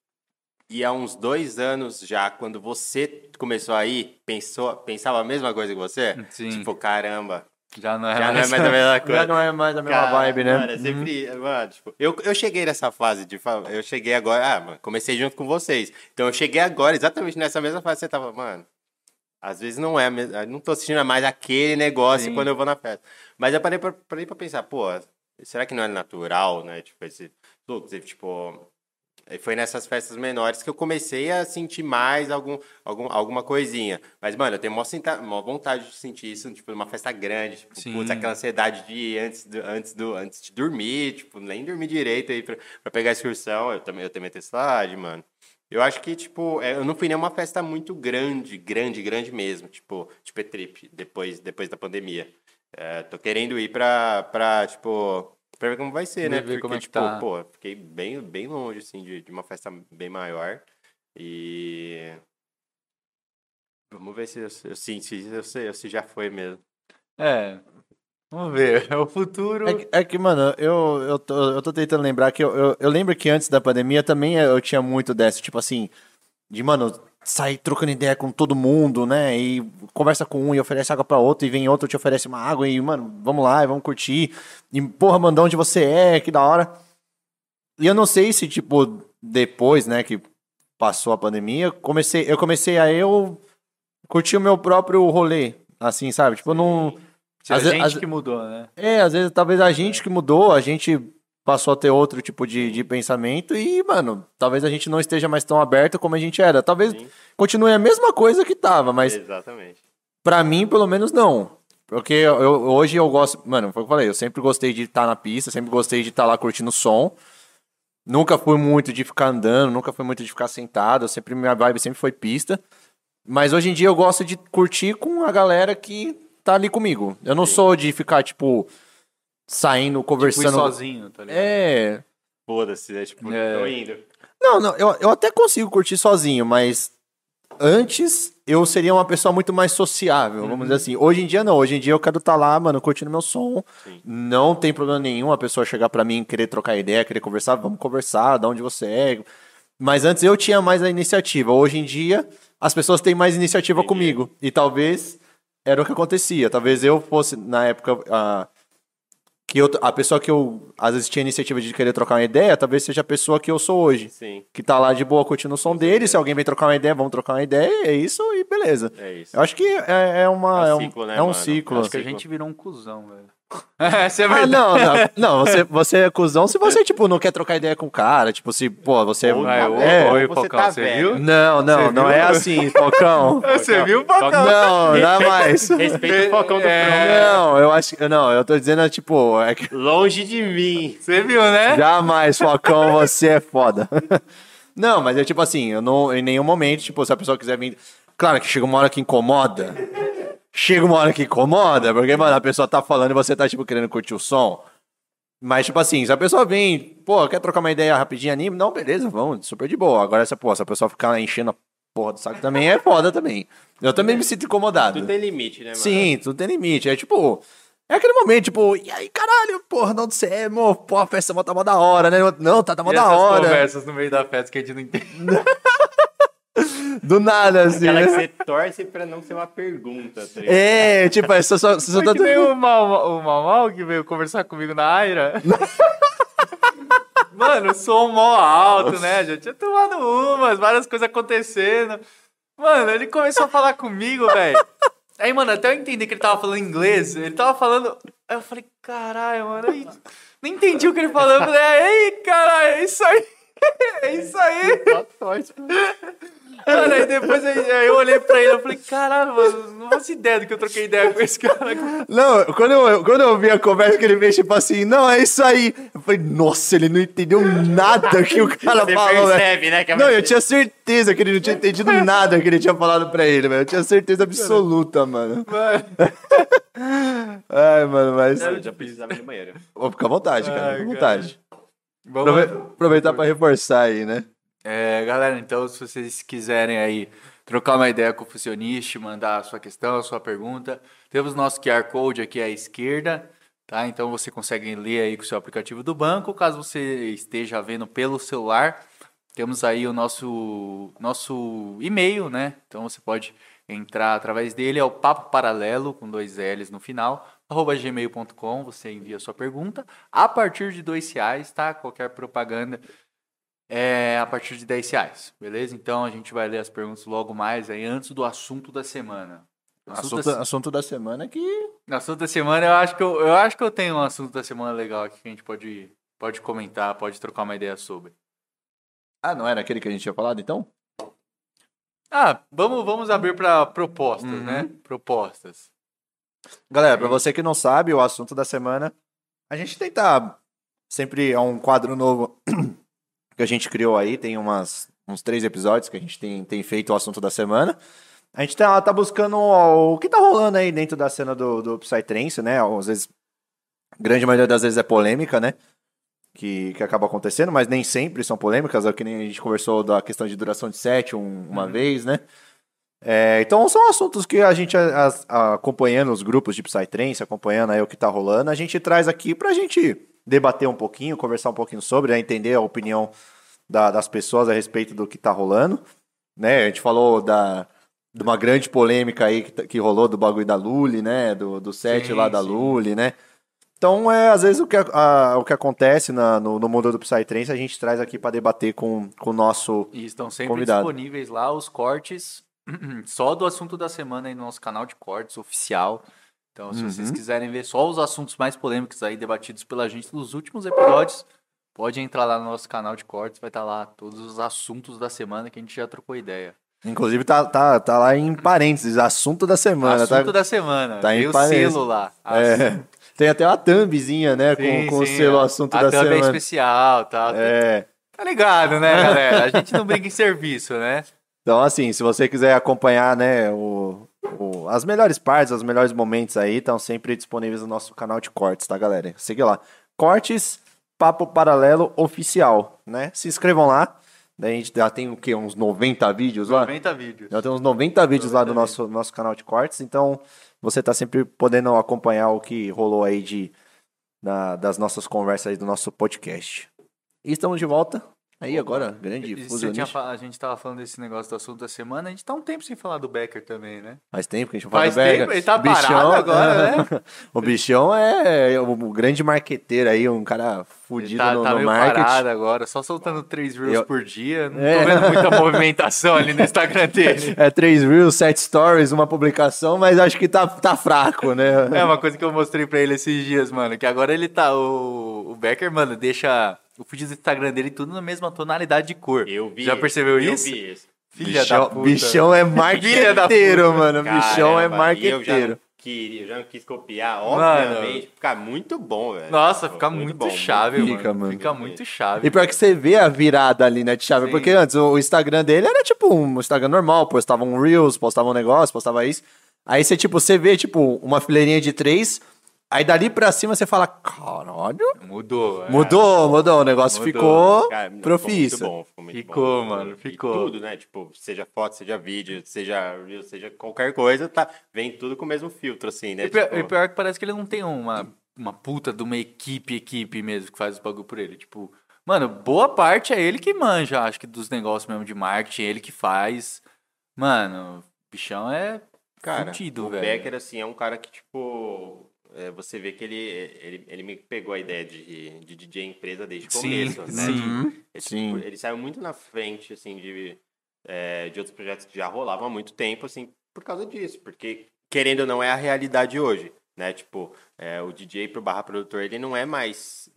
ia há uns dois anos já, quando você começou aí, pensou, pensava a mesma coisa que você? Sim. Tipo, caramba. Já não é Já não é mais. mais a mesma (laughs) coisa. Já não é mais a mesma Cara, vibe, né? Mano, é sempre. Mano, tipo, eu, eu cheguei nessa fase de. Eu cheguei agora. Ah, mano, comecei junto com vocês. Então eu cheguei agora, exatamente nessa mesma fase. Você tava, mano. Às vezes não é. Não tô assistindo mais aquele negócio Sim. quando eu vou na festa. Mas eu parei pra, parei pra pensar, pô, será que não é natural, né? Tipo, esse. Tipo. Foi nessas festas menores que eu comecei a sentir mais algum, algum, alguma coisinha. Mas, mano, eu tenho maior, senta- maior vontade de sentir isso, tipo, numa festa grande. Tipo, Sim. putz, aquela ansiedade de ir antes, do, antes, do, antes de dormir, tipo, nem dormir direito aí pra, pra pegar a excursão. Eu também eu tenho minha tempestade, mano. Eu acho que, tipo, é, eu não fui nenhuma festa muito grande, grande, grande mesmo. Tipo, tipo E-Trip, depois, depois da pandemia. É, tô querendo ir pra, pra, tipo, pra ver como vai ser, né? Ver Porque, como é que tipo, tá. pô, fiquei bem, bem longe, assim, de, de uma festa bem maior. E... Vamos ver se eu, eu, sim, se, eu sei, se já foi mesmo. É. Vamos ver. (laughs) É o futuro. É que, é que, mano, eu, eu, tô, eu tô tentando lembrar que eu, eu, eu lembro que antes da pandemia também eu tinha muito dessa, tipo assim, de, mano, sair trocando ideia com todo mundo, né? E conversa com um e oferece água pra outro, e vem outro te oferece uma água, e, mano, vamos lá, e vamos curtir. E, porra, manda onde você é, que da hora. E eu não sei se, tipo, depois, né, que passou a pandemia, comecei, eu comecei a eu curtir o meu próprio rolê, assim, sabe? Tipo, não. A gente às- que mudou, né? É, às vezes talvez a gente que mudou, a gente passou a ter outro tipo de, de pensamento e, mano, talvez a gente não esteja mais tão aberto como a gente era. Talvez Sim. continue a mesma coisa que tava, mas Exatamente. pra mim, pelo menos, não. Porque eu, eu- hoje eu gosto. Mano, foi o que eu falei, eu sempre gostei de estar na pista, sempre gostei de estar lá curtindo o som. Nunca fui muito de ficar andando, nunca fui muito de ficar sentado. Sempre minha vibe sempre foi pista. Mas hoje em dia eu gosto de curtir com a galera que tá ali comigo. Eu não sou de ficar, tipo, saindo, Fui conversando. sozinho, tá ligado? é. Foda-se, né? Tipo, É. tô indo. Não, não, eu, eu até consigo curtir sozinho, mas antes eu seria uma pessoa muito mais sociável, vamos Uhum. dizer assim. Hoje em dia não, hoje em dia eu quero estar lá, mano, curtindo meu som. Sim. Não tem problema nenhum a pessoa chegar pra mim, querer trocar ideia, querer conversar, vamos conversar, de onde você é. Mas antes eu tinha mais a iniciativa. Hoje em dia as pessoas têm mais iniciativa Entendi. comigo. E talvez era o que acontecia. Talvez eu fosse, na época, que eu, a pessoa que eu às vezes tinha iniciativa de querer trocar uma ideia, talvez seja a pessoa que eu sou hoje Sim, que tá lá de boa curtindo o som dele. Se alguém vem trocar uma ideia, vamos trocar uma ideia. É isso e beleza. é isso. Eu acho que é, é uma. É É um um, ciclo, né, é um mano? ciclo. Acho que a gente virou um cuzão, velho. (laughs) Essa é Ah, verdade. não, não, não, você, você é cuzão se você, tipo, não quer trocar ideia com o cara, tipo, se, pô, você Ou é, velho, oi, ou você Focão, tá você velho. viu? Não, não, Você não viu? é assim, Focão. (laughs) Você viu, Focão? Não, jamais. Respeita o focão do É. Não, eu acho que. Não, eu tô dizendo, tipo, é que. Longe de mim. Você viu, né? Jamais, Focão, você é foda. (laughs) Não, mas é tipo assim, eu não, em nenhum momento, tipo, se a pessoa quiser vir. Claro que chega uma hora que incomoda. Chega uma hora que incomoda, porque, mano, a pessoa tá falando e você tá, tipo, querendo curtir o som. Mas, tipo assim, se a pessoa vem, pô, quer trocar uma ideia rapidinho anime? Não, beleza, vamos, super de boa. Agora, essa, pô, se a pessoa ficar enchendo a porra do saco também é foda também. Eu também me sinto incomodado. Tudo tem limite, né, mano? Sim, tudo tem limite. É tipo. É aquele momento, tipo, e aí, caralho, porra, não você é, mo, pô, a festa tá mó da hora, né? Não, tá, tá mó da hora. conversas no meio da festa que a gente não entende. (laughs) (laughs) Do nada, assim. Aquela que né? você torce pra não ser uma pergunta, tá? É, tipo, é só, só, só tá nem o Mal, o Mal Mal que veio conversar comigo na Aira. (laughs) Mano, som mó alto, né? Já tinha tomado umas, várias coisas acontecendo. Mano, ele começou a falar comigo, velho. Aí, mano, até eu entender que ele tava falando inglês, ele tava falando. Aí eu falei, caralho, mano. Aí, (laughs) não entendi o que ele falou. Eu falei, ei, caralho, é isso aí. É isso aí. Só torce pra- Mano, aí depois aí, aí eu olhei pra ele e falei, caralho, mano, não faço ideia do que eu troquei ideia com esse cara. Não, quando eu, quando eu vi a conversa que ele fez, tipo assim, não, é isso aí. Eu falei, nossa, ele não entendeu nada que o cara Você falou, velho. percebe, né? Que é Não, eu tinha certeza que ele não tinha entendido nada que ele tinha falado pra ele, velho. Eu tinha certeza absoluta, mano. Mano. Ai, mano, mas. Eu já precisava ir no banheiro. Vou ficar à vontade, cara. Ai, Fica à vontade. Vamos Aprove- Aproveitar pra reforçar aí, né? É, galera, então se vocês quiserem aí trocar uma ideia com o Fusionist, mandar a sua questão, a sua pergunta, temos nosso QR Code aqui à esquerda, tá? Então você consegue ler aí com o seu aplicativo do banco. Caso você esteja vendo pelo celular, temos aí o nosso, nosso e-mail, né? Então você pode entrar através dele, é o Papo Paralelo, com dois L's no final, arroba gmail.com, você envia a sua pergunta. A partir de dois reais, tá? Qualquer propaganda é a partir de 10 reais, beleza? Então a gente vai ler as perguntas logo mais aí, antes do assunto da semana. Assunto, Assunto, da, assunto da semana que. no assunto da semana, eu acho, que eu, eu acho que eu tenho um assunto da semana legal aqui que a gente pode, pode comentar, pode trocar uma ideia sobre. Ah, não era aquele que a gente tinha falado, então? Ah, vamos, vamos abrir para propostas, Uhum. né? Propostas. Galera, pra você que não sabe, o assunto da semana, a gente tenta sempre é um quadro novo que a gente criou aí, tem umas, uns três episódios que a gente tem, tem feito o assunto da semana. A gente tá, tá buscando o que tá rolando aí dentro da cena do, do Psytrance, né? Às vezes, grande maioria das vezes é polêmica, né? Que, que acaba acontecendo, mas nem sempre são polêmicas, é que nem a gente conversou da questão de duração de set um- uma vez, né? É, então são assuntos que a gente a- a- acompanhando os grupos de Psytrance, acompanhando aí o que tá rolando, a gente traz aqui pra gente debater um pouquinho, conversar um pouquinho sobre, né, entender a opinião da- das pessoas a respeito do que tá rolando, né? A gente falou da de uma grande polêmica aí que, tá- que rolou do bagulho da Lully, né? Do, do set Sim, lá da sim. Lully, né? Então, é, às vezes, o que, a- o que acontece na- no, no mundo do Psytrance, a gente traz aqui pra debater com, com o nosso E estão sempre Convidado. disponíveis lá os cortes (clears throat) só do assunto da semana aí no nosso canal de cortes oficial. Então, se vocês Uhum. quiserem ver só os assuntos mais polêmicos aí debatidos pela gente nos últimos episódios, pode entrar lá no nosso canal de cortes, vai estar lá todos os assuntos da semana que a gente já trocou ideia. Inclusive, tá, tá, tá lá em parênteses, assunto da semana. assunto tá, da semana. tá em o parênteses. selo lá. É, tem até uma thumbzinha, né? Com, Sim, com o sim, selo a- assunto a da thumb é semana. especial, tá? É. Tá ligado, né, (laughs) galera? A gente não brinca em serviço, né? Então, assim, se você quiser acompanhar, né, o, o- as melhores partes, os melhores momentos aí, estão sempre disponíveis no nosso canal de cortes, tá, galera? Siga lá. Cortes Papo Paralelo Oficial, né? Se inscrevam lá. Daí a gente já tem o quê? Uns 90 vídeos lá? 90 vídeos. Já tem uns 90 vídeos lá 90 do nosso, nosso canal de cortes, então você tá sempre podendo acompanhar o que rolou aí de, da- das nossas conversas aí do nosso podcast. E estamos de volta. Aí agora, grande fusionista. a gente tava falando desse negócio do assunto da semana, a gente tá um tempo sem falar do Becker também, né? Faz tempo que a gente não fala Faz do tempo, ele tá parado agora, né? (laughs) o bichão é o, o grande marqueteiro aí, um cara fudido tá, no, tá no meio marketing. parado agora, só soltando três reels Eu- por dia. Não É. tô vendo muita (laughs) movimentação ali no Instagram dele. É três reels, sete stories, uma publicação, mas acho que tá, tá fraco, né? É uma coisa que eu mostrei pra ele esses dias, mano. Que agora ele tá. O, o Becker, mano, deixa o feed do Instagram dele tudo na mesma tonalidade de cor. Eu vi. Já percebeu eu isso? vi isso. Filha bichão, da puta. bichão é marqueteiro, mano. bichão é Caramba, Eu já, não marqueteiro. queria, eu já não quis copiar, Mano. obviamente. Fica muito bom, velho. Nossa, fica Muito muito, bom, chave, muito- Fica, mano. mano. Fica muito chave. E pior que você vê a virada ali, né, de chave. Sim. Porque antes o Instagram dele era tipo um Instagram normal, postava um Reels, postava um negócio, postava isso. Aí você, tipo, você vê, tipo, uma fileirinha de três, aí dali pra cima você fala, caralho, Mudou. é. mudou, mudou, o negócio Mudou. ficou Cara, ficou profissa. Muito bom, ficou muito Ficou, bom. mano, E ficou. tudo, né? Tipo, seja foto, seja vídeo, seja reel, seja qualquer coisa, tá, vem tudo com o mesmo filtro, assim, né? E pior, Tipo, e pior que parece que ele não tem uma, uma puta de uma equipe, equipe mesmo, que faz os bagulho por ele. Tipo, mano, boa parte é ele que manja, acho que dos negócios mesmo de marketing, ele que faz. Mano, o bichão é Cara, o velho. Becker, assim, é um cara que, tipo, é, você vê que ele, ele, ele me pegou a ideia de, de DJ empresa desde o Sim, começo, né? sim. Tipo, Uhum, ele, sim. tipo, ele saiu muito na frente, assim, de, é, de outros projetos que já rolavam há muito tempo, assim, por causa disso. Porque, querendo ou não, é a realidade hoje, né? Tipo, é, o DJ pro barra produtor, ele não é mais...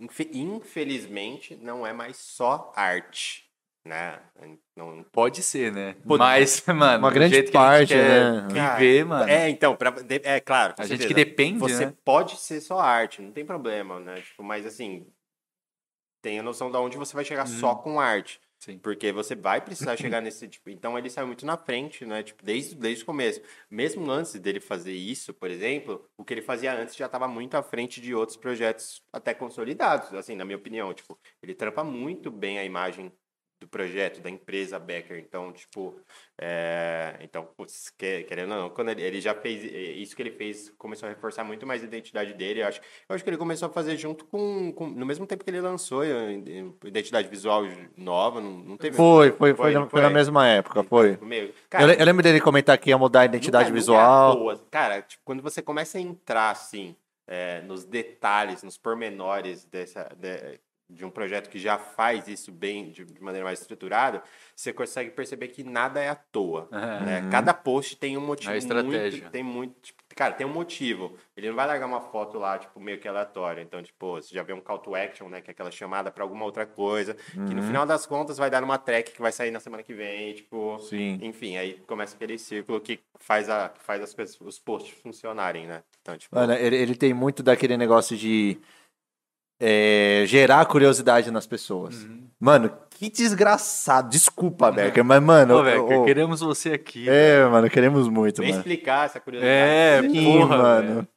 infe- Infelizmente, não é mais só arte, né? Não, Pode ser, né? Pô, Mas, mano, uma grande jeito que a gente parte, quer né? Viver, mano. É, então, pra, de- é claro. A gente certeza. que depende, Você né? pode ser só arte, não tem problema, né? Tipo, mas assim, tenha noção de onde você vai chegar só com arte. Sim. Porque você vai precisar chegar nesse tipo. Então ele saiu muito na frente, né? Tipo, desde, desde o começo. Mesmo antes dele fazer isso, por exemplo, o que ele fazia antes já estava muito à frente de outros projetos até consolidados, assim, na minha opinião. Tipo, ele trampa muito bem a imagem do projeto, da empresa Becker. Então, tipo, é, então, putz, que- querendo ou não, quando ele, ele já fez isso que ele fez, começou a reforçar muito mais a identidade dele. Eu acho, eu acho que ele começou a fazer junto com, com- no mesmo tempo que ele lançou a identidade visual nova, não, não teve. Foi, foi, foi, Foi, não foi na foi? mesma época, foi. Meio, Eu, cara, le- eu lembro dele comentar que ia mudar a identidade nunca- nunca é visual. Cara, tipo, quando você começa a entrar assim é, nos detalhes, nos pormenores dessa, de, de um projeto que já faz isso bem, de, de maneira mais estruturada, você consegue perceber que nada é à toa. Né? Cada post tem um motivo É estratégia. muito, tem muito, tipo, cara, tem um motivo. Ele não vai largar uma foto lá, tipo, meio que aleatória. Então, tipo, você já vê um call to action, né, que é aquela chamada para alguma outra coisa, que Uhum. no final das contas vai dar numa track que vai sair na semana que vem, tipo, Sim. enfim, aí começa aquele círculo que faz, a, que faz as coisas, os posts funcionarem, né? Então, tipo, Mano, ele, ele tem muito daquele negócio de é, gerar curiosidade nas pessoas. Mano, que desgraçado. Desculpa, (laughs) Becker, mas, mano. Ô, velho, ô, queremos você aqui. é, mano, queremos muito, vem mano. explicar essa curiosidade. É, Sim, porra, mano. velho.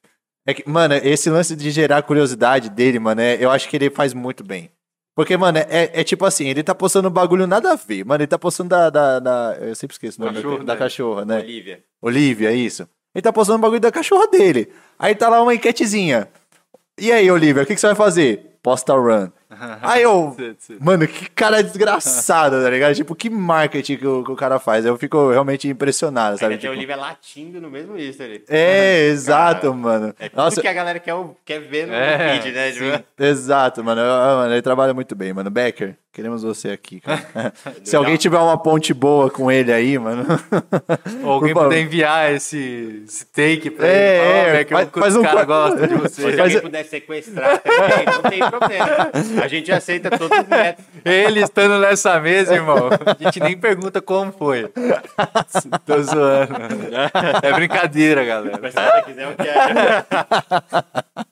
É que, mano, esse lance de gerar curiosidade dele, mano, é- eu acho que ele faz muito bem. Porque, mano, é, é tipo assim, ele tá postando um bagulho nada a ver. Mano, ele tá postando da. da, da- eu sempre esqueço o nome Cachorro, da né? cachorra, né? Olivia. Olivia, isso. Ele tá postando um bagulho da cachorra dele. Aí tá lá uma enquetezinha. E aí, Olivia, o que, que você vai fazer? Posta run. (laughs) Aí eu. Mano, que cara desgraçado, tá ligado? Tipo, que marketing que o, que o cara faz. Eu fico realmente impressionado, sabe? Ainda tem a Tipo, Olivia latindo no mesmo history. é, exato, Cara, mano. É tudo Nossa, que a galera quer, quer ver no É, feed, né? Tipo, exato, mano. Ah, mano. Ele trabalha muito bem, mano. Becker, queremos você aqui, cara. (laughs) Se alguém tiver uma ponte boa com ele aí, mano. Ou alguém puder enviar esse, esse take pra É, ele. É, velho, que faz- o faz um cara gosta de Ou você. se alguém eu- puder sequestrar também, não tem problema. (laughs) A gente aceita todos os métodos. Ele estando nessa mesa, irmão, a gente nem pergunta como foi. (laughs) Tô zoando. É brincadeira, galera. Mas se você quiser, eu quero.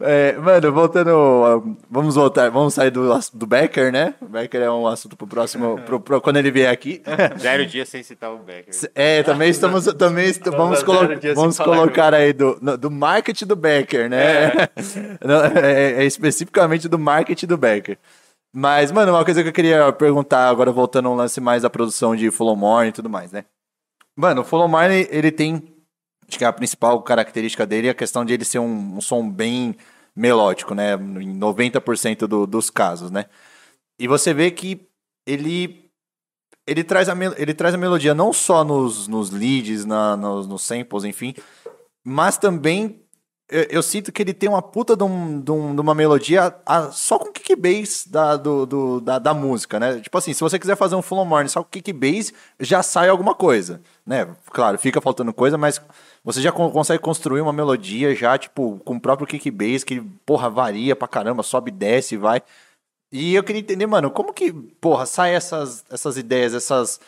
É, mano, voltando. Vamos voltar, vamos sair do, do Becker, né? O Becker é um assunto pro próximo. pro- pro- quando ele vier aqui. Zero dia sem citar o Becker. É, também estamos. Também est- vamos, colo vamos colocar aí do, no- do marketing do Becker, né? (laughs) Não, É, é especificamente do marketing do Becker. Mas, mano, uma coisa que eu queria perguntar, agora voltando a um lance mais da produção de Follow More e tudo mais, né? Mano, o Follow More, ele, ele tem. Acho que a principal característica dele é a questão de ele ser um, um som bem melódico, né? Em 90% do, dos casos, né? E você vê que ele ele traz a, ele traz a melodia não só nos, nos leads, na, nos, nos samples, enfim, mas também eu, eu sinto que ele tem uma puta de, um- de um- de uma melodia a- só com kick bass da, do, do- da, da música, né? Tipo assim, se você quiser fazer um full on morning só com kick bass, já sai alguma coisa, né? Claro, fica faltando coisa, mas você já con- consegue construir uma melodia já, tipo, com o próprio kick bass, que, porra, varia pra caramba, sobe, desce, vai. E eu queria entender, mano, como que, porra, sai essas, essas ideias, essas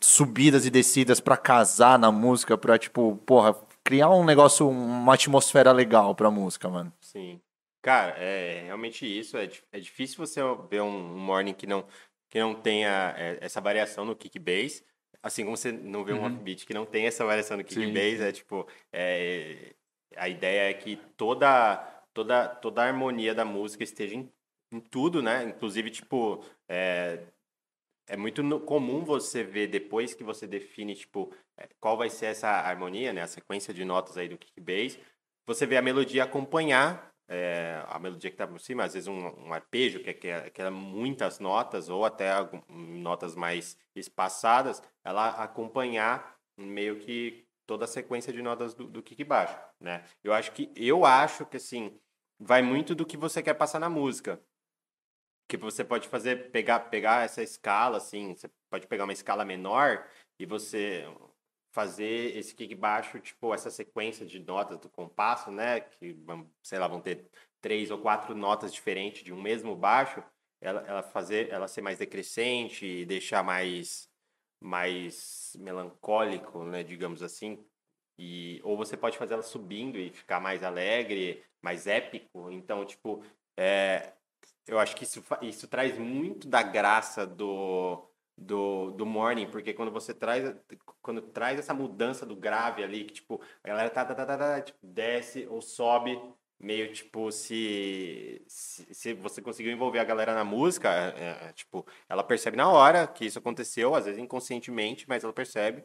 subidas e descidas pra casar na música, pra, tipo, porra, criar um negócio, uma atmosfera legal pra música, mano. Sim. Cara, é realmente isso. É, é difícil você ver um, um morning que não, que não tenha é, essa variação no kick bass. Assim como você não vê um offbeat que não tem essa variação do kick Sim, bass, é tipo, é, a ideia é que toda, toda, toda a harmonia da música esteja em, em tudo, né? Inclusive, tipo, é, é muito comum você ver depois que você define, tipo, é, qual vai ser essa harmonia, né? A sequência de notas aí do kick bass, você vê a melodia acompanhar é, a melodia que tá por cima, às vezes um, um arpejo, que é, que, é, que é muitas notas, ou até notas mais espaçadas, ela acompanhar meio que toda a sequência de notas do, do kick baixo, né? Eu acho que, eu acho que, assim, vai muito do que você quer passar na música. Que você pode fazer, pegar, pegar essa escala, assim, você pode pegar uma escala menor e você fazer esse kick baixo, tipo, essa sequência de notas do compasso, né? Que, sei lá, vão ter três ou quatro notas diferentes de um mesmo baixo, ela, ela fazer, ela ser mais decrescente e deixar mais, mais melancólico, né? Digamos assim. E, ou você pode fazer ela subindo e ficar mais alegre, mais épico. Então, tipo, é, eu acho que isso, isso traz muito da graça do, do, do morning, porque quando você traz quando traz essa mudança do grave ali, que tipo, a galera tá, tá, tá, tá, tá, tipo, desce ou sobe, meio tipo, se, se, se você conseguiu envolver a galera na música, é, é, tipo, ela percebe na hora que isso aconteceu, às vezes inconscientemente, mas ela percebe.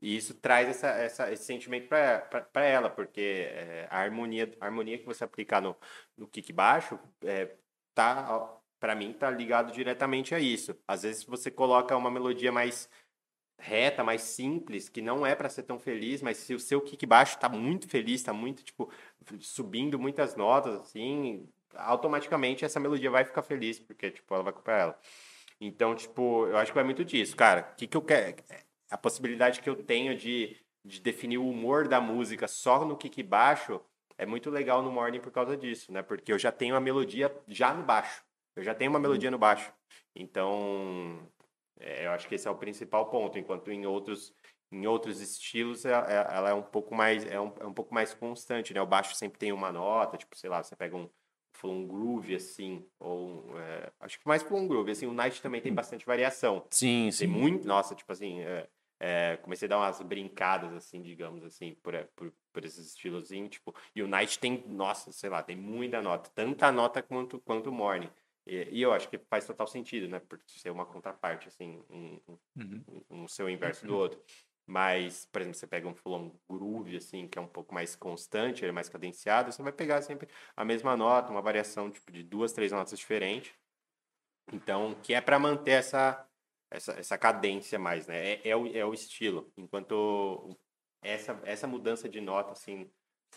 E isso traz essa, essa, esse sentimento para ela, porque é, a, harmonia, a harmonia que você aplicar no, no kick baixo é, tá, para mim, tá ligado diretamente a isso. Às vezes você coloca uma melodia mais reta, mais simples, que não é para ser tão feliz, mas se o seu kick baixo tá muito feliz, tá muito, tipo, subindo muitas notas, assim, automaticamente essa melodia vai ficar feliz, porque, tipo, ela vai acompanhar ela. Então, tipo, eu acho que vai muito disso. Cara, o que que eu quero... A possibilidade que eu tenho de, de definir o humor da música só no kick baixo é muito legal no Morning por causa disso, né? Porque eu já tenho a melodia já no baixo. Eu já tenho uma melodia no baixo. Então, é, eu acho que esse é o principal ponto, enquanto em outros em outros estilos ela, ela é um pouco mais é um, é um pouco mais constante, né? O baixo sempre tem uma nota, tipo, sei lá, você pega um um groove assim, ou é, acho que mais for um groove, assim, o Night também tem bastante variação. Sim, Tem sim. muito, nossa, tipo assim, é, é, comecei a dar umas brincadas, assim, digamos assim, por, por, por esses estilos, assim, tipo, e o Night tem, nossa, sei lá, tem muita nota, tanta nota quanto, quanto o Morning. E, e eu acho que faz total sentido, né, por ser uma contraparte, assim, um, um, Uhum. um ser o inverso do outro. Mas, por exemplo, você pega um full groove, assim, que é um pouco mais constante, ele é mais cadenciado, você vai pegar sempre a mesma nota, uma variação, tipo, de duas, três notas diferentes. Então, que é para manter essa, essa, essa cadência mais, né? É, é, o, é o estilo. Enquanto essa, essa mudança de nota, assim,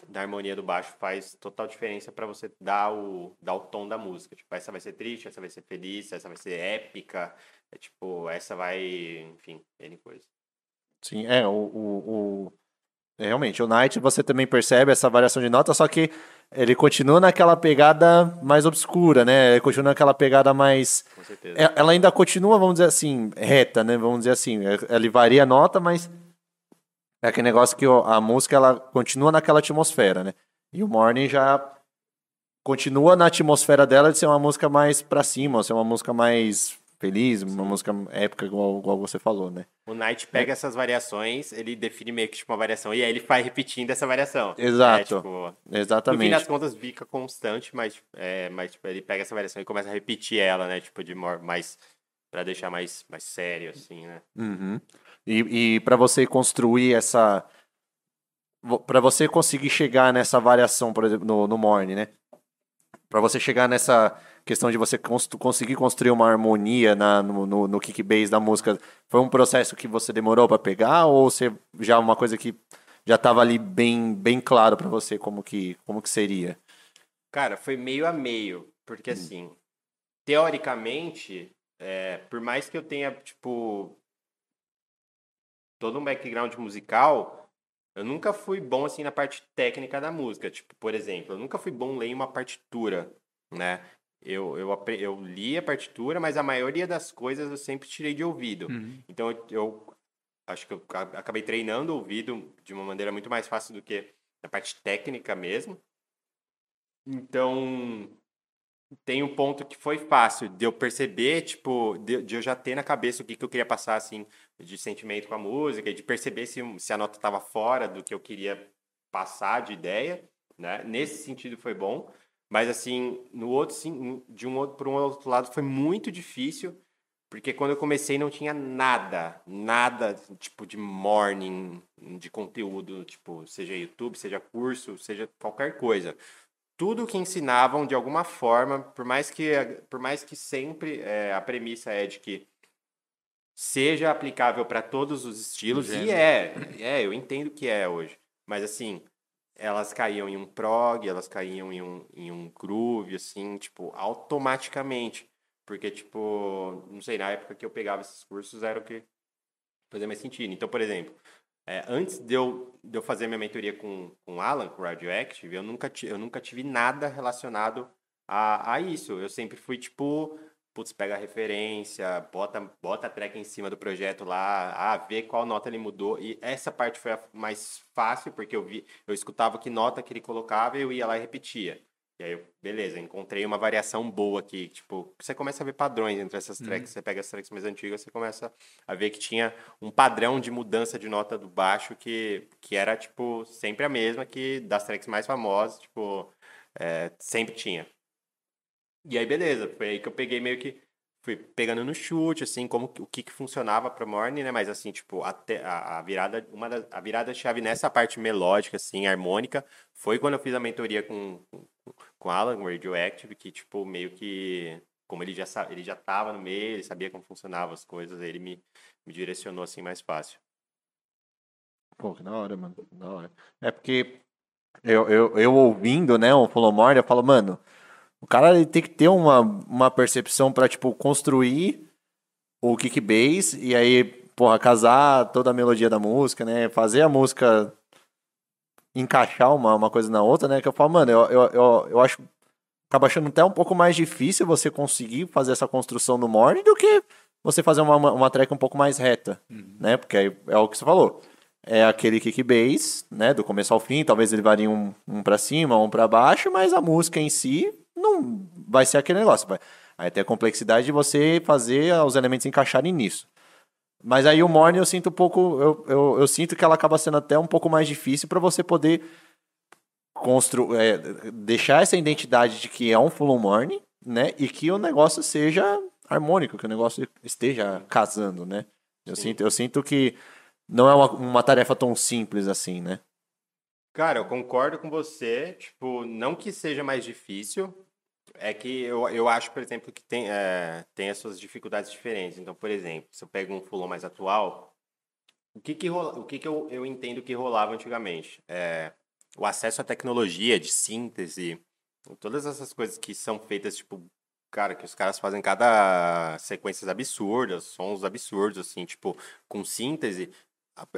da harmonia do baixo faz total diferença para você dar o, dar o tom da música. Tipo, essa vai ser triste, essa vai ser feliz, essa vai ser épica. É, tipo, essa vai, enfim, N coisa. Sim, é, o, o, o- é, Realmente, o Night você também percebe essa variação de nota, só que ele continua naquela pegada mais obscura, né? Ele continua naquela pegada mais. Com certeza. É, Ela ainda continua, vamos dizer assim, reta, né? Vamos dizer assim. É- Ele varia a nota, mas é aquele negócio que ó, a música ela continua naquela atmosfera, né? E o Morning já continua na atmosfera dela de ser uma música mais pra cima, ser uma música mais feliz, uma música épica, igual, igual você falou, né? O Knight pega essas variações, ele define meio que tipo uma variação, e aí ele vai repetindo essa variação. Exato. É, tipo, no fim Exatamente. das contas fica constante, mas, é, mas tipo, ele pega essa variação e começa a repetir ela, né? Tipo, de mais. Pra deixar mais, mais sério, assim, né? Uhum. E, e para você construir essa. para você conseguir chegar nessa variação, por exemplo, no, no Morning, né? Para você chegar nessa questão de você constru- conseguir construir uma harmonia na, no, no, no kick bass da música, foi um processo que você demorou para pegar ou você já é uma coisa que já estava ali bem, bem claro para você como que, como que seria? Cara, foi meio a meio, porque assim, teoricamente, é, por mais que eu tenha, tipo, todo um background musical, eu nunca fui bom, assim, na parte técnica da música. Tipo, por exemplo, eu nunca fui bom ler uma partitura, né? Eu, eu, eu li a partitura, mas a maioria das coisas eu sempre tirei de ouvido. Uhum. Então eu, eu acho que eu ca- acabei treinando o ouvido de uma maneira muito mais fácil do que na parte técnica mesmo. Então, tem um ponto que foi fácil de eu perceber, tipo, de, de eu já ter na cabeça o que, que eu queria passar, assim, de sentimento com a música, de perceber se, se a nota estava fora do que eu queria passar de ideia, né? Nesse sentido foi bom, mas assim, no outro, sim, de um outro, por um outro lado foi muito difícil, porque quando eu comecei não tinha nada, nada, tipo, de morning, de conteúdo, tipo, seja YouTube, seja curso, seja qualquer coisa tudo que ensinavam de alguma forma, por mais que, por mais que sempre é, a premissa é de que seja aplicável para todos os estilos, e é, é, eu entendo que é hoje, mas assim, elas caíam em um prog, elas caíam em um, em um groove, assim, tipo, automaticamente, porque, tipo, não sei, na época que eu pegava esses cursos era o que fazia mais sentido. Então, por exemplo, é, antes de eu, de eu fazer minha mentoria com, com o Alan, com o Radioactive, eu nunca, eu nunca tive nada relacionado a, a isso. Eu sempre fui tipo, putz, pega a referência, bota, bota a track em cima do projeto lá, ah, vê qual nota ele mudou. E essa parte foi a mais fácil, porque eu vi, eu escutava que nota que ele colocava e eu ia lá e repetia. E aí, beleza, encontrei uma variação boa aqui. Tipo, você começa a ver padrões entre essas tracks. Uhum. Você pega as tracks mais antigas, você começa a ver que tinha um padrão de mudança de nota do baixo que, que era, tipo, sempre a mesma que das tracks mais famosas, tipo, é, sempre tinha. E aí, beleza, foi aí que eu peguei meio que fui pegando no chute, assim, como o que, que funcionava para Morning, né? Mas assim, tipo, a, a virada, uma da, a virada chave nessa parte melódica, assim, harmônica, foi quando eu fiz a mentoria com, com, com Alan, Radioactive, que, tipo, meio que como ele já ele já tava no meio, ele sabia como funcionavam as coisas, ele me, me direcionou assim mais fácil. Pô, que da hora, mano. Da hora. É porque eu, eu, eu ouvindo, né, o Follow More, eu falo, mano, o cara ele tem que ter uma, uma percepção para tipo, construir o kick bass e aí, porra, casar toda a melodia da música, né? Fazer a música encaixar uma, uma coisa na outra, né? Que eu falo, mano, eu, eu, eu, eu acho. Acaba achando até um pouco mais difícil você conseguir fazer essa construção no morning do que você fazer uma, uma, uma track um pouco mais reta, uhum. né? Porque aí é o que você falou. É aquele kick bass, né? Do começo ao fim, talvez ele varie um, um para cima, um para baixo, mas a música em si não vai ser aquele negócio. Vai, aí tem a complexidade de você fazer os elementos encaixarem nisso. Mas aí o Morning eu sinto um pouco. Eu, eu, eu sinto que ela acaba sendo até um pouco mais difícil para você poder construir. É, deixar essa identidade de que é um full morning, né? E que o negócio seja harmônico, que o negócio esteja casando, né? Eu, sinto, eu sinto que não é uma, uma tarefa tão simples assim, né? Cara, eu concordo com você. Tipo, não que seja mais difícil, é que eu, eu acho, por exemplo, que tem, é, tem as suas dificuldades diferentes. Então, por exemplo, se eu pego um fulon mais atual, o que, que, rola, o que, que eu, eu entendo que rolava antigamente? É, o acesso à tecnologia de síntese, todas essas coisas que são feitas, tipo, cara, que os caras fazem cada sequências absurdas, sons absurdos, assim, tipo, com síntese,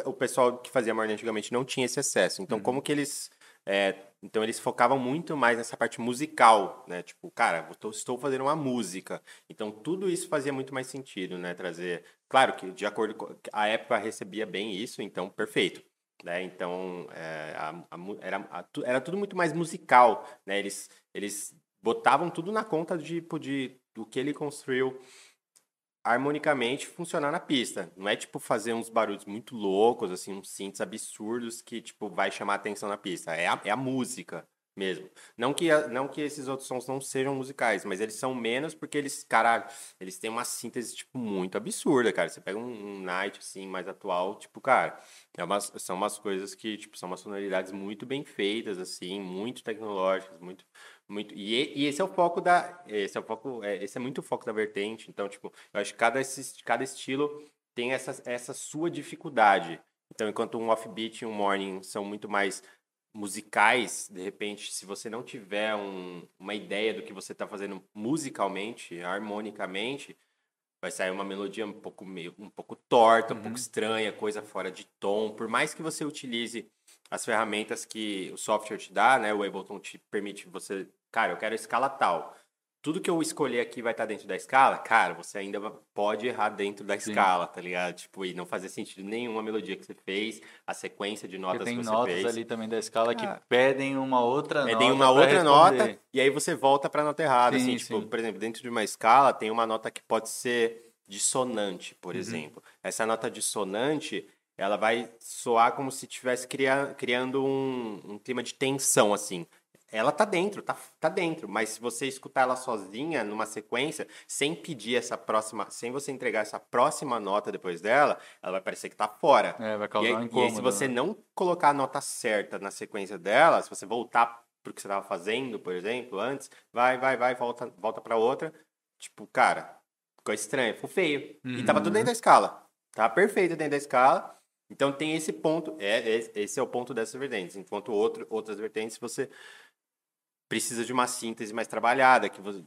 o pessoal que fazia morning antigamente não tinha esse acesso. Então, uhum. como que eles é, então eles focavam muito mais nessa parte musical, né? Tipo, cara, tô, estou fazendo uma música. Então tudo isso fazia muito mais sentido, né? Trazer, claro que de acordo com a época recebia bem isso, então perfeito. Né? Então é, a, a, era, a, era tudo muito mais musical, né? Eles, eles botavam tudo na conta de, de do que ele construiu harmonicamente funcionar na pista. Não é tipo fazer uns barulhos muito loucos, assim, uns synths absurdos que tipo vai chamar atenção na pista. É a, é a música mesmo. Não que, não que esses outros sons não sejam musicais, mas eles são menos porque eles, caralho, eles têm uma síntese, tipo, muito absurda, cara. Você pega um, um Night, assim, mais atual, tipo, cara, é umas, são umas coisas que, tipo, são umas sonoridades muito bem feitas, assim, muito tecnológicas, muito, muito, e, e, esse é o foco da. Esse é o foco. É, esse é muito o foco da vertente. Então, tipo, eu acho que cada, cada estilo tem essa, essa sua dificuldade. Então, enquanto um offbeat e um morning são muito mais musicais, de repente, se você não tiver um, uma ideia do que você está fazendo musicalmente, harmonicamente, vai sair uma melodia um pouco meio, um pouco torta, uhum. um pouco uhum. estranha, coisa fora de tom. Por mais que você utilize as ferramentas que o software te dá, né? O Ableton te permite você, cara, eu quero escala tal. tudo que eu escolher aqui vai estar dentro da escala, cara, você ainda pode errar dentro da Sim. escala, tá ligado? Tipo, e não fazer sentido nenhum a melodia que você fez, a sequência de notas tem que você notas fez. ali também da escala que Ah. pedem uma outra nota. Pedem uma outra nota responder. e aí você volta pra nota errada. Sim, assim, tipo, sim. por exemplo, dentro de uma escala tem uma nota que pode ser dissonante, por Uhum. exemplo. Essa nota dissonante, ela vai soar como se estivesse cria- criando um, um clima de tensão, assim. Ela tá dentro, tá, tá dentro, mas se você escutar ela sozinha, numa sequência, sem pedir essa próxima, sem você entregar essa próxima nota depois dela, ela vai parecer que tá fora. É, vai E causar aí, um e aí, incômodo. se você né? não colocar a nota certa na sequência dela, se você voltar pro que você estava fazendo, por exemplo, antes, vai, vai, vai, volta, volta para outra, tipo, cara, ficou estranho, ficou feio. E tava Uhum. tudo dentro da escala. Tava perfeito dentro da escala. Então tem esse ponto, é, é- esse é o ponto dessas vertentes. Enquanto outro, outras vertentes você precisa de uma síntese mais trabalhada, que você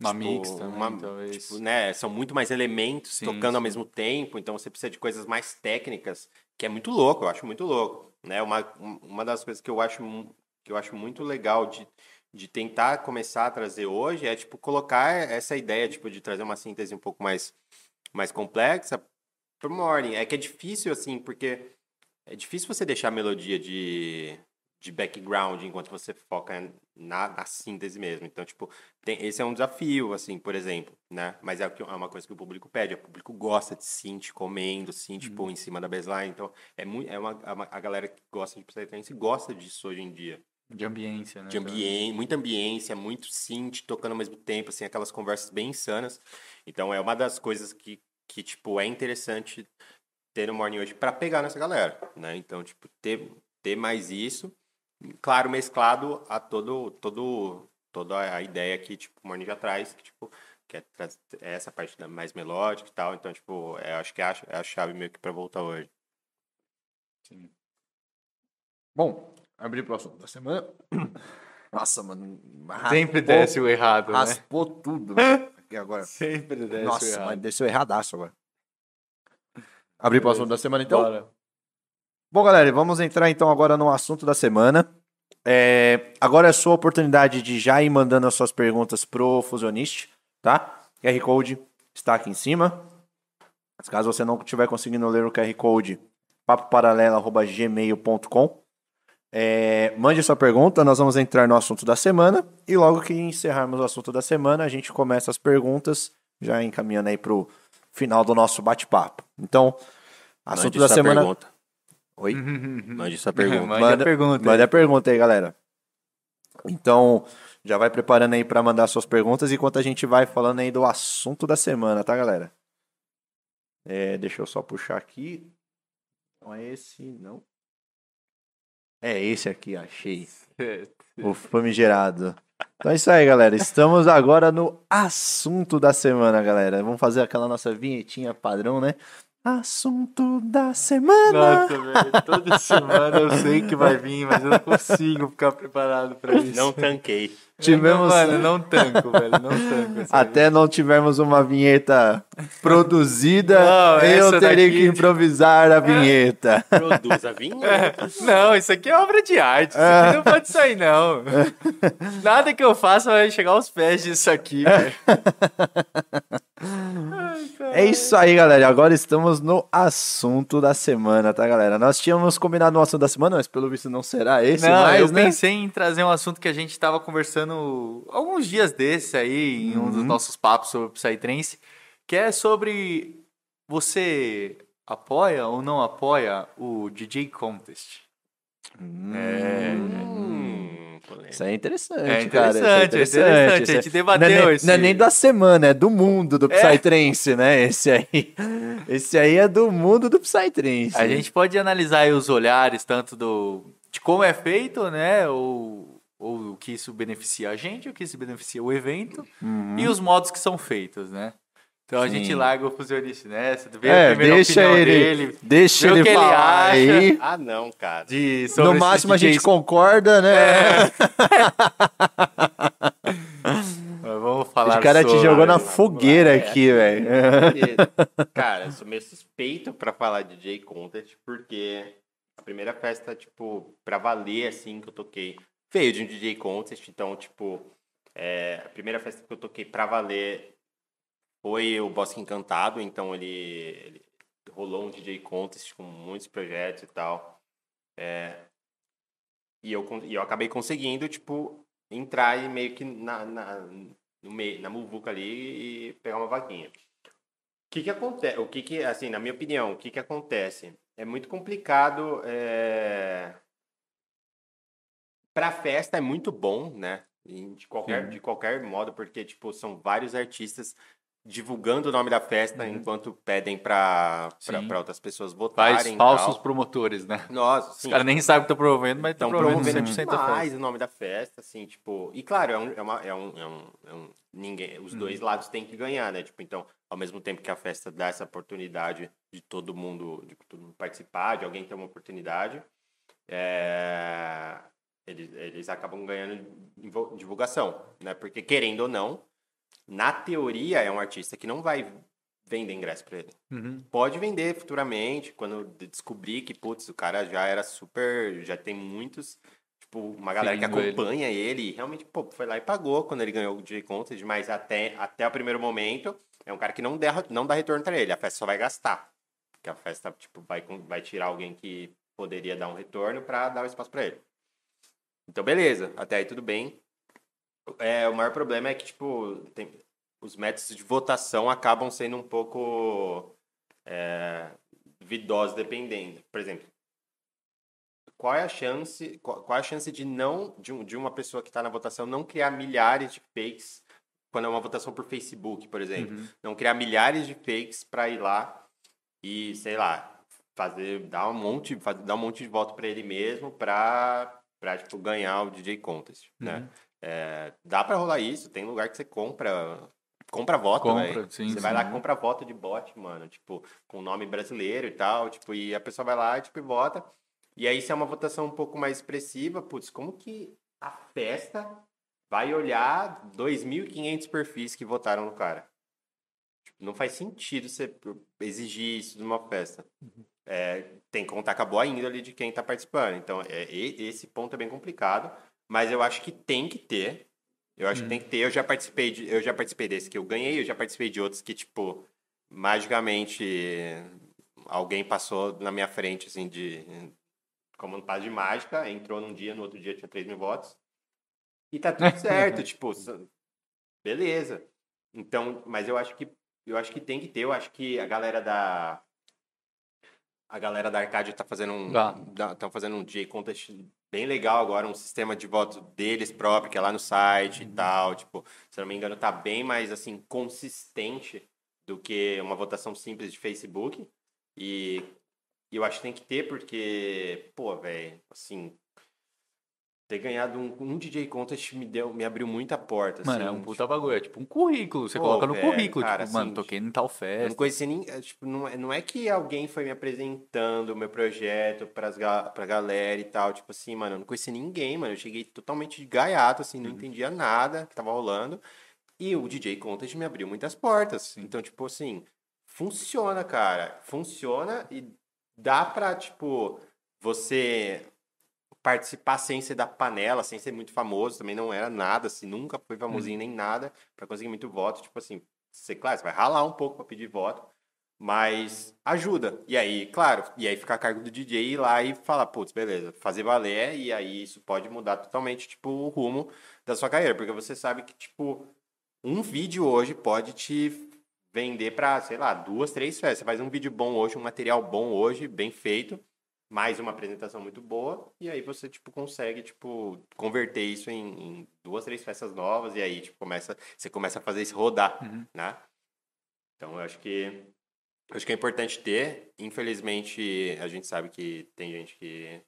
Uma tipo, mix também, uma- talvez. tipo, né, são muito mais elementos Sim, tocando ao sim. mesmo tempo, então você precisa de coisas mais técnicas, que é muito louco, eu acho muito louco, né? Uma, um- uma das coisas que eu acho que eu acho muito legal de, de tentar começar a trazer hoje é tipo colocar essa ideia tipo de trazer uma síntese um pouco mais mais complexa pro morning. É que é difícil assim, porque é difícil você deixar a melodia de de background enquanto você foca na, na síntese mesmo. Então, tipo, tem- esse é um desafio, assim, por exemplo, né? Mas é, o que- é uma coisa que o público pede. O público gosta de synth comendo, synth, tipo, em cima da baseline. Então, é, muito, é, uma, é uma- a galera que gosta de Psytrance gosta disso hoje em dia. De ambiência, né? De ambiente, muita ambiência, muito synth tocando ao mesmo tempo, assim, aquelas conversas bem insanas. Então, é uma das coisas que, que tipo, é interessante ter no Morning hoje para pegar nessa galera, né? Então, tipo, ter, ter mais isso, claro, mesclado a todo, todo, toda a ideia que, tipo, o Morning já traz, que, tipo, que é, traz- é essa parte da- mais melódica e tal. Então, tipo, é, acho que é a, é a chave meio que para voltar hoje. Sim. Bom, abrir pro assunto da semana. (coughs) Nossa, mano. raspou- Sempre desce o errado, né? Raspou tudo. velho, Aqui agora. (laughs) Sempre desce o Nossa, errado. mas desceu erradaço agora. Abrir pro assunto da semana, então? Bora. Bom, galera, vamos entrar então agora no assunto da semana. É, agora é a sua oportunidade de já ir mandando as suas perguntas pro Fusionist, tá? QR Code está aqui em cima. Mas Caso você não estiver conseguindo ler o QR Code, papoparalelo.gmail.com. É, mande sua pergunta, nós vamos entrar no assunto da semana. E logo que encerrarmos o assunto da semana, a gente começa as perguntas, já encaminhando aí pro final do nosso bate-papo. Então, assunto Mande da semana. Pergunta. Oi? Mande sua pergunta. (laughs) Mande Manda- a pergunta. Manda a pergunta aí, galera. Então, já vai preparando aí para mandar suas perguntas enquanto a gente vai falando aí do assunto da semana, tá, galera? É, deixa eu só puxar aqui. Não é esse, não. É esse aqui, achei. O famigerado. Então é isso aí, galera. Estamos agora no assunto da semana, galera. Vamos fazer aquela nossa vinhetinha padrão, né? Assunto da semana. Nossa, velho, toda semana eu sei que vai vir, mas eu não consigo ficar preparado pra isso. Não tanquei. Tivemos- Mano, não tanco, velho, não tanco. Até não tivermos uma vinheta produzida, (laughs) Não, eu teria daqui- que improvisar a vinheta. (laughs) Produz a vinheta. Não, isso aqui é obra de arte. Isso aqui não pode sair, não. (laughs) Nada que eu faça vai chegar aos pés disso aqui, velho. É isso aí, galera. Agora estamos no assunto da semana, tá, galera? Nós tínhamos combinado um assunto da semana, mas pelo visto não será esse Não, mais, eu né? pensei em trazer um assunto que a gente estava conversando alguns dias desses aí, em um dos nossos papos sobre Psytrance, que é sobre você apoia ou não apoia o DJ Contest. É. Hum, polêmica. Isso aí é interessante, É cara. Isso interessante, é interessante. Isso A gente é- debateu não é, nem, esse- não é nem da semana, é do mundo do É. Psytrance, né? Esse aí. Esse aí é do mundo do Psytrance. A gente pode analisar aí os olhares, tanto do de como é feito, né? Ou, ou o que isso beneficia a gente, o que isso beneficia o evento, e os modos que são feitos, né? Então a. Sim. gente larga o fusionista nessa, vê É, a primeira deixa opinião ele, dele. deixa vê o ele que ele falar acha. aí. Ah, não, cara. De, sobre No máximo a gente concorda, né? (laughs) Mas Vamos falar O cara te sobre- jogou na fogueira é. aqui, velho. Porque, (laughs) Cara, eu sou meio suspeito pra falar de DJ Contest, porque a primeira festa, tipo, pra valer, assim, que eu toquei, veio de um DJ Contest, então, tipo, É, a primeira festa que eu toquei pra valer foi o Bosque Encantado, então ele, ele rolou um DJ contest com muitos projetos e tal. É, e, eu, e eu acabei conseguindo, tipo, entrar e meio que na, na, no meio, na muvuca ali e pegar uma vaquinha. O que que acontece? O que que, assim, na minha opinião, o que que acontece? É muito complicado. É... Pra festa é muito bom, né? De qualquer, Sim. de qualquer modo, porque, tipo, são vários artistas divulgando o nome da festa Uhum. enquanto pedem pra outras pessoas votarem. Faz falsos tal. promotores, né? Nossa, Os sim. caras nem sabem que estão promovendo, mas estão Estão promovendo promovendo 100% da demais o nome da festa, assim, tipo... E claro, é um... É, uma, é, um, é, um, é um- Ninguém... Os Uhum. dois lados têm que ganhar, né? Tipo, então, ao mesmo tempo que a festa dá essa oportunidade de todo mundo, de todo mundo participar, de alguém ter uma oportunidade, é, Eles, eles acabam ganhando divulgação, né? Porque, querendo ou não, na teoria, é um artista que não vai vender ingresso pra ele Uhum. pode vender futuramente, quando de- descobrir que, putz, o cara já era super, já tem muitos, tipo, uma galera que Seguindo ele. acompanha ele, e realmente, pô, foi lá e pagou quando ele ganhou o DJ Contest, mas até, até o primeiro momento, é um cara que não, der, não dá retorno pra ele, a festa só vai gastar, porque a festa, tipo, vai, vai tirar alguém que poderia dar um retorno pra dar o espaço pra ele. Então, beleza, até aí tudo bem. É, o maior problema é que, tipo, tem- os métodos de votação acabam sendo um pouco é, duvidosos dependendo. Por exemplo, qual é a chance, qual, qual é a chance de não de, um- de uma pessoa que está na votação não criar milhares de fakes quando é uma votação por Facebook, por exemplo, Uhum. não criar milhares de fakes para ir lá e sei lá fazer dar um monte fazer, dar um monte de voto para ele mesmo para para tipo ganhar o DJ contest, né? Uhum. É, dá para rolar isso, tem lugar que você compra compra voto, Compra, sim, Você vai lá sim. compra voto de bot, mano, tipo, com nome brasileiro e tal, tipo, e a pessoa vai lá, tipo, e vota. E aí se é uma votação um pouco mais expressiva, putz, como que a festa vai olhar 2.500 perfis que votaram no cara? Tipo, não faz sentido você exigir isso de uma festa. É, tem que contar com a boa índole de quem tá participando. Então, é, esse ponto é bem complicado, mas eu acho que tem que ter. Eu acho que tem que ter. Eu já participei de, eu já participei desse que eu ganhei, eu já participei de outros que, tipo, magicamente alguém passou na minha frente, assim, de. Como um passo de mágica, entrou num dia, no outro dia tinha 3 mil votos. E tá tudo (laughs) certo, tipo, beleza. Então, mas eu acho que eu acho que tem que ter, eu acho que a galera da a galera da Arcade tá fazendo um Ah. tão fazendo um DJ contest bem legal agora, um sistema de voto deles próprio, que é lá no site Uhum. e tal, tipo, se eu não me engano, tá bem mais assim consistente do que uma votação simples de Facebook. E e eu acho que tem que ter porque, pô, velho, assim, ter ganhado um, um DJ contest me deu me abriu muita porta, Mano, é assim, um puta bagulho. É tipo um currículo. Você Pô, coloca no velho, currículo. cara, tipo, mano, assim, toquei em tal Eu não festa. conheci ninguém, tipo, não é, não é que alguém foi me apresentando o meu projeto pras, ga- pra galera e tal, tipo assim, mano, eu não conheci ninguém, mano, eu cheguei totalmente de gaiato, assim, Uhum. não entendia nada que tava rolando, e o DJ Contest me abriu muitas portas, então, tipo assim, funciona, cara, funciona e dá pra, tipo, você participar sem ser da panela, sem ser muito famoso, também não era nada, assim, nunca foi famosinho Uhum. nem nada, pra conseguir muito voto, tipo assim, você, claro, você vai ralar um pouco pra pedir voto, mas ajuda. E aí, claro, e aí fica a cargo do DJ ir lá e falar, putz, beleza, fazer valer, e aí isso pode mudar totalmente, tipo, o rumo da sua carreira, porque você sabe que, tipo, um vídeo hoje pode te vender pra, sei lá, duas, três festas. Você faz um vídeo bom hoje, um material bom hoje, bem feito, mais uma apresentação muito boa, e aí você, tipo, consegue, tipo, converter isso em, em duas, três festas novas, e aí, tipo, começa, você começa a fazer isso rodar, Uhum. né? Então, eu acho que, eu acho que é importante ter. Infelizmente, a gente sabe que tem gente que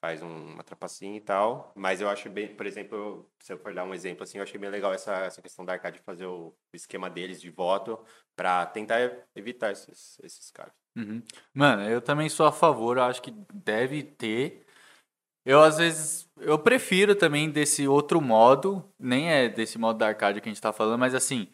faz um- uma trapacinha e tal, mas eu acho bem, por exemplo, se eu for dar um exemplo assim, eu achei bem legal essa, essa questão da Arcade fazer o, o esquema deles de voto para tentar evitar esses, esses caras. Uhum. Mano, eu também sou a favor, eu acho que deve ter. Eu, às vezes, eu prefiro também desse outro modo, nem é desse modo da arcade que a gente tá falando, mas assim,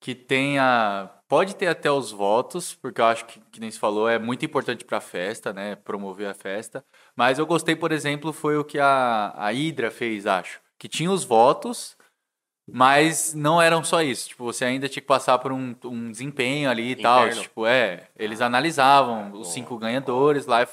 que tenha. Pode ter até os votos, porque eu acho que, que nem se falou, é muito importante pra festa, né? Promover a festa. Mas eu gostei, por exemplo, foi o que a, a Hydra fez, acho. Que tinha os votos, Mas não eram só isso. Tipo, você ainda tinha que passar por um, um desempenho ali e tal. Tipo, é, eles analisavam os cinco ganhadores lá.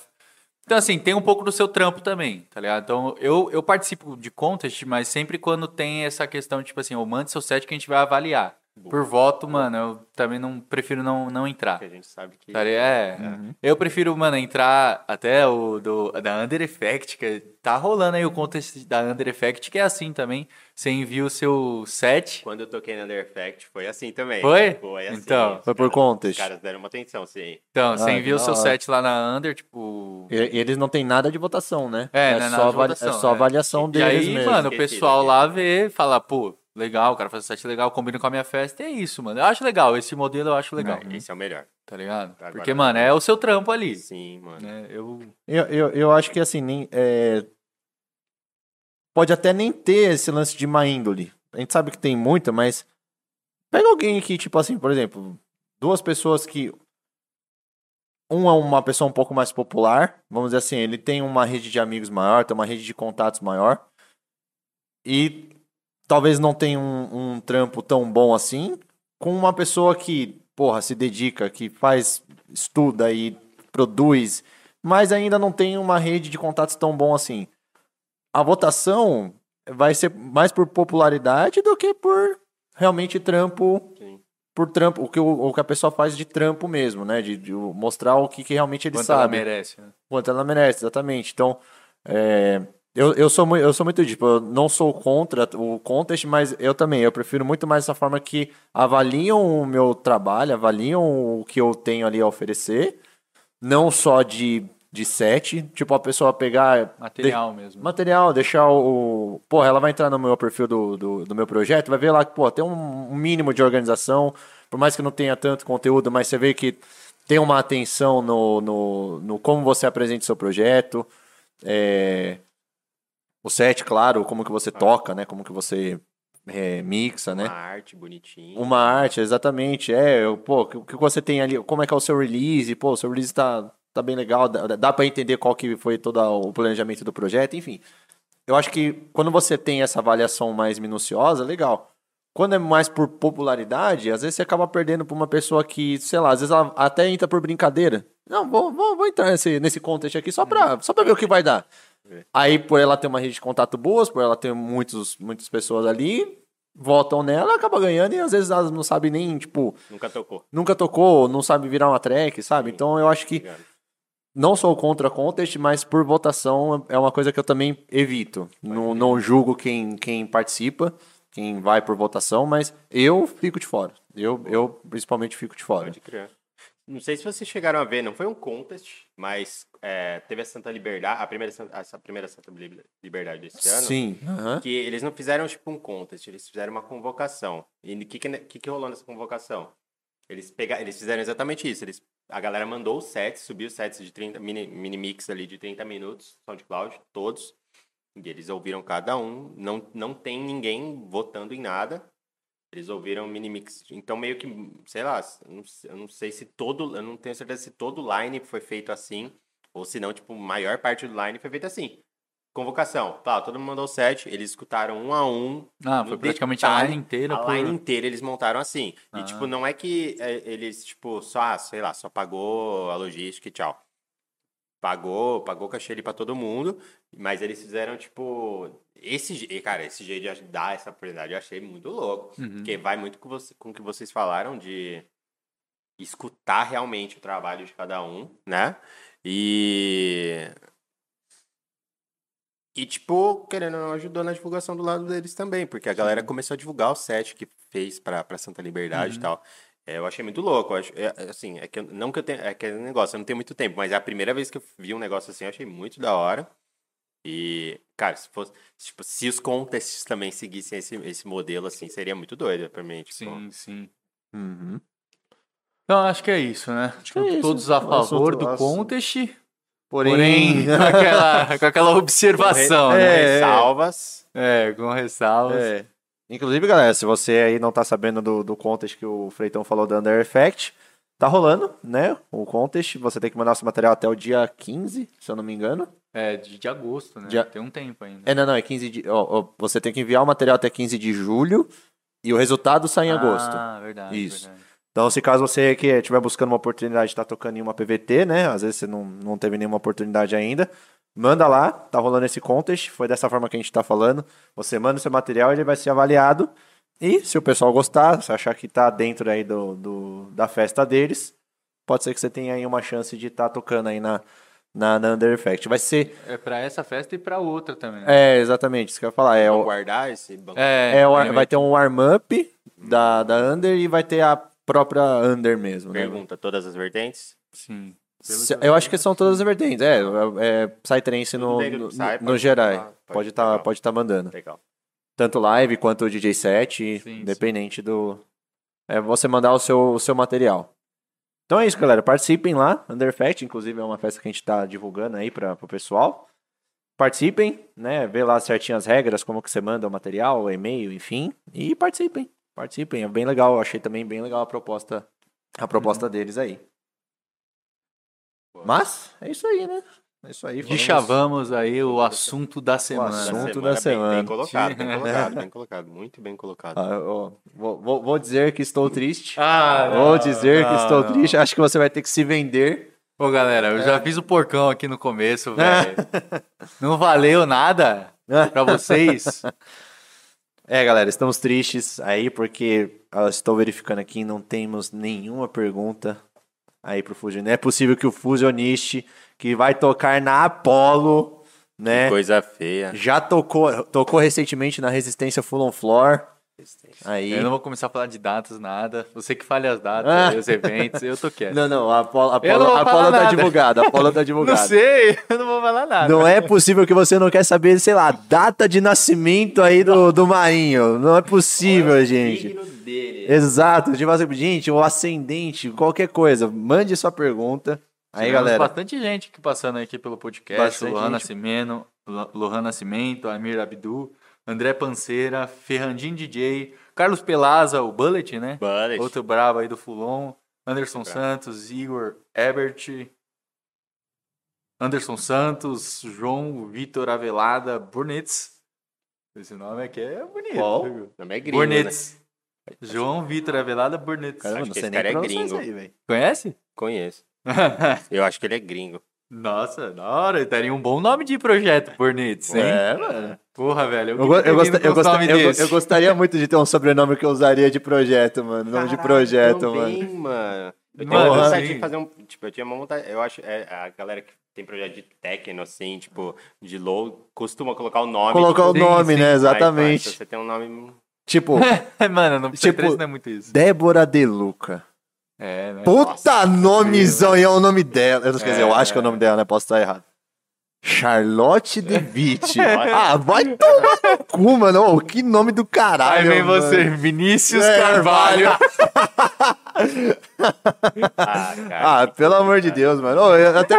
Então, assim, tem um pouco do seu trampo também, tá ligado? Então, eu, eu participo de contest, mas sempre quando tem essa questão, tipo assim, ou mande seu set que a gente vai avaliar. Por voto, mano, eu também não prefiro não, não entrar. Que a gente sabe que. É. Eu prefiro, mano, entrar até o do, da Under Effect, que tá rolando aí o contest da Under Effect, que é assim também. Você envia o seu set. Quando eu toquei na Under Effect, foi assim também. Foi? Foi assim. Então, foi por caras- contest. Os caras deram uma atenção, sim. Então, Ah, você envia o que seu set lá na Under, tipo. E, e eles não têm nada de votação, né? É, não é nada só, de avali- votação, é só é. avaliação E deles aí, mesmo. mano, o pessoal lá vê, fala, pô, legal, o cara faz um set legal, combina com a minha festa. E é isso, mano. Eu acho legal, esse modelo eu acho legal. Esse é o melhor. Tá ligado? Agora- Porque, mano, é o seu trampo ali. Sim, mano. Né? Eu. Eu, eu, eu acho que assim, nem, é, pode até nem ter esse lance de má índole. A gente sabe que tem muita, mas pega alguém que, tipo assim, por exemplo, duas pessoas que. Um é uma pessoa um pouco mais popular, vamos dizer assim, ele tem uma rede de amigos maior, tem uma rede de contatos maior, e talvez não tenha um, um trampo tão bom assim, com uma pessoa que, porra, se dedica, que faz, estuda e produz, mas ainda não tem uma rede de contatos tão bom assim. A votação vai ser mais por popularidade do que por realmente trampo, Sim. por trampo, o que, o, o que a pessoa faz de trampo mesmo, né? De, de mostrar o que, que realmente ele Quanto ela sabe merece. Né? quanto ela merece, exatamente. Então, é, eu, eu, sou muito, eu sou muito tipo, eu não sou contra o contest, mas eu também, eu prefiro muito mais essa forma que avaliam o meu trabalho, avaliam o que eu tenho ali a oferecer, não só de, de set, tipo, a pessoa pegar... Material mesmo. Material, deixar o. Pô, ela vai entrar no meu perfil do, do, do meu projeto, vai ver lá que, pô, tem um, um mínimo de organização, por mais que não tenha tanto conteúdo, mas você vê que tem uma atenção no, no, no como você apresenta o seu projeto. é, o set, claro, como que você toca, né? Como que você é, mixa, né? Uma arte bonitinha. Uma arte, exatamente. É, pô, o que, você tem ali, como é que é o seu release? Pô, o seu release tá, tá bem legal, dá, dá para entender qual que foi todo o planejamento do projeto, enfim. Eu acho que quando você tem essa avaliação mais minuciosa, legal. Quando é mais por popularidade, às vezes você acaba perdendo pra uma pessoa que, sei lá, às vezes ela até entra por brincadeira. Não, vou, vou, vou entrar nesse, nesse contest aqui só pra, só pra ver o que vai dar. Aí, por ela ter uma rede de contato boas, por ela ter muitos, muitas pessoas ali, votam nela, acaba ganhando e às vezes elas não sabem nem, tipo, Nunca tocou. nunca tocou, não sabe virar uma track, sabe? Então eu acho que Obrigado. não sou contra contest, mas por votação é uma coisa que eu também evito. Não, não julgo quem, quem participa, quem vai por votação, mas eu fico de fora. Eu, eu principalmente fico de fora. Pode crer. Não sei se vocês chegaram a ver, não foi um contest, mas é, teve a Santa Liberdade, a primeira, Santa- essa primeira Santa Liber- Liberdade desse ano. Sim. aham. Que eles não fizeram tipo um contest, eles fizeram uma convocação. E o que, que, que, que rolou nessa convocação? Eles, pega, eles fizeram exatamente isso. Eles, a galera mandou os sets, subiu os sets de 30, mini, mini mix ali de 30 minutos, SoundCloud, todos. E eles ouviram cada um. Não, não tem ninguém votando em nada. Eles ouviram o mini mix. Então, meio que, sei lá, eu não, sei- se todo. Eu não tenho certeza se todo o line foi feito assim. Ou se não, tipo, a maior parte do line foi feita assim. Convocação. Tá, todo mundo mandou o set, eles escutaram um a um. Ah, foi praticamente a detalhe, line inteira. A por- line inteira eles montaram assim. E, Ah. tipo, não é que é, eles, tipo, só, ah, sei lá, só pagou a logística e tchau. Pagou, pagou cachê ali pra todo mundo, mas eles fizeram, tipo, esse, cara, esse jeito de dar essa oportunidade eu achei muito louco. Uhum. Porque vai muito com, você, com o que vocês falaram de escutar realmente o trabalho de cada um, né? E. E, tipo, querendo ou não, ajudou na divulgação do lado deles também, porque a galera começou a divulgar o set que fez pra, pra Santa Liberdade Uhum. e tal. É, eu achei muito louco. Eu acho, é, é, assim, é que eu, não que eu tenha. É que é um negócio, eu não tenho muito tempo, mas é a primeira vez que eu vi um negócio assim, eu achei muito da hora. E, cara, se fosse. Tipo, se os contests também seguissem esse, esse modelo, assim, seria muito doido pra mim. Tipo, Sim, sim. Uhum. Então, acho que é isso, né? que é isso. Todos a O favor do contest, Porém, porém, (laughs) com aquela, com aquela (laughs) observação, com né? É, ressalvas. É, com ressalvas. É. Inclusive, galera, se você aí não tá sabendo do, do contest que o Freitão falou da Under Effect, tá rolando, né? O contest. Você tem que mandar seu material até o dia 15, se eu não me engano. É, de, de agosto, né? Tem um tempo ainda. É, não, não, é 15 de. ó, ó, você tem que enviar o material até 15 de julho e o resultado sai em agosto. Ah, verdade. Isso. verdade. Então, se caso você que estiver buscando uma oportunidade de estar tocando em uma PVT, né? Às vezes você não, não teve nenhuma oportunidade ainda, manda lá, tá rolando esse contest, foi dessa forma que a gente tá falando. Você manda o seu material, ele vai ser avaliado. E se o pessoal gostar, se achar que tá dentro aí do, do- da festa deles, pode ser que você tenha aí uma chance de estar tocando aí na, na, na Under Effect. Vai ser. É pra essa festa e pra outra também. né? É, exatamente, isso que eu ia falar. É, o, guardar esse banco. É, é, o ar- vai ter um warm-up da, da Under e vai ter a própria Under mesmo. né? Pergunta, todas as vertentes? Sim. Se- Eu acho que são todas as vertentes. É, é, é Psytrance no, no, no pode geral. pode estar pegar. pode tá mandando. Legal. Tanto live quanto o DJ set, Sim, independente do. É você mandar o seu, o seu material. Então é isso, galera. Participem lá. Underfact, inclusive, é uma festa que a gente está divulgando aí para o pessoal. Participem, né? Vê lá certinho as regras, como que você manda o material, o e-mail, enfim. E participem. Participem. É bem legal. Eu achei também bem legal a proposta, a proposta Uhum. deles aí. Mas, é isso aí, né? É isso aí. Deschavamos aí o assunto da semana. assunto Da da semana. Bem, bem colocado, bem (laughs) colocado, bem colocado. Muito bem colocado. Ah, ó, vou, vou- vou dizer que estou triste. Ah, vou dizer que não, estou não. triste. Acho que você vai ter que se vender. Ô, galera, eu já fiz o porcão aqui no começo, velho. Não valeu nada pra (laughs) vocês. É, galera, estamos tristes aí porque eu estou verificando aqui, não temos nenhuma pergunta aí pro Fusionista. É possível que o Fusionist, que vai tocar na Apollo, né? Coisa feia. Já tocou, tocou recentemente na Resistência Full on Floor. Aí. Eu não vou começar a falar de datas, nada. Você que fale as datas, Ah. os eventos, eu tô quieto. Não, não, a Apollo, a não vou a falar tá divulgada. A Apollo tá (laughs) Não divulgada. sei, eu não vou falar nada. Não é possível que você não quer saber, sei lá, data de nascimento aí do, do Marinho. Não é possível, gente. Dele. Exato. Tipo assim, gente, o ascendente, qualquer coisa. Mande sua pergunta. Aí, Tivemos galera. bastante gente aqui passando aqui pelo podcast. Bastante Lohan gente. Nascimento, Lohan Nascimento, Amir Abdu, André Panceira, Ferrandinho DJ, Carlos Pelaza, o Bullet, né? Bullet. Outro brabo aí do Fulon. Anderson Santos, Igor Ebert, Anderson Santos, João Vitor Avelada, Burnitz. Esse nome aqui é bonito. Qual? viu? Nome é gringo, né? Burnitz. João Vitor Avelada Burnitz. Caramba, não sei esse nem cara é gringo. aí, velho. Conhece? Conheço. (laughs) Eu acho que ele é gringo. Nossa, da hora. Daria um bom nome de projeto, Burnitz, hein? É, mano. Porra, velho. Eu, eu, eu, nome eu, go- desse. eu gostaria muito de ter um sobrenome que eu usaria de projeto, mano. Nome de projeto, também, mano. mano. Eu tenho Mano, vontade sim. de fazer um. Tipo, eu tinha uma vontade. Eu acho. É, a galera que tem projeto de techno, assim, tipo, de low, costuma colocar o nome. Colocar o tipo, sim, nome, sim. né? vai, Exatamente. se você tem um nome. Tipo, (laughs) Mano, no Tipo, não é muito isso. Débora Deluca. É, né? Puta nomezão, e é o nome dela. Eu não quer dizer, eu É. acho que é o nome dela, né? Posso estar errado. Charlotte De Witt. (laughs) ah, vai tomar no cu, mano. Ô, que nome do Aí caralho. vem mano. você, Vinícius É, Carvalho. (laughs) Ah, cara. Ah, pelo amor de Deus, mano. Eu até...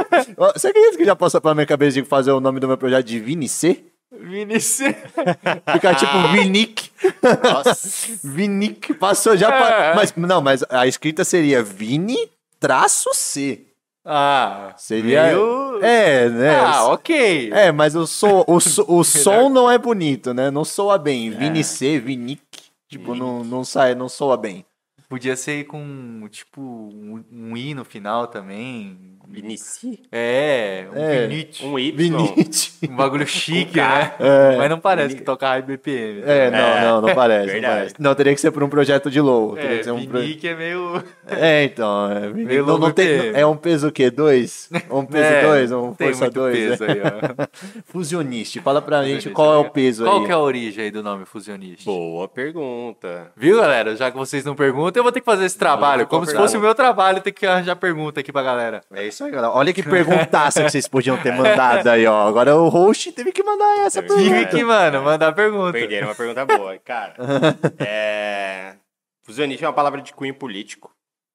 Você acredita que já passou pela minha cabeça de fazer o nome do meu projeto de Vini C? Vinícius. (laughs) Ficar tipo Vinic. Nossa. Vinic. Passou já. É. Mas, não, mas a escrita seria Vini traço C. Ah, Seria. meio- É, né? Ah, ok. É, mas o, (laughs) so, o, so- o som não é bonito, né? Não soa bem. Vini C, Vinic. Tipo, não, não sai, não soa bem. Podia ser com, tipo, um, um i no final também. Vinici? É, um É. Vinite. Um Y. Vinite. Um bagulho (laughs) chique, né? É. Mas não parece que toca high BPM. É, não, É, não, não parece, não parece. Não, teria que ser por um projeto de low. Teria É, que ser um pro- é meio... É, então. É. Meio não, não tem, é um peso o quê? Dois? (laughs) Um peso É, dois? Um tem força dois? peso é. aí, ó. (laughs) Fusioniste. Fala pra gente qual é o peso Qual aí. que é a origem aí do nome fusionista? Boa pergunta. Viu, galera? Já que vocês não perguntam, eu vou ter que fazer esse trabalho. Como se fosse o meu trabalho, ter que arranjar pergunta aqui pra galera. É isso aí, galera. Olha que perguntaça que vocês podiam ter mandado aí, ó. Agora o host teve que mandar essa É verdade. Tive pergunta. que, mano, mandar pergunta. Perderam uma pergunta boa. Cara, (laughs) é... fusionista é uma palavra de cunho político.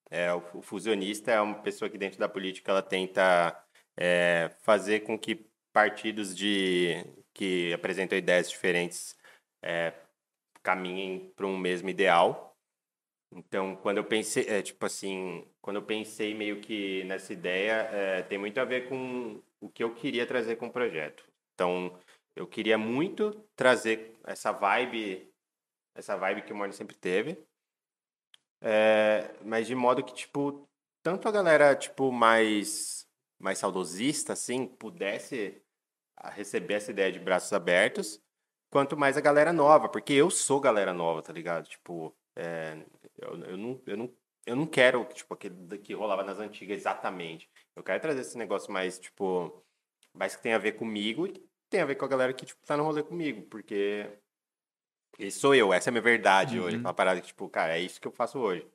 É, o o fusionista é uma pessoa que dentro da política ela tenta é, fazer com que partidos de que apresentam ideias diferentes é, caminhem para um mesmo ideal. Então, quando eu pensei, é, tipo assim, quando eu pensei meio que nessa ideia, é, tem muito a ver com o que eu queria trazer com o projeto. Então, eu queria muito trazer essa vibe, essa vibe que o Morning sempre teve, é, mas de modo que, tipo, tanto a galera, tipo, mais, mais saudosista, assim, pudesse receber essa ideia de braços abertos, quanto mais a galera nova, porque eu sou galera nova, tá ligado? Tipo, é, eu, eu, não, eu, não, eu não quero, tipo, aquele que rolava nas antigas exatamente. Eu quero trazer esse negócio mais, tipo, mais que tem a ver comigo e tem a ver com a galera que, tipo, tá no rolê comigo, porque esse sou eu, essa é a minha verdade Uhum. hoje. Uma parada que, tipo, cara, é isso que eu faço hoje.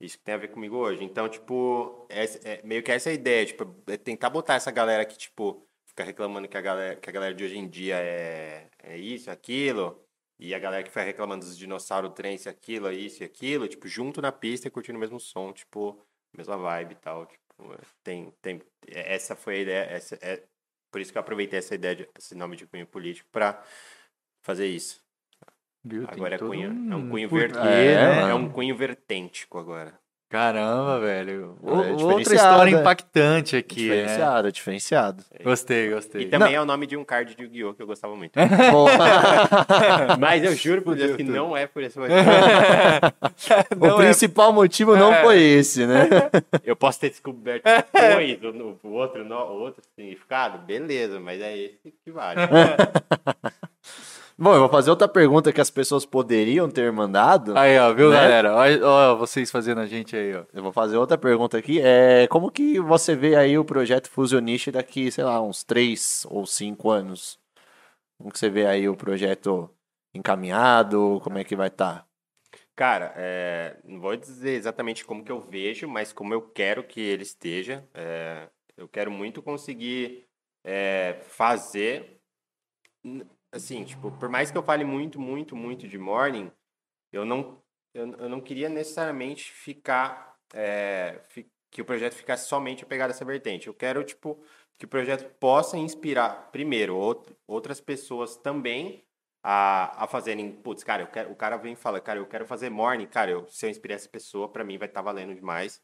Isso que tem a ver comigo hoje. Então, tipo, essa- é, meio que essa é a ideia, tipo, é tentar botar essa galera que, tipo, fica reclamando que a galera, que a galera de hoje em dia é, é isso, aquilo, e a galera que fica reclamando dos dinossauros, trem, isso, aquilo, é isso e aquilo, tipo, junto na pista e curtindo o mesmo som, tipo, mesma vibe e tal, tipo, tem, tem, é- essa foi a ideia, essa, é, por isso que eu aproveitei essa ideia, de, esse nome de cunho político pra fazer isso. Viu? Agora é cunho, é um cunho vertente, né? é um cunho vertêntico agora. Caramba, velho. O- outra diferenciado, história é. impactante aqui, né? Diferenciado, diferenciado. Gostei, gostei. E também é o nome de um card de Yu-Gi-Oh! que eu gostava muito. (laughs) (laughs) Mas eu juro por Deus que não é por esse (laughs) motivo. o Não é- principal motivo não É. foi esse, né? Eu posso ter descoberto depois o, o outro, o outro significado, beleza, mas é esse que vale. Bom, eu vou fazer outra pergunta que as pessoas poderiam ter mandado. Aí, ó, viu, Né? galera? Olha, ó, vocês fazendo a gente aí, ó. Eu vou fazer outra pergunta aqui. É, como que você vê aí o projeto Fusionist daqui, sei lá, uns três ou cinco anos? Como que você vê aí o projeto encaminhado? Como é que vai estar? Cara, é, não vou dizer exatamente como que eu vejo, mas como eu quero que ele esteja. É, eu quero muito conseguir é, fazer. Assim, tipo, por mais que eu fale muito, muito, muito de morning, eu não, eu, eu não queria necessariamente ficar. é, fi- que o projeto ficasse somente apegado a essa vertente. Eu quero, tipo, que o projeto possa inspirar, primeiro, out- outras pessoas também a, a fazerem, putz, cara, eu quero, o cara vem e fala, cara, eu quero fazer morning, cara, eu, se eu inspirar essa pessoa, pra mim vai estar valendo demais.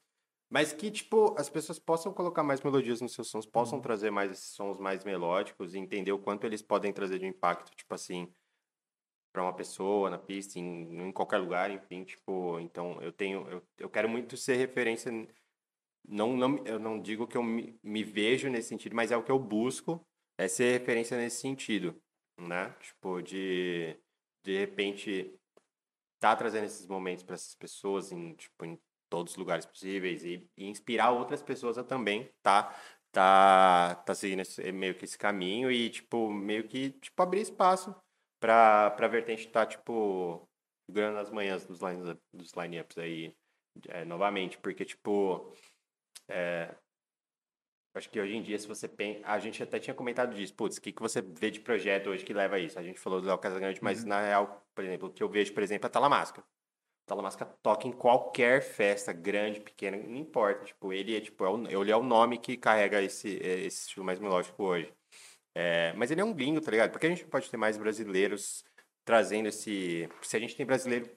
Mas que, tipo, as pessoas possam colocar mais melodias nos seus sons, possam trazer mais esses sons mais melódicos e entender o quanto eles podem trazer de impacto, tipo assim, pra uma pessoa na pista, em, em qualquer lugar, enfim, tipo, então eu tenho, eu, eu quero muito ser referência, não, não, eu não digo que eu me, me vejo nesse sentido, mas é o que eu busco, é ser referência nesse sentido né? Tipo, de de repente tá trazendo esses momentos para essas pessoas em, tipo, em todos os lugares possíveis e, e inspirar outras pessoas a também tá tá tá seguindo esse, meio que esse caminho e tipo meio que tipo abrir espaço para para vertente tá tipo figurando nas manhãs dos line dos lineups aí é, novamente, porque tipo é, Acho que hoje em dia, se você pensa. A gente até tinha comentado disso. Putz, o que, que você vê de projeto hoje que leva a isso? A gente falou do Léo Casagrande, mas na real, por exemplo, o que eu vejo, por exemplo, é a Talamasca. Talamasca toca em qualquer festa, grande, pequena, não importa. Tipo, ele é, tipo, é o, ele é o nome que carrega esse, esse estilo mais melódico hoje. É, mas ele é um gringo, tá ligado? Porque a gente pode ter mais brasileiros trazendo esse. Se a gente tem brasileiro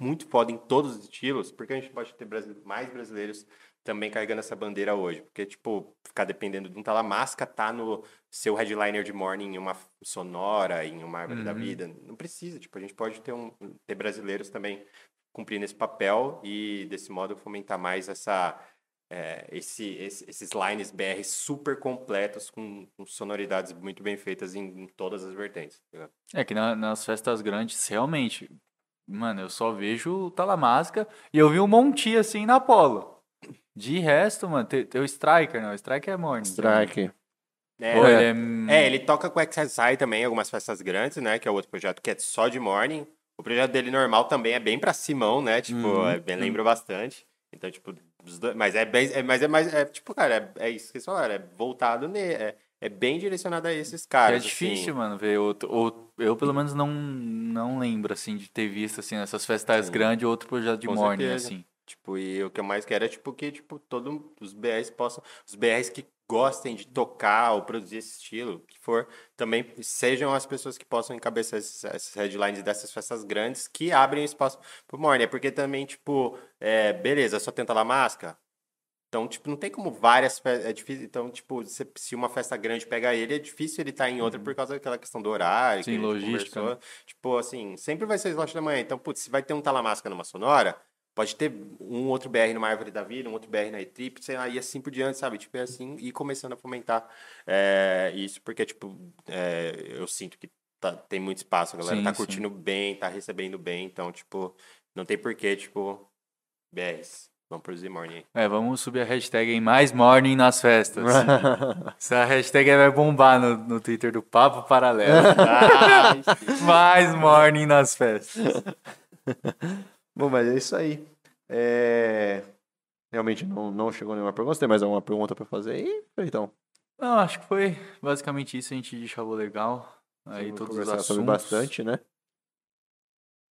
muito foda em todos os estilos, por que a gente pode ter mais brasileiros também carregando essa bandeira hoje? Porque, tipo, ficar dependendo de um Talamasca tá no seu headliner de morning em uma sonora, em uma árvore Uhum. da vida. Não precisa, tipo, a gente pode ter, um, ter brasileiros também cumprindo esse papel e, desse modo, fomentar mais essa. é, esse, esse- esses lines BR super completos, com, com sonoridades muito bem feitas em, em todas as vertentes. tá? É que na- nas festas grandes, realmente, mano, eu só vejo o Talamasca e eu vi um Monti assim na Polo. De resto, mano, tem, tem o Striker, não. O Striker é morning. Strike. É, é, ele é... É, ele toca com o XSI também, em algumas festas grandes, né? Que é outro projeto que é só de morning. O projeto dele normal também é bem pra Simão, né? Tipo, Uhum. é bem, lembra bastante. Então, tipo, dois- mas é bem. É, mas é mais. É, tipo, cara, é, é isso que eles falaram, é voltado nele. É, é bem direcionado a esses É caras. difícil, assim. mano, ver outro, ou Eu, pelo menos, não, não lembro, assim, de ter visto, assim, nessas festas Sim. grandes, outro projeto de Com morning, certeza. assim. Tipo, e o que eu mais quero é, tipo, que, tipo, todos os BRs possam... Os BRs que gostem de tocar ou produzir esse estilo, que for, também sejam as pessoas que possam encabeçar esses, esses headlines dessas festas grandes que abrem espaço pro morning. É porque também, tipo, é, beleza, só tenta lá máscara. Então, tipo, não tem como várias festas. É difícil. Então, tipo, se, se uma festa grande pega ele, é difícil ele estar em outra por causa daquela questão do horário. Sim, logística, conversou. Tipo, assim, sempre vai ser slot da manhã. Então, putz, se vai ter um Talamasca numa sonora, pode ter um outro BR numa Árvore da Vida, um outro BR na E-Trip, sei lá, e assim por diante, sabe? Tipo, é assim, e começando a fomentar é, isso, porque, tipo, é, eu sinto que tá- tem muito espaço, a galera Sim, tá sim. curtindo bem, tá recebendo bem, então, tipo, não tem porquê, tipo, BRs, vamos produzir morning aí. É, vamos subir a hashtag em mais morning nas festas. (laughs) Essa hashtag vai bombar no, no Twitter do Papo Paralelo. Ai, (laughs) (laughs) mais morning nas festas. Bom, mas é isso aí. É, Realmente não, não chegou nenhuma pergunta. Você tem mais alguma pergunta pra fazer aí? Então, Não, acho que foi basicamente isso. A gente deixava legal. Aí vamos todos os assuntos. sobre bastante, né?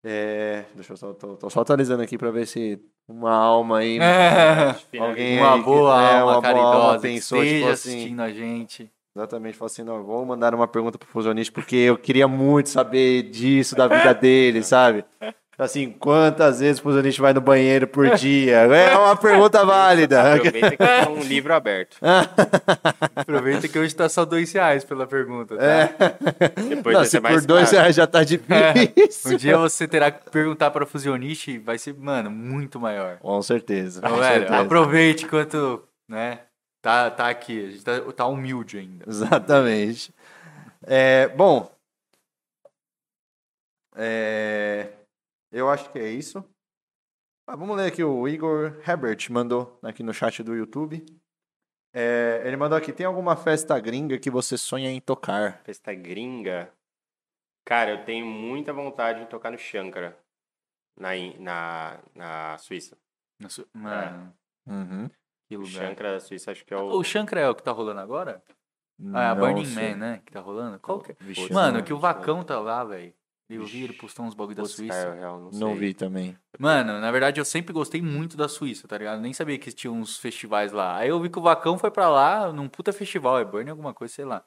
É, deixa eu só, tô, tô só atualizando aqui pra ver se uma alma aí, É, alguém uma aí que- boa é, alma uma boa caridosa alma que pensou, esteja tipo assim, assistindo a gente. exatamente, falou assim, não, vou mandar uma pergunta pro fusionista porque eu queria muito saber disso, da vida dele, sabe? Assim, quantas vezes o fusionista vai no banheiro por dia? É uma pergunta válida. Aproveita que tá um livro aberto. (laughs) Aproveita que hoje tá só dois reais pela pergunta, tá? É. Depois Não, vai se ser por mais dois caro. reais já tá difícil. Um dia você terá que perguntar para fusionista e vai ser, mano, muito maior. Com certeza. Então, com velho, certeza. aproveite enquanto, né, tá, tá aqui. A gente tá, tá humilde ainda. Exatamente. É, bom, é, eu acho que é isso. Ah, vamos ler aqui o Igor Herbert mandou aqui no chat do YouTube. É, ele mandou aqui: tem alguma festa gringa que você sonha em tocar? Festa gringa. Cara, eu tenho muita vontade de tocar no Shankara. Na, na, na Suíça. Nossa, Mano, Uhum. que O lugar. Shankara da Suíça acho que é o. O Shankra é o que tá rolando agora? Ah, é a Não Burning. Man, né? Que tá rolando? Qual que é? Vixe, Mano, não- que o Vacão tá lá, velho. Eu vi, ele postou uns bagulho da Suíça. real não, Não sei. vi também. Mano, na verdade eu sempre gostei muito da Suíça, tá ligado? Nem sabia que tinha uns festivais lá. Aí eu vi que o Vacão foi pra lá num puta festival, é Burn alguma coisa, sei lá.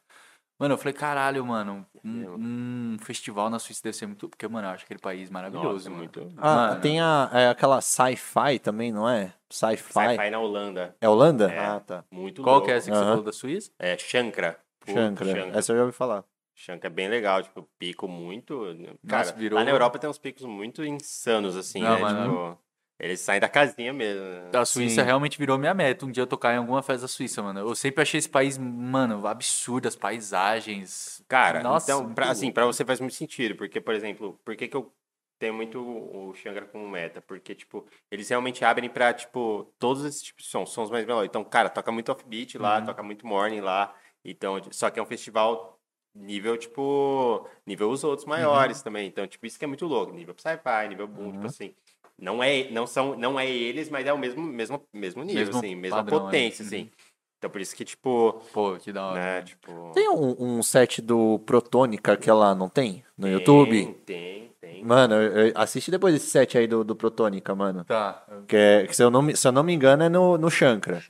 Mano, eu falei, caralho, mano, um, um festival na Suíça deve ser muito. Porque, mano, eu acho aquele país maravilhoso, Nossa, mano. muito. Ah, Mano. tem a, é aquela sci-fi também, não é? Sci-fi. Sci-fi na Holanda. É Holanda? É. Ah, tá. Muito Qual louco. que é essa que você falou da Suíça? É Shankara. Pô, Shankara. Shankara. Essa eu já ouvi falar. Shankara é bem legal, tipo, pico muito. Cara, virou- lá na Europa tem uns picos muito insanos, assim, Não, né? mas Tipo, eles saem da casinha mesmo. né? A Suíça Sim. realmente virou minha meta, um dia eu tocar em alguma festa da Suíça, mano. Eu sempre achei esse país, mano, absurdo, as paisagens. Cara, Nossa, então, pra, assim, pra você faz muito sentido, porque, por exemplo, por que, que eu tenho muito o Xangra como meta? Porque, tipo, eles realmente abrem pra, tipo, todos esses tipos de sons, sons mais melódicos. Então, cara, toca muito offbeat lá, Uhum. toca muito morning lá. Então, só que é um festival nível, tipo, nível os outros Uhum. maiores também. Então, tipo, isso que é muito louco. Nível sci-fi, nível boom, Uhum. tipo assim. Não é, não são, não é eles, mas é o mesmo, mesmo, mesmo nível, Mesmo assim, mesma padrão, é. potência, Uhum. assim. Então, por isso que, tipo, Pô, que da hora. né, mano. tipo... Tem um, um set do Protônica que ela não tem? No tem, YouTube? Tem, tem. Mano, assiste depois esse set aí do, do Protônica, mano. Tá. Que, é, que se, eu não, me- se eu não me engano é no, no Shankra.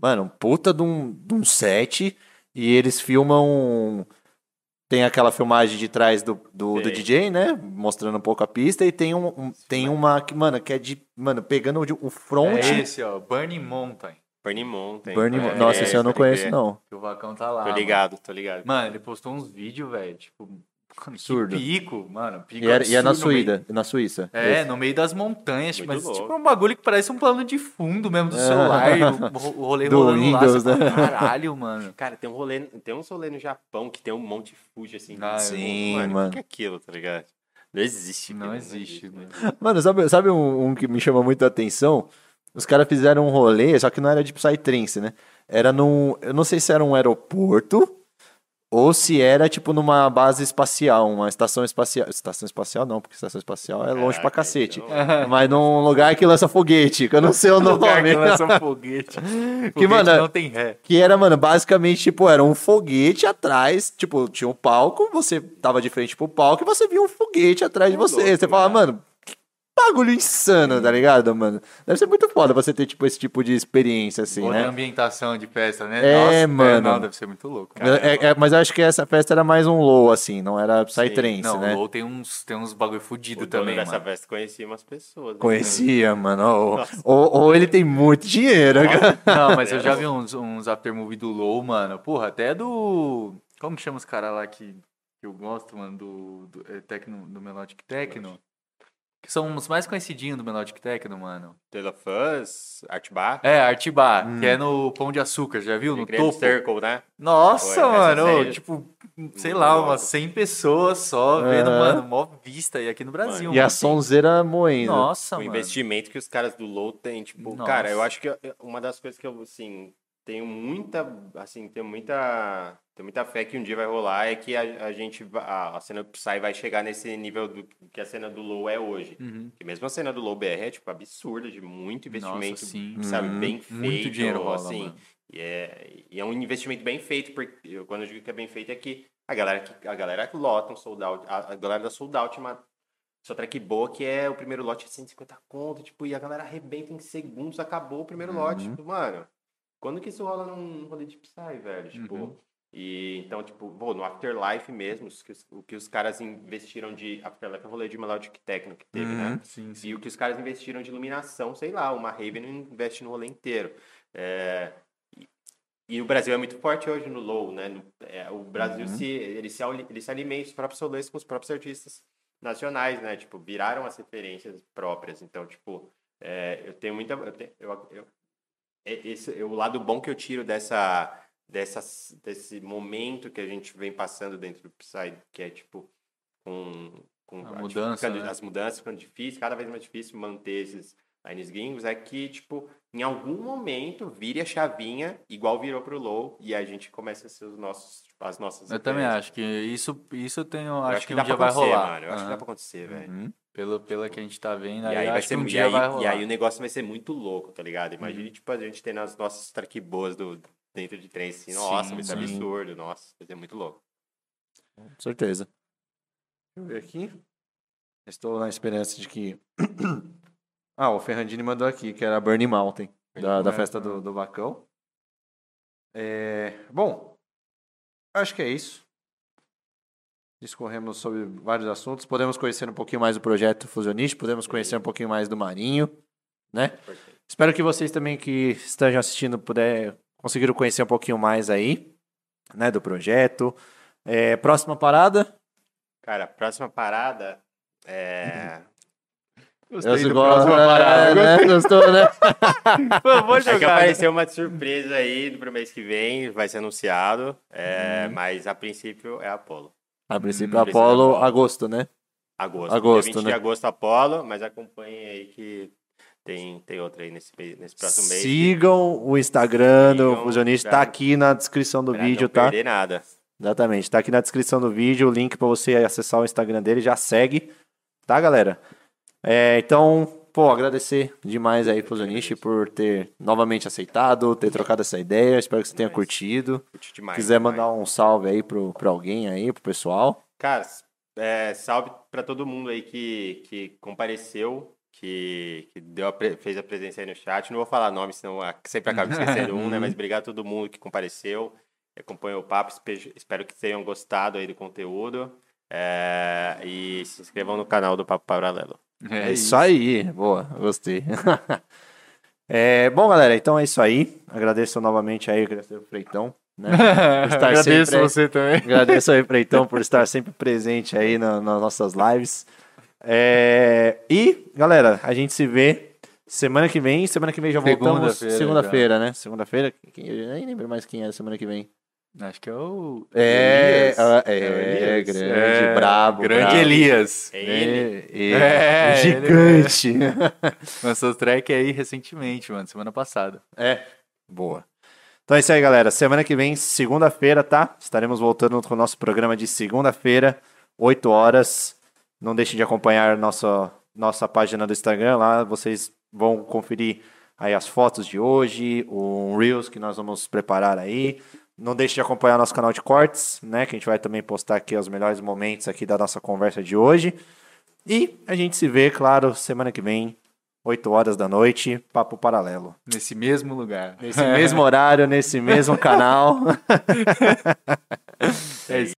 Mano, puta de um, de um set e eles filmam. Tem aquela filmagem de trás do, do, do. DJ, né? Mostrando um pouco a pista. E tem, um, um- tem uma que, mano, que é de. Mano, pegando o front. É esse, ó, Burning Mountain. Burning Mountain. Burning É, Nossa, esse eu não conheço, crer. não. Que o Vacão tá lá. Tô mano. ligado, tô ligado. Mano, ele postou uns vídeos, velho, tipo, mano, Absurdo. pico, mano, pico E, era, e é na no meio- Suída, na Suíça. É, Esse. no meio das montanhas, Muito mas louco. tipo é um bagulho que parece um plano de fundo mesmo do celular, e o, (laughs) o rolê Do rolando lá, Windows, fala, né? caralho, mano. Cara, tem um rolê, tem um rolê no Japão que tem um monte Fuji assim. Ah, Sim, mano. mano. O que é aquilo, tá ligado? Não existe. Não aquilo, existe, mano. Mano, sabe, sabe um, um que me chama muito a atenção? Os caras fizeram um rolê, só que não era de Psytrance, né? Era num. Eu não sei se era um aeroporto ou se era, tipo, numa base espacial, uma estação espacial. Estação espacial não, porque estação espacial é longe pra Caraca, cacete. então- (laughs) Mas num lugar que lança foguete, que eu não sei o Lugar nome. que lança (laughs) foguete. Foguete mano, não tem ré. Que era, mano, basicamente, tipo, era um foguete atrás, tipo, tinha um palco, você tava de frente pro palco e você via um foguete atrás de você. louco, você fala, cara. mano, bagulho insano, tá ligado, mano? Deve ser muito foda você ter, tipo, esse tipo de experiência, assim, Outra né? ambientação de festa, né? É, mano. não, deve ser muito louco. cara. É- é- mas eu acho que essa festa era mais um low, assim, não era Psytrance, Não, né? o Low tem uns, tem uns bagulho fudido também, dessa mano. festa conhecia umas pessoas. né? Conhecia, mano. Ou, ou, ou ele tem muito dinheiro, cara. (laughs) Não, mas eu já (laughs) vi uns, uns aftermovie do Low, mano. Porra, até do. Como que chama os caras lá que, que eu gosto, mano? Do, do, é, techno, do Melodic Techno? Que são os mais conhecidinhos do Melodic Techno, mano. Taylor Fuzz, Art Bar. É, Art Bar, Hum. que é no Pão de Açúcar, já viu? No topo. Circle, né? Nossa, essa mano. série- Tipo, sei Muito lá, umas 100 pessoas só vendo, Aham. mano, mó vista. E aqui no Brasil. E a mano. sonzeira moendo. Nossa, o mano. investimento que os caras do Low têm, tipo, Nossa. cara, eu acho que uma das coisas que eu, assim, tenho muita, assim, tenho muita, tenho muita fé que um dia vai rolar é que a, a gente, a, a cena do Psy vai chegar nesse nível do que a cena do Low é hoje. Uhum. Que mesmo a cena do Low BR é, tipo, absurda, de muito investimento, Nossa, sim. sabe, Uhum. bem feito, Muito dinheiro rola, assim. mano. E é, e é um investimento bem feito, porque eu, quando eu digo que é bem feito é que a galera que a galera que lota um sold out, a, a galera da sold out, uma só track boa que é o primeiro lote é 150 conto, tipo, e a galera arrebenta em segundos, acabou o primeiro lote, tipo, mano. Quando que isso rola num rolê de Psy, velho? Tipo, Uhum. e então, tipo, pô, no Afterlife mesmo, os o que os caras investiram de Afterlife é um rolê de Melodic Techno que teve, né? Sim, sim. E o que os caras investiram de iluminação, sei lá, uma Raven investe no rolê inteiro. É, e, o Brasil é muito forte hoje no low, né? No- é, o Brasil se, ele se ele se alimenta os próprios solês com os próprios artistas nacionais, né? Tipo, viraram as referências próprias. Então, tipo, é, eu tenho muita. Eu tenho, eu, eu- esse, é o lado bom que eu tiro dessa, dessa, desse momento que a gente vem passando dentro do Psy, que é tipo com, com A mudança, ficando- né? as mudanças ficando difíceis, cada vez mais difícil manter esses lines gringos, é que, tipo, em algum momento vire a chavinha, igual virou pro low, e a gente começa a ser os nossos, tipo, as nossas Eu também acho que isso, isso eu tenho. Eu acho, que, um dá dia pra vai acontecer, rolar. mano. Eu acho que dá pra acontecer, velho. Uhum. Pelo, pelo que a gente tá vendo, E aí, aí, vai acho ser, que um e, dia aí, vai e rolar. aí o negócio vai ser muito louco, tá ligado? Imagine, tipo, a gente tendo as nossas track boas do, dentro de trem, assim, nossa, Sim, vai ser sim. absurdo, nossa, vai ser muito louco. Com certeza. Deixa eu ver aqui. Estou na esperança de que. Ah, o Ferrandini mandou aqui, que era Burning Mountain, da, da festa do, do Bacão. É, bom, acho que é isso. Discorremos sobre vários assuntos. Podemos conhecer um pouquinho mais do projeto Fusionist, podemos conhecer um pouquinho mais do Marinho, né? Perfeito. Espero que vocês também que estejam assistindo puder conseguiram conhecer um pouquinho mais aí, né, do projeto. É, próxima parada. Cara, próxima parada é... (clears throat) Gostei Eu do gosto, próximo é, né? Gostou, né? (laughs) Pô, vou É que jogar. apareceu uma surpresa aí pro mês que vem, vai ser anunciado, é, Uhum. mas a princípio é Apolo. A princípio, Hum, Apolo, agosto, né? Agosto. Agosto, Dia 20 né? de agosto, Apolo, mas acompanhem aí que tem, tem outra aí nesse, nesse próximo mês. que- Sigam o Instagram do Sigam, Fusionista, pra- tá aqui na descrição do vídeo, não tá? perder nada. Exatamente, tá aqui na descrição do vídeo, o link pra você acessar o Instagram dele, já segue, tá, galera? É, então, pô, agradecer demais aí pro Zonichi por ter novamente aceitado, ter trocado essa ideia, espero que você tenha curtido. Curti demais. quiser demais. mandar um salve aí pro, pra alguém aí, pro pessoal. Cara, é, salve pra todo mundo aí que, que compareceu, que, que deu a pre- fez a presença aí no chat. Não vou falar nome, senão sempre acaba esquecendo um, né? (laughs) Mas obrigado a todo mundo que compareceu, acompanhou o papo. espe- Espero que tenham gostado aí do conteúdo. É, e se inscrevam no canal do Papo Paralelo. É, isso aí, boa, gostei. (laughs) É, bom, galera, então é isso aí. Agradeço novamente aí, agradeço o Freitão, né? por (laughs) estar Agradeço sempre- você também. (laughs) Agradeço aí, Freitão, por estar sempre presente aí na- nas nossas lives. É, e, galera, a gente se vê semana que vem. Semana que vem já voltamos. Segunda-feira, Segunda-feira, né? Segunda-feira. Eu nem lembro mais quem é semana que vem. Acho que é o. É, Elias. ah, é, o Elias. grande, É, brabo. Grande brabo. Elias. É ele. É, É, é, gigante. (laughs) Lançou o track aí recentemente, mano, semana passada. É, boa. Então é isso aí, galera. Semana que vem, segunda-feira, tá? Estaremos voltando com o nosso programa de segunda-feira, 8 horas. Não deixem de acompanhar nossa, nossa página do Instagram lá. Vocês vão conferir aí as fotos de hoje, o Reels que nós vamos preparar aí. Não deixe de acompanhar nosso canal de cortes, né? Que a gente vai também postar aqui os melhores momentos aqui da nossa conversa de hoje. E a gente se vê, claro, semana que vem, 8 horas da noite, Papo Paralelo. Nesse mesmo lugar. Nesse mesmo horário, nesse mesmo canal. (laughs) É isso.